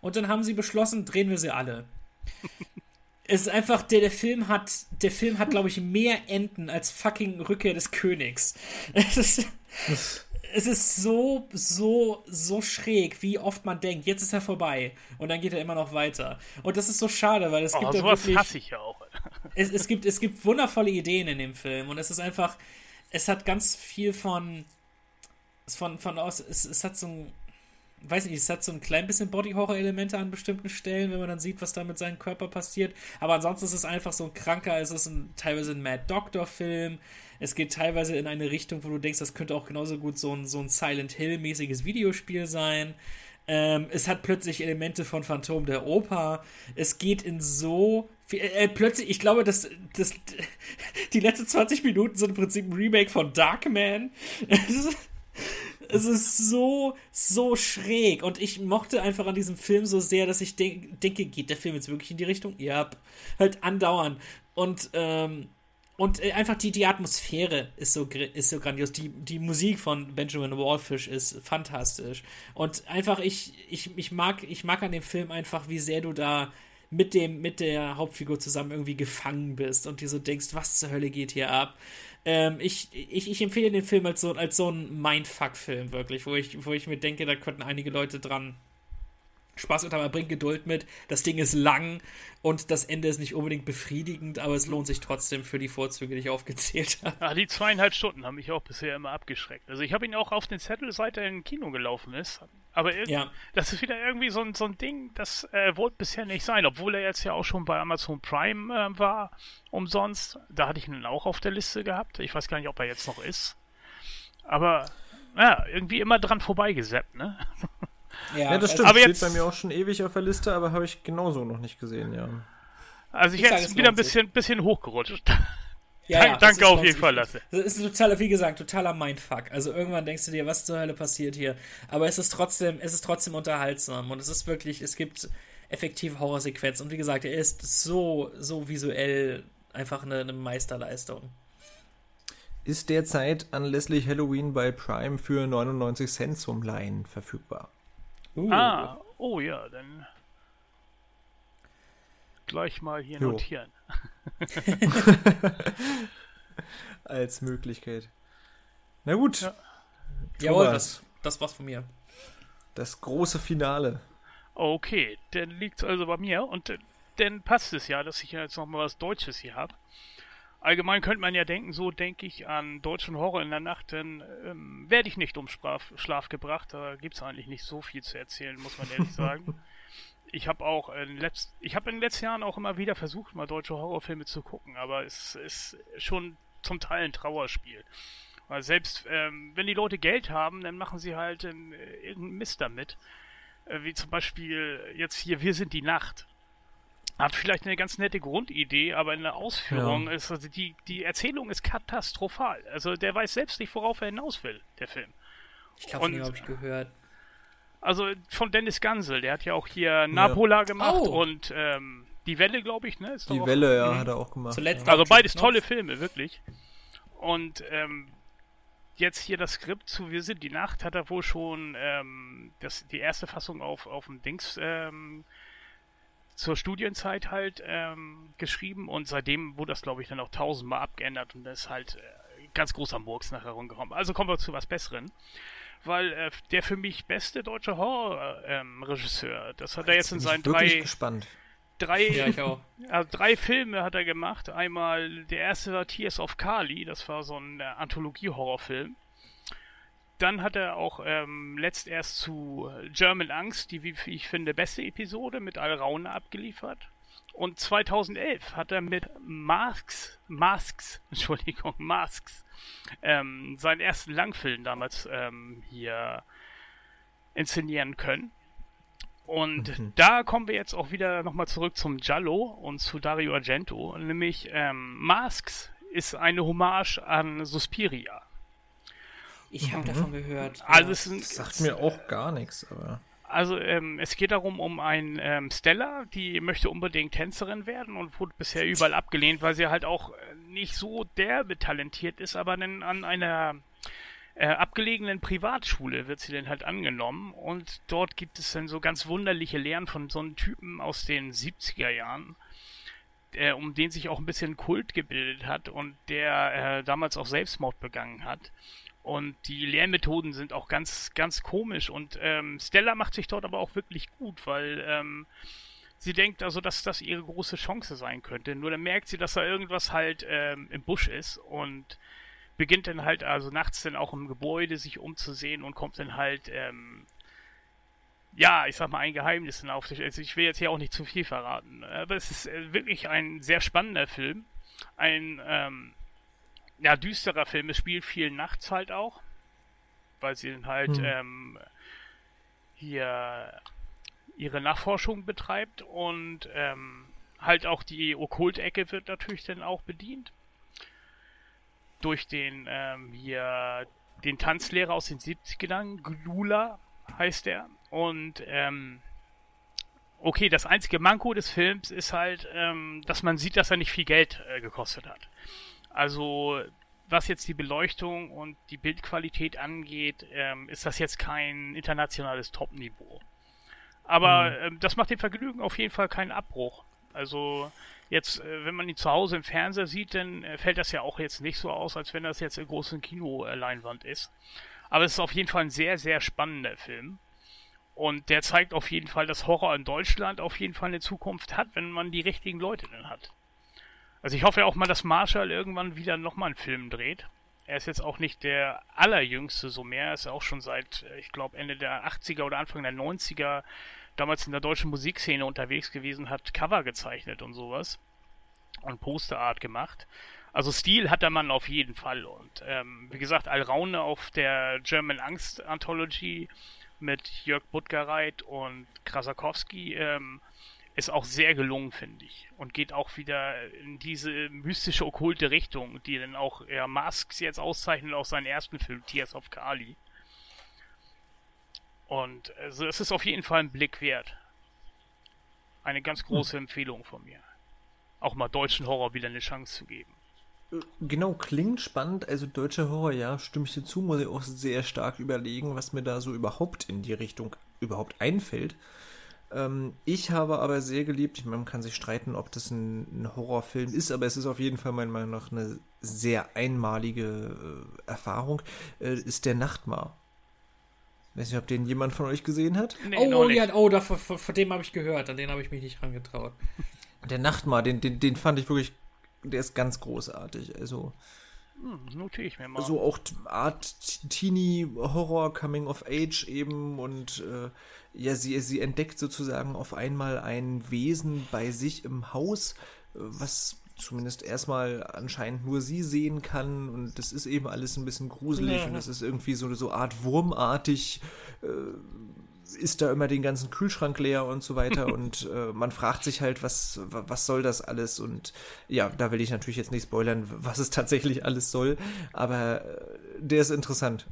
und dann haben sie beschlossen, drehen wir sie alle. es ist einfach, der, der Film hat, der Film hat, glaube ich, mehr Enden als fucking Rückkehr des Königs. Es ist, es ist so, so, so schräg, wie oft man denkt, jetzt ist er vorbei. Und dann geht er immer noch weiter. Und das ist so schade, weil es Oh, gibt ja wirklich hasse ich ja auch. es, es, gibt, es gibt wundervolle Ideen in dem Film und es ist einfach, es hat ganz viel von, von, von aus, es, es hat so ein, weiß nicht, es hat so ein klein bisschen Body-Horror-Elemente an bestimmten Stellen, wenn man dann sieht, was da mit seinem Körper passiert. Aber ansonsten ist es einfach so ein kranker, es ist ein, teilweise ein Mad Doctor-Film. Es geht teilweise in eine Richtung, wo du denkst, das könnte auch genauso gut so ein, so ein Silent Hill-mäßiges Videospiel sein. Ähm, es hat plötzlich Elemente von Phantom der Oper. Es geht in so viel, äh, plötzlich, ich glaube, dass, dass die letzten 20 Minuten sind im Prinzip ein Remake von Darkman. Es ist, so, so schräg. Und ich mochte einfach an diesem Film so sehr, dass ich denk, denke, geht der Film jetzt wirklich in die Richtung? Ja, halt andauernd. Und, ähm, und äh, einfach die, die Atmosphäre ist so, ist so grandios. Die, die Musik von Benjamin Wallfish ist fantastisch. Und einfach, ich, ich, ich, mag, ich mag an dem Film einfach, wie sehr du da mit, dem, mit der Hauptfigur zusammen irgendwie gefangen bist und dir so denkst, was zur Hölle geht hier ab. Ähm, ich, ich, ich empfehle den Film als so, als so ein Mindfuck-Film, wirklich, wo ich, wo ich mir denke, da könnten einige Leute dran Spaß mit haben, bringt Geduld mit. Das Ding ist lang und das Ende ist nicht unbedingt befriedigend, aber es lohnt sich trotzdem für die Vorzüge, die ich aufgezählt habe. Ah, die zweieinhalb Stunden haben mich auch bisher immer abgeschreckt. Also ich habe ihn auch auf den Zettel, seit er im Kino gelaufen ist. Aber Ja. das ist wieder irgendwie so ein, so ein Ding, das äh, wollte bisher nicht sein, obwohl er jetzt ja auch schon bei Amazon Prime äh, war, umsonst. Da hatte ich ihn auch auf der Liste gehabt. Ich weiß gar nicht, ob er jetzt noch ist. Aber ja, irgendwie immer dran vorbeigesappt, ne? Ja, das also- stimmt. aber Steht jetzt- bei mir auch schon ewig auf der Liste, aber habe ich genauso noch nicht gesehen, ja. Also ich, Ich jetzt es wieder ein bisschen, bisschen hochgerutscht. Ja, ja, danke das auf jeden Fall. Lasse. Das ist totaler, wie gesagt, totaler Mindfuck. Also irgendwann denkst du dir, was zur Hölle passiert hier? Aber es ist trotzdem, es ist trotzdem unterhaltsam und es ist wirklich, es gibt effektive Horrorsequenzen und wie gesagt, er ist so, so visuell einfach eine, eine Meisterleistung. Ist derzeit anlässlich Halloween bei Prime für 99 Cent zum Leihen verfügbar. Uh. Ah, oh ja, dann gleich mal hier Jo. notieren. Als Möglichkeit. Na gut, Ja. Jawohl, das, das war's von mir. das große Finale. Okay, dann liegt es also bei mir und dann passt es ja, dass ich jetzt noch mal was Deutsches hier habe. Allgemein könnte man ja denken, so denke ich an deutschen Horror in der Nacht, dann ähm, werde ich nicht um Schlaf, Schlaf gebracht. Da gibt es eigentlich nicht so viel zu erzählen, muss man ehrlich sagen. Ich habe auch in, letzt, ich habe in den letzten Jahren auch immer wieder versucht, mal deutsche Horrorfilme zu gucken, aber es ist schon zum Teil ein Trauerspiel. Weil selbst ähm, wenn die Leute Geld haben, dann machen sie halt ähm, irgendeinen Mist damit. Äh, wie zum Beispiel jetzt hier Wir sind die Nacht. Hat vielleicht eine ganz nette Grundidee, aber in der Ausführung Ja. ist also die, die Erzählung ist katastrophal. Also der weiß selbst nicht, worauf er hinaus will, der Film. Ich glaube, dem habe ich gehört. Also von Dennis Gansel, der hat ja auch hier Napola gemacht Oh. und ähm, Die Welle, glaube ich, ne? Ist Die Welle, ja, Mhm. hat er auch gemacht. Zuletzt ja. Also beides tolle Filme, wirklich. Und ähm, jetzt hier das Skript zu Wir sind die Nacht hat er wohl schon ähm, das, die erste Fassung auf, auf dem Dings ähm, zur Studienzeit halt ähm, geschrieben und seitdem wurde das, glaube ich, dann auch tausendmal abgeändert und das ist halt äh, ganz großer Murks nachher rumgekommen. Also kommen wir zu was Besseren. Weil äh, der für mich beste deutsche Horror-Regisseur, ähm, das hat er jetzt in seinen drei. gespannt drei, ja, ich auch. Also drei Filme hat er gemacht. Einmal, der erste war Tears of Kali, das war so ein äh, Anthologie-Horrorfilm. Dann hat er auch ähm, letzt erst zu German Angst, die, wie ich finde, beste Episode mit Alraune abgeliefert. Und 2011 hat er mit Masks, Masks, Entschuldigung, Masks, ähm, seinen ersten Langfilm damals ähm, hier inszenieren können. Und mhm. da kommen wir jetzt auch wieder nochmal zurück zum Giallo und zu Dario Argento. Nämlich ähm, Masks ist eine Hommage an Suspiria. Ich habe mhm. davon gehört. Also es das sagt mir auch gar nichts, aber. Also ähm, es geht darum um ein ähm, Stella, die möchte unbedingt Tänzerin werden und wurde bisher überall abgelehnt, weil sie halt auch nicht so derbe talentiert ist, aber dann an einer äh, abgelegenen Privatschule wird sie dann halt angenommen und dort gibt es dann so ganz wunderliche Lehren von so einem Typen aus den 70er Jahren, äh, um den sich auch ein bisschen Kult gebildet hat und der äh, damals auch Selbstmord begangen hat. Und die Lehrmethoden sind auch ganz, ganz komisch. Und ähm, Stella macht sich dort aber auch wirklich gut, weil ähm, sie denkt also, dass das ihre große Chance sein könnte. Nur dann merkt sie, dass da irgendwas halt ähm, im Busch ist und beginnt dann halt also nachts dann auch im Gebäude sich umzusehen und kommt dann halt, ähm, ja, ich sag mal, ein Geheimnis dann auf sich. Also ich will jetzt hier auch nicht zu viel verraten, aber es ist äh, wirklich ein sehr spannender Film. Ein, ähm, ja, düsterer Film. Es spielt viel nachts halt auch, weil sie dann halt hm. ähm, hier ihre Nachforschung betreibt und ähm, halt auch die Okkultecke wird natürlich dann auch bedient durch den ähm, hier den Tanzlehrer aus den 70ern, Glula heißt er. Und ähm, okay, das einzige Manko des Films ist halt, ähm, dass man sieht, dass er nicht viel Geld äh, gekostet hat. Also was jetzt die Beleuchtung und die Bildqualität angeht, ähm, ist das jetzt kein internationales Top-Niveau. Aber mhm. ähm, das macht dem Vergnügen auf jeden Fall keinen Abbruch. Also Jetzt, äh, wenn man ihn zu Hause im Fernseher sieht, dann äh, fällt das ja auch jetzt nicht so aus, als wenn das jetzt eine große Kinoleinwand ist. Aber es ist auf jeden Fall ein sehr, sehr spannender Film. Und der zeigt auf jeden Fall, dass Horror in Deutschland auf jeden Fall eine Zukunft hat, wenn man die richtigen Leute dann hat. Also ich hoffe auch mal, dass Marshall irgendwann wieder nochmal einen Film dreht. Er ist jetzt auch nicht der allerjüngste so mehr. Er ist auch schon seit, äh, ich glaube, Ende der 80er oder Anfang der 90er damals in der deutschen Musikszene unterwegs gewesen, hat Cover gezeichnet und sowas und Posterart gemacht. Also Stil hat der Mann auf jeden Fall. Und ähm, wie gesagt, Alraune auf der German Angst Anthology mit Jörg Buttgereit und Krasakowski ähm, ist auch sehr gelungen, finde ich. Und geht auch wieder in diese mystische, okkulte Richtung, die dann auch ja, Masks jetzt auszeichnet aus seinem ersten Film, Tears of Kali. Und also es ist auf jeden Fall ein Blick wert. Eine ganz große hm. Empfehlung von mir. Auch mal deutschen Horror wieder eine Chance zu geben. Genau, klingt spannend. Also deutscher Horror, ja, stimme ich dir zu, muss ich auch sehr stark überlegen, was mir da so überhaupt in die Richtung überhaupt einfällt. Ähm, ich habe aber sehr geliebt, ich meine, man kann sich streiten, ob das ein, ein, Horrorfilm ist, aber es ist auf jeden Fall meiner Meinung nach eine sehr einmalige äh, Erfahrung, äh, ist der Nachtmar. Weiß nicht, ob den jemand von euch gesehen hat. Nee, oh, ja, oh, da, von, von, dem habe ich gehört, an den habe ich mich nicht rangetraut. Der Nachtmar, den, den, den fand ich wirklich, der ist ganz großartig. Also. Hm, notiere ich mir mal. So auch Art Teenie Horror Coming of Age eben und äh, ja, sie, sie entdeckt sozusagen auf einmal ein Wesen bei sich im Haus, äh, was zumindest erstmal anscheinend nur sie sehen kann und das ist eben alles ein bisschen gruselig ja. und es ist irgendwie so eine Art wurmartig, äh, ist da immer den ganzen Kühlschrank leer und so weiter und äh, man fragt sich halt, was, was soll das alles und ja, da will ich natürlich jetzt nicht spoilern, was es tatsächlich alles soll, aber äh, der ist interessant.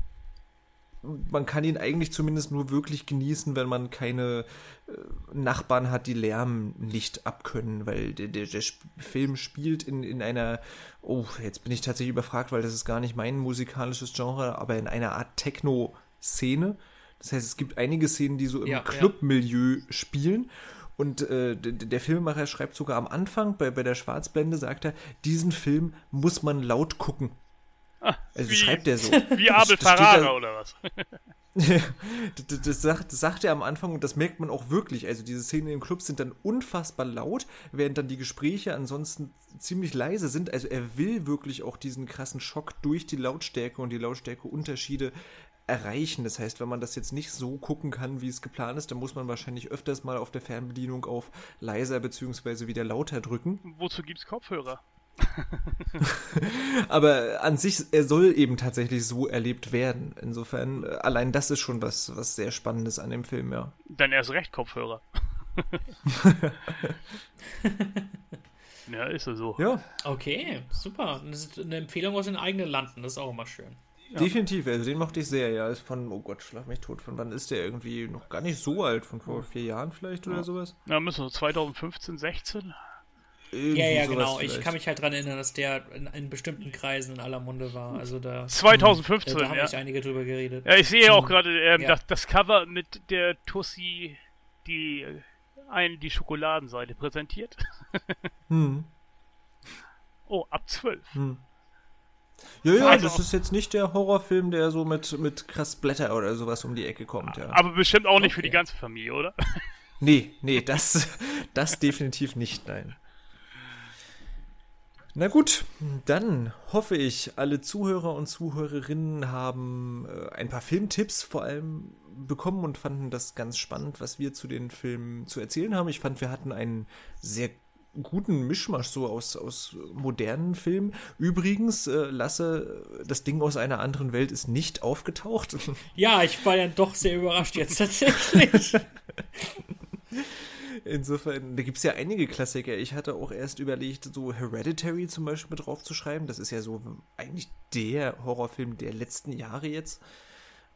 man kann ihn eigentlich zumindest nur wirklich genießen, wenn man keine äh, Nachbarn hat, die Lärm nicht abkönnen, weil der, der, der Film spielt in, in einer, oh, jetzt bin ich tatsächlich überfragt, weil das ist gar nicht mein musikalisches Genre, aber in einer Art Techno-Szene. Das heißt, es gibt einige Szenen, die so im ja, Club-Milieu ja. spielen. Und äh, der Filmemacher schreibt sogar am Anfang, bei, bei der Schwarzblende, sagt er, diesen Film muss man laut gucken. Ah, also wie, schreibt er so. Wie Abel Ferrara oder was? das, das, sagt, das sagt er am Anfang und das merkt man auch wirklich. Also diese Szenen im Club sind dann unfassbar laut, während dann die Gespräche ansonsten ziemlich leise sind. Also er will wirklich auch diesen krassen Schock durch die Lautstärke und die Lautstärkeunterschiede erreichen. Das heißt, wenn man das jetzt nicht so gucken kann, wie es geplant ist, dann muss man wahrscheinlich öfters mal auf der Fernbedienung auf leiser bzw. wieder lauter drücken. Wozu gibt es Kopfhörer? Aber an sich, er soll eben tatsächlich so erlebt werden. Insofern, äh, allein das ist schon was, was sehr Spannendes an dem Film, ja. Dann erst recht Kopfhörer. ja, ist er so. Ja. Okay, super. Das ist eine Empfehlung aus den eigenen Landen, das ist auch immer schön. Ja. Definitiv, also den mochte ich sehr, ja. Ist von, oh Gott, schlag mich tot. Von wann ist der irgendwie noch gar nicht so alt? Von vor vier Jahren vielleicht oder ja. sowas? Ja, müssen wir 2015, 16? Irgendwie ja, ja, genau. Ich kann mich halt daran erinnern, dass der in, in, bestimmten Kreisen in aller Munde war. Also da 2015, da, da haben ja. ich einige drüber geredet. Ja, ich sehe auch gerade ähm, ja. das, das, Cover mit der Tussi, die einen die Schokoladenseite präsentiert. hm. Oh, ab 12. Hm. Ja, ja, also, das ist jetzt nicht der Horrorfilm, der so mit, mit krass Blätter oder sowas um die Ecke kommt, ja. Aber bestimmt auch nicht okay. für die ganze Familie, oder? Nee, nee, das, das definitiv nicht, nein. Na gut, dann hoffe ich, alle Zuhörer und Zuhörerinnen haben äh, ein paar Filmtipps vor allem bekommen und fanden das ganz spannend, was wir zu den Filmen zu erzählen haben. Ich fand, wir hatten einen sehr guten Mischmasch so aus, aus modernen Filmen. Übrigens, äh, Lasse, das Ding aus einer anderen Welt ist nicht aufgetaucht. Ja, ich war ja doch sehr überrascht jetzt tatsächlich. Insofern, da gibt es ja einige Klassiker. Ich hatte auch erst überlegt, so Hereditary zum Beispiel mit draufzuschreiben. Das ist ja so eigentlich der Horrorfilm der letzten Jahre jetzt.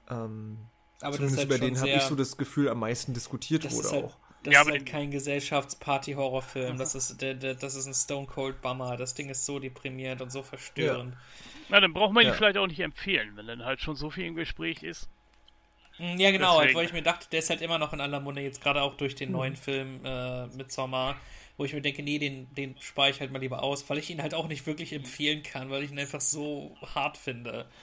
Ähm, Aber zumindest halt über den habe ich so das Gefühl, am meisten diskutiert wurde halt, auch. Das ja, ist halt kein Gesellschaftsparty-Horrorfilm. Das ist, der, der, das ist ein Stone Cold Bummer. Das Ding ist so deprimierend und so verstörend. Ja. Na, dann braucht man ihn ja. vielleicht auch nicht empfehlen, wenn dann halt schon so viel im Gespräch ist. Mm, ja, genau, halt, weil ich mir dachte, der ist halt immer noch in aller Munde, jetzt gerade auch durch den neuen Film äh, mit Sommer, wo ich mir denke, nee, den, den spare ich halt mal lieber aus, weil ich ihn halt auch nicht wirklich empfehlen kann, weil ich ihn einfach so hart finde.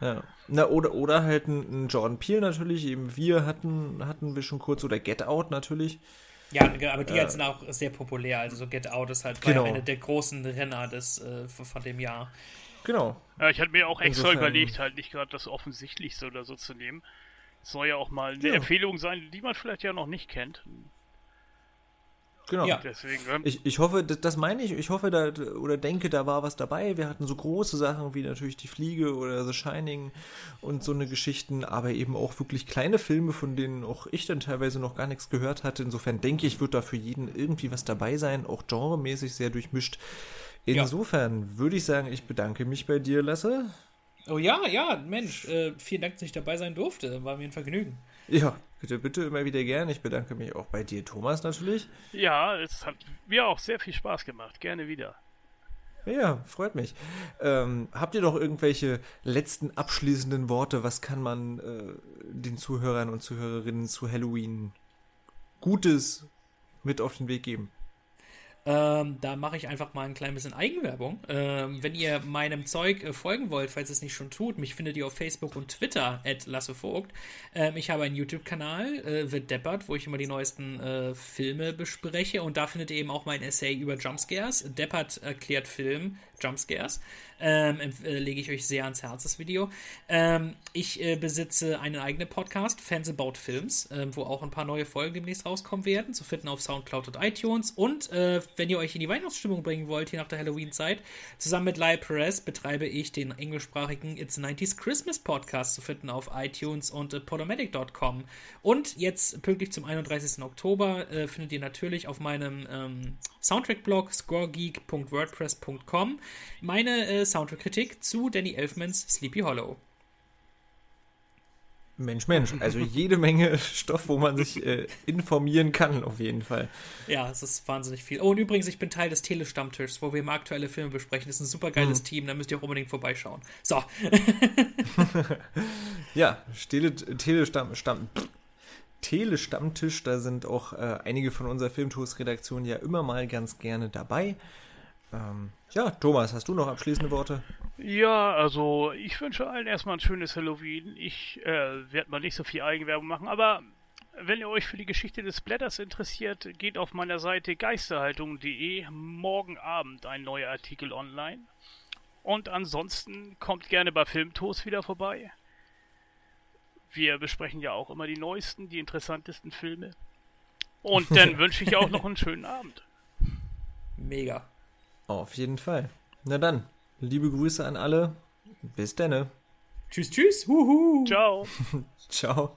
Ja. Na, oder, oder halt ein, ein Jordan Peele natürlich, eben wir hatten, hatten wir schon kurz, oder Get Out natürlich. Ja, aber die äh, sind auch sehr populär. Also so Get Out ist halt genau. einer der großen Renner des, äh, von dem Jahr. Genau. Ja, ich hatte mir auch extra Insofern. überlegt, halt nicht gerade das Offensichtlichste oder so zu nehmen. Es soll ja auch mal eine ja. Empfehlung sein, die man vielleicht ja noch nicht kennt. Genau. Ja. Deswegen, ähm, ich, ich hoffe, das, das meine ich, ich hoffe da oder denke, da war was dabei. Wir hatten so große Sachen wie natürlich Die Fliege oder The Shining und so eine Geschichten, aber eben auch wirklich kleine Filme, von denen auch ich dann teilweise noch gar nichts gehört hatte. Insofern denke ich, wird da für jeden irgendwie was dabei sein, auch genremäßig sehr durchmischt. Insofern ja. würde ich sagen, ich bedanke mich bei dir, Lasse. Oh ja, ja, Mensch, äh, vielen Dank, dass ich dabei sein durfte. War mir ein Vergnügen. Ja, bitte, bitte immer wieder gern. Ich bedanke mich auch bei dir, Thomas, natürlich. Ja, es hat mir auch sehr viel Spaß gemacht. Gerne wieder. Ja, freut mich. Ähm, habt ihr noch irgendwelche letzten abschließenden Worte? Was kann man äh, den Zuhörern und Zuhörerinnen zu Halloween Gutes mit auf den Weg geben? Ähm, da mache ich einfach mal ein klein bisschen Eigenwerbung. Ähm, wenn ihr meinem Zeug äh, folgen wollt, falls es nicht schon tut, mich findet ihr auf Facebook und Twitter at lassevogt. Ähm, ich habe einen YouTube-Kanal, äh, The Deppert, wo ich immer die neuesten äh, Filme bespreche und da findet ihr eben auch mein Essay über Jumpscares. Deppert erklärt Film, Jumpscares. Ähm, äh, lege ich euch sehr ans Herz, das Video. Ähm, ich äh, besitze einen eigenen Podcast, Fans About Films, äh, wo auch ein paar neue Folgen demnächst rauskommen werden, zu finden auf Soundcloud und iTunes. Und äh, wenn ihr euch in die Weihnachtsstimmung bringen wollt, hier nach der Halloween-Zeit, zusammen mit Lyle Perez betreibe ich den englischsprachigen It's 90s Christmas Podcast, zu finden auf iTunes und äh, podomatic.com. Und jetzt pünktlich zum 31. Oktober äh, findet ihr natürlich auf meinem ähm, Soundtrack-Blog scoregeek.wordpress.com meine äh, Soundtrack-Kritik zu Danny Elfmans Sleepy Hollow. Mensch, Mensch, also jede Menge Stoff, wo man sich äh, informieren kann, auf jeden Fall. Ja, es ist wahnsinnig viel. Oh, und übrigens, ich bin Teil des Telestammtischs, wo wir immer aktuelle Filme besprechen. Das ist ein super geiles mhm. Team, da müsst ihr auch unbedingt vorbeischauen. So. ja, Tele Telestamm, Stamm, Telestammtisch, da sind auch äh, einige von unserer Filmtours-Redaktion ja immer mal ganz gerne dabei. Ähm, ja, Thomas, hast du noch abschließende Worte? Ja, also ich wünsche allen erstmal ein schönes Halloween. Ich äh, werde mal nicht so viel Eigenwerbung machen, aber wenn ihr euch für die Geschichte des Blätters interessiert, geht auf meiner Seite geisterhaltung.de morgen Abend ein neuer Artikel online. Und ansonsten kommt gerne bei Filmtoast wieder vorbei. Wir besprechen ja auch immer die neuesten, die interessantesten Filme. Und dann wünsche ich auch noch einen schönen Abend. Mega. Auf jeden Fall. Na dann, liebe Grüße an alle. Bis denne. Tschüss, tschüss. Huhu. Ciao. Ciao.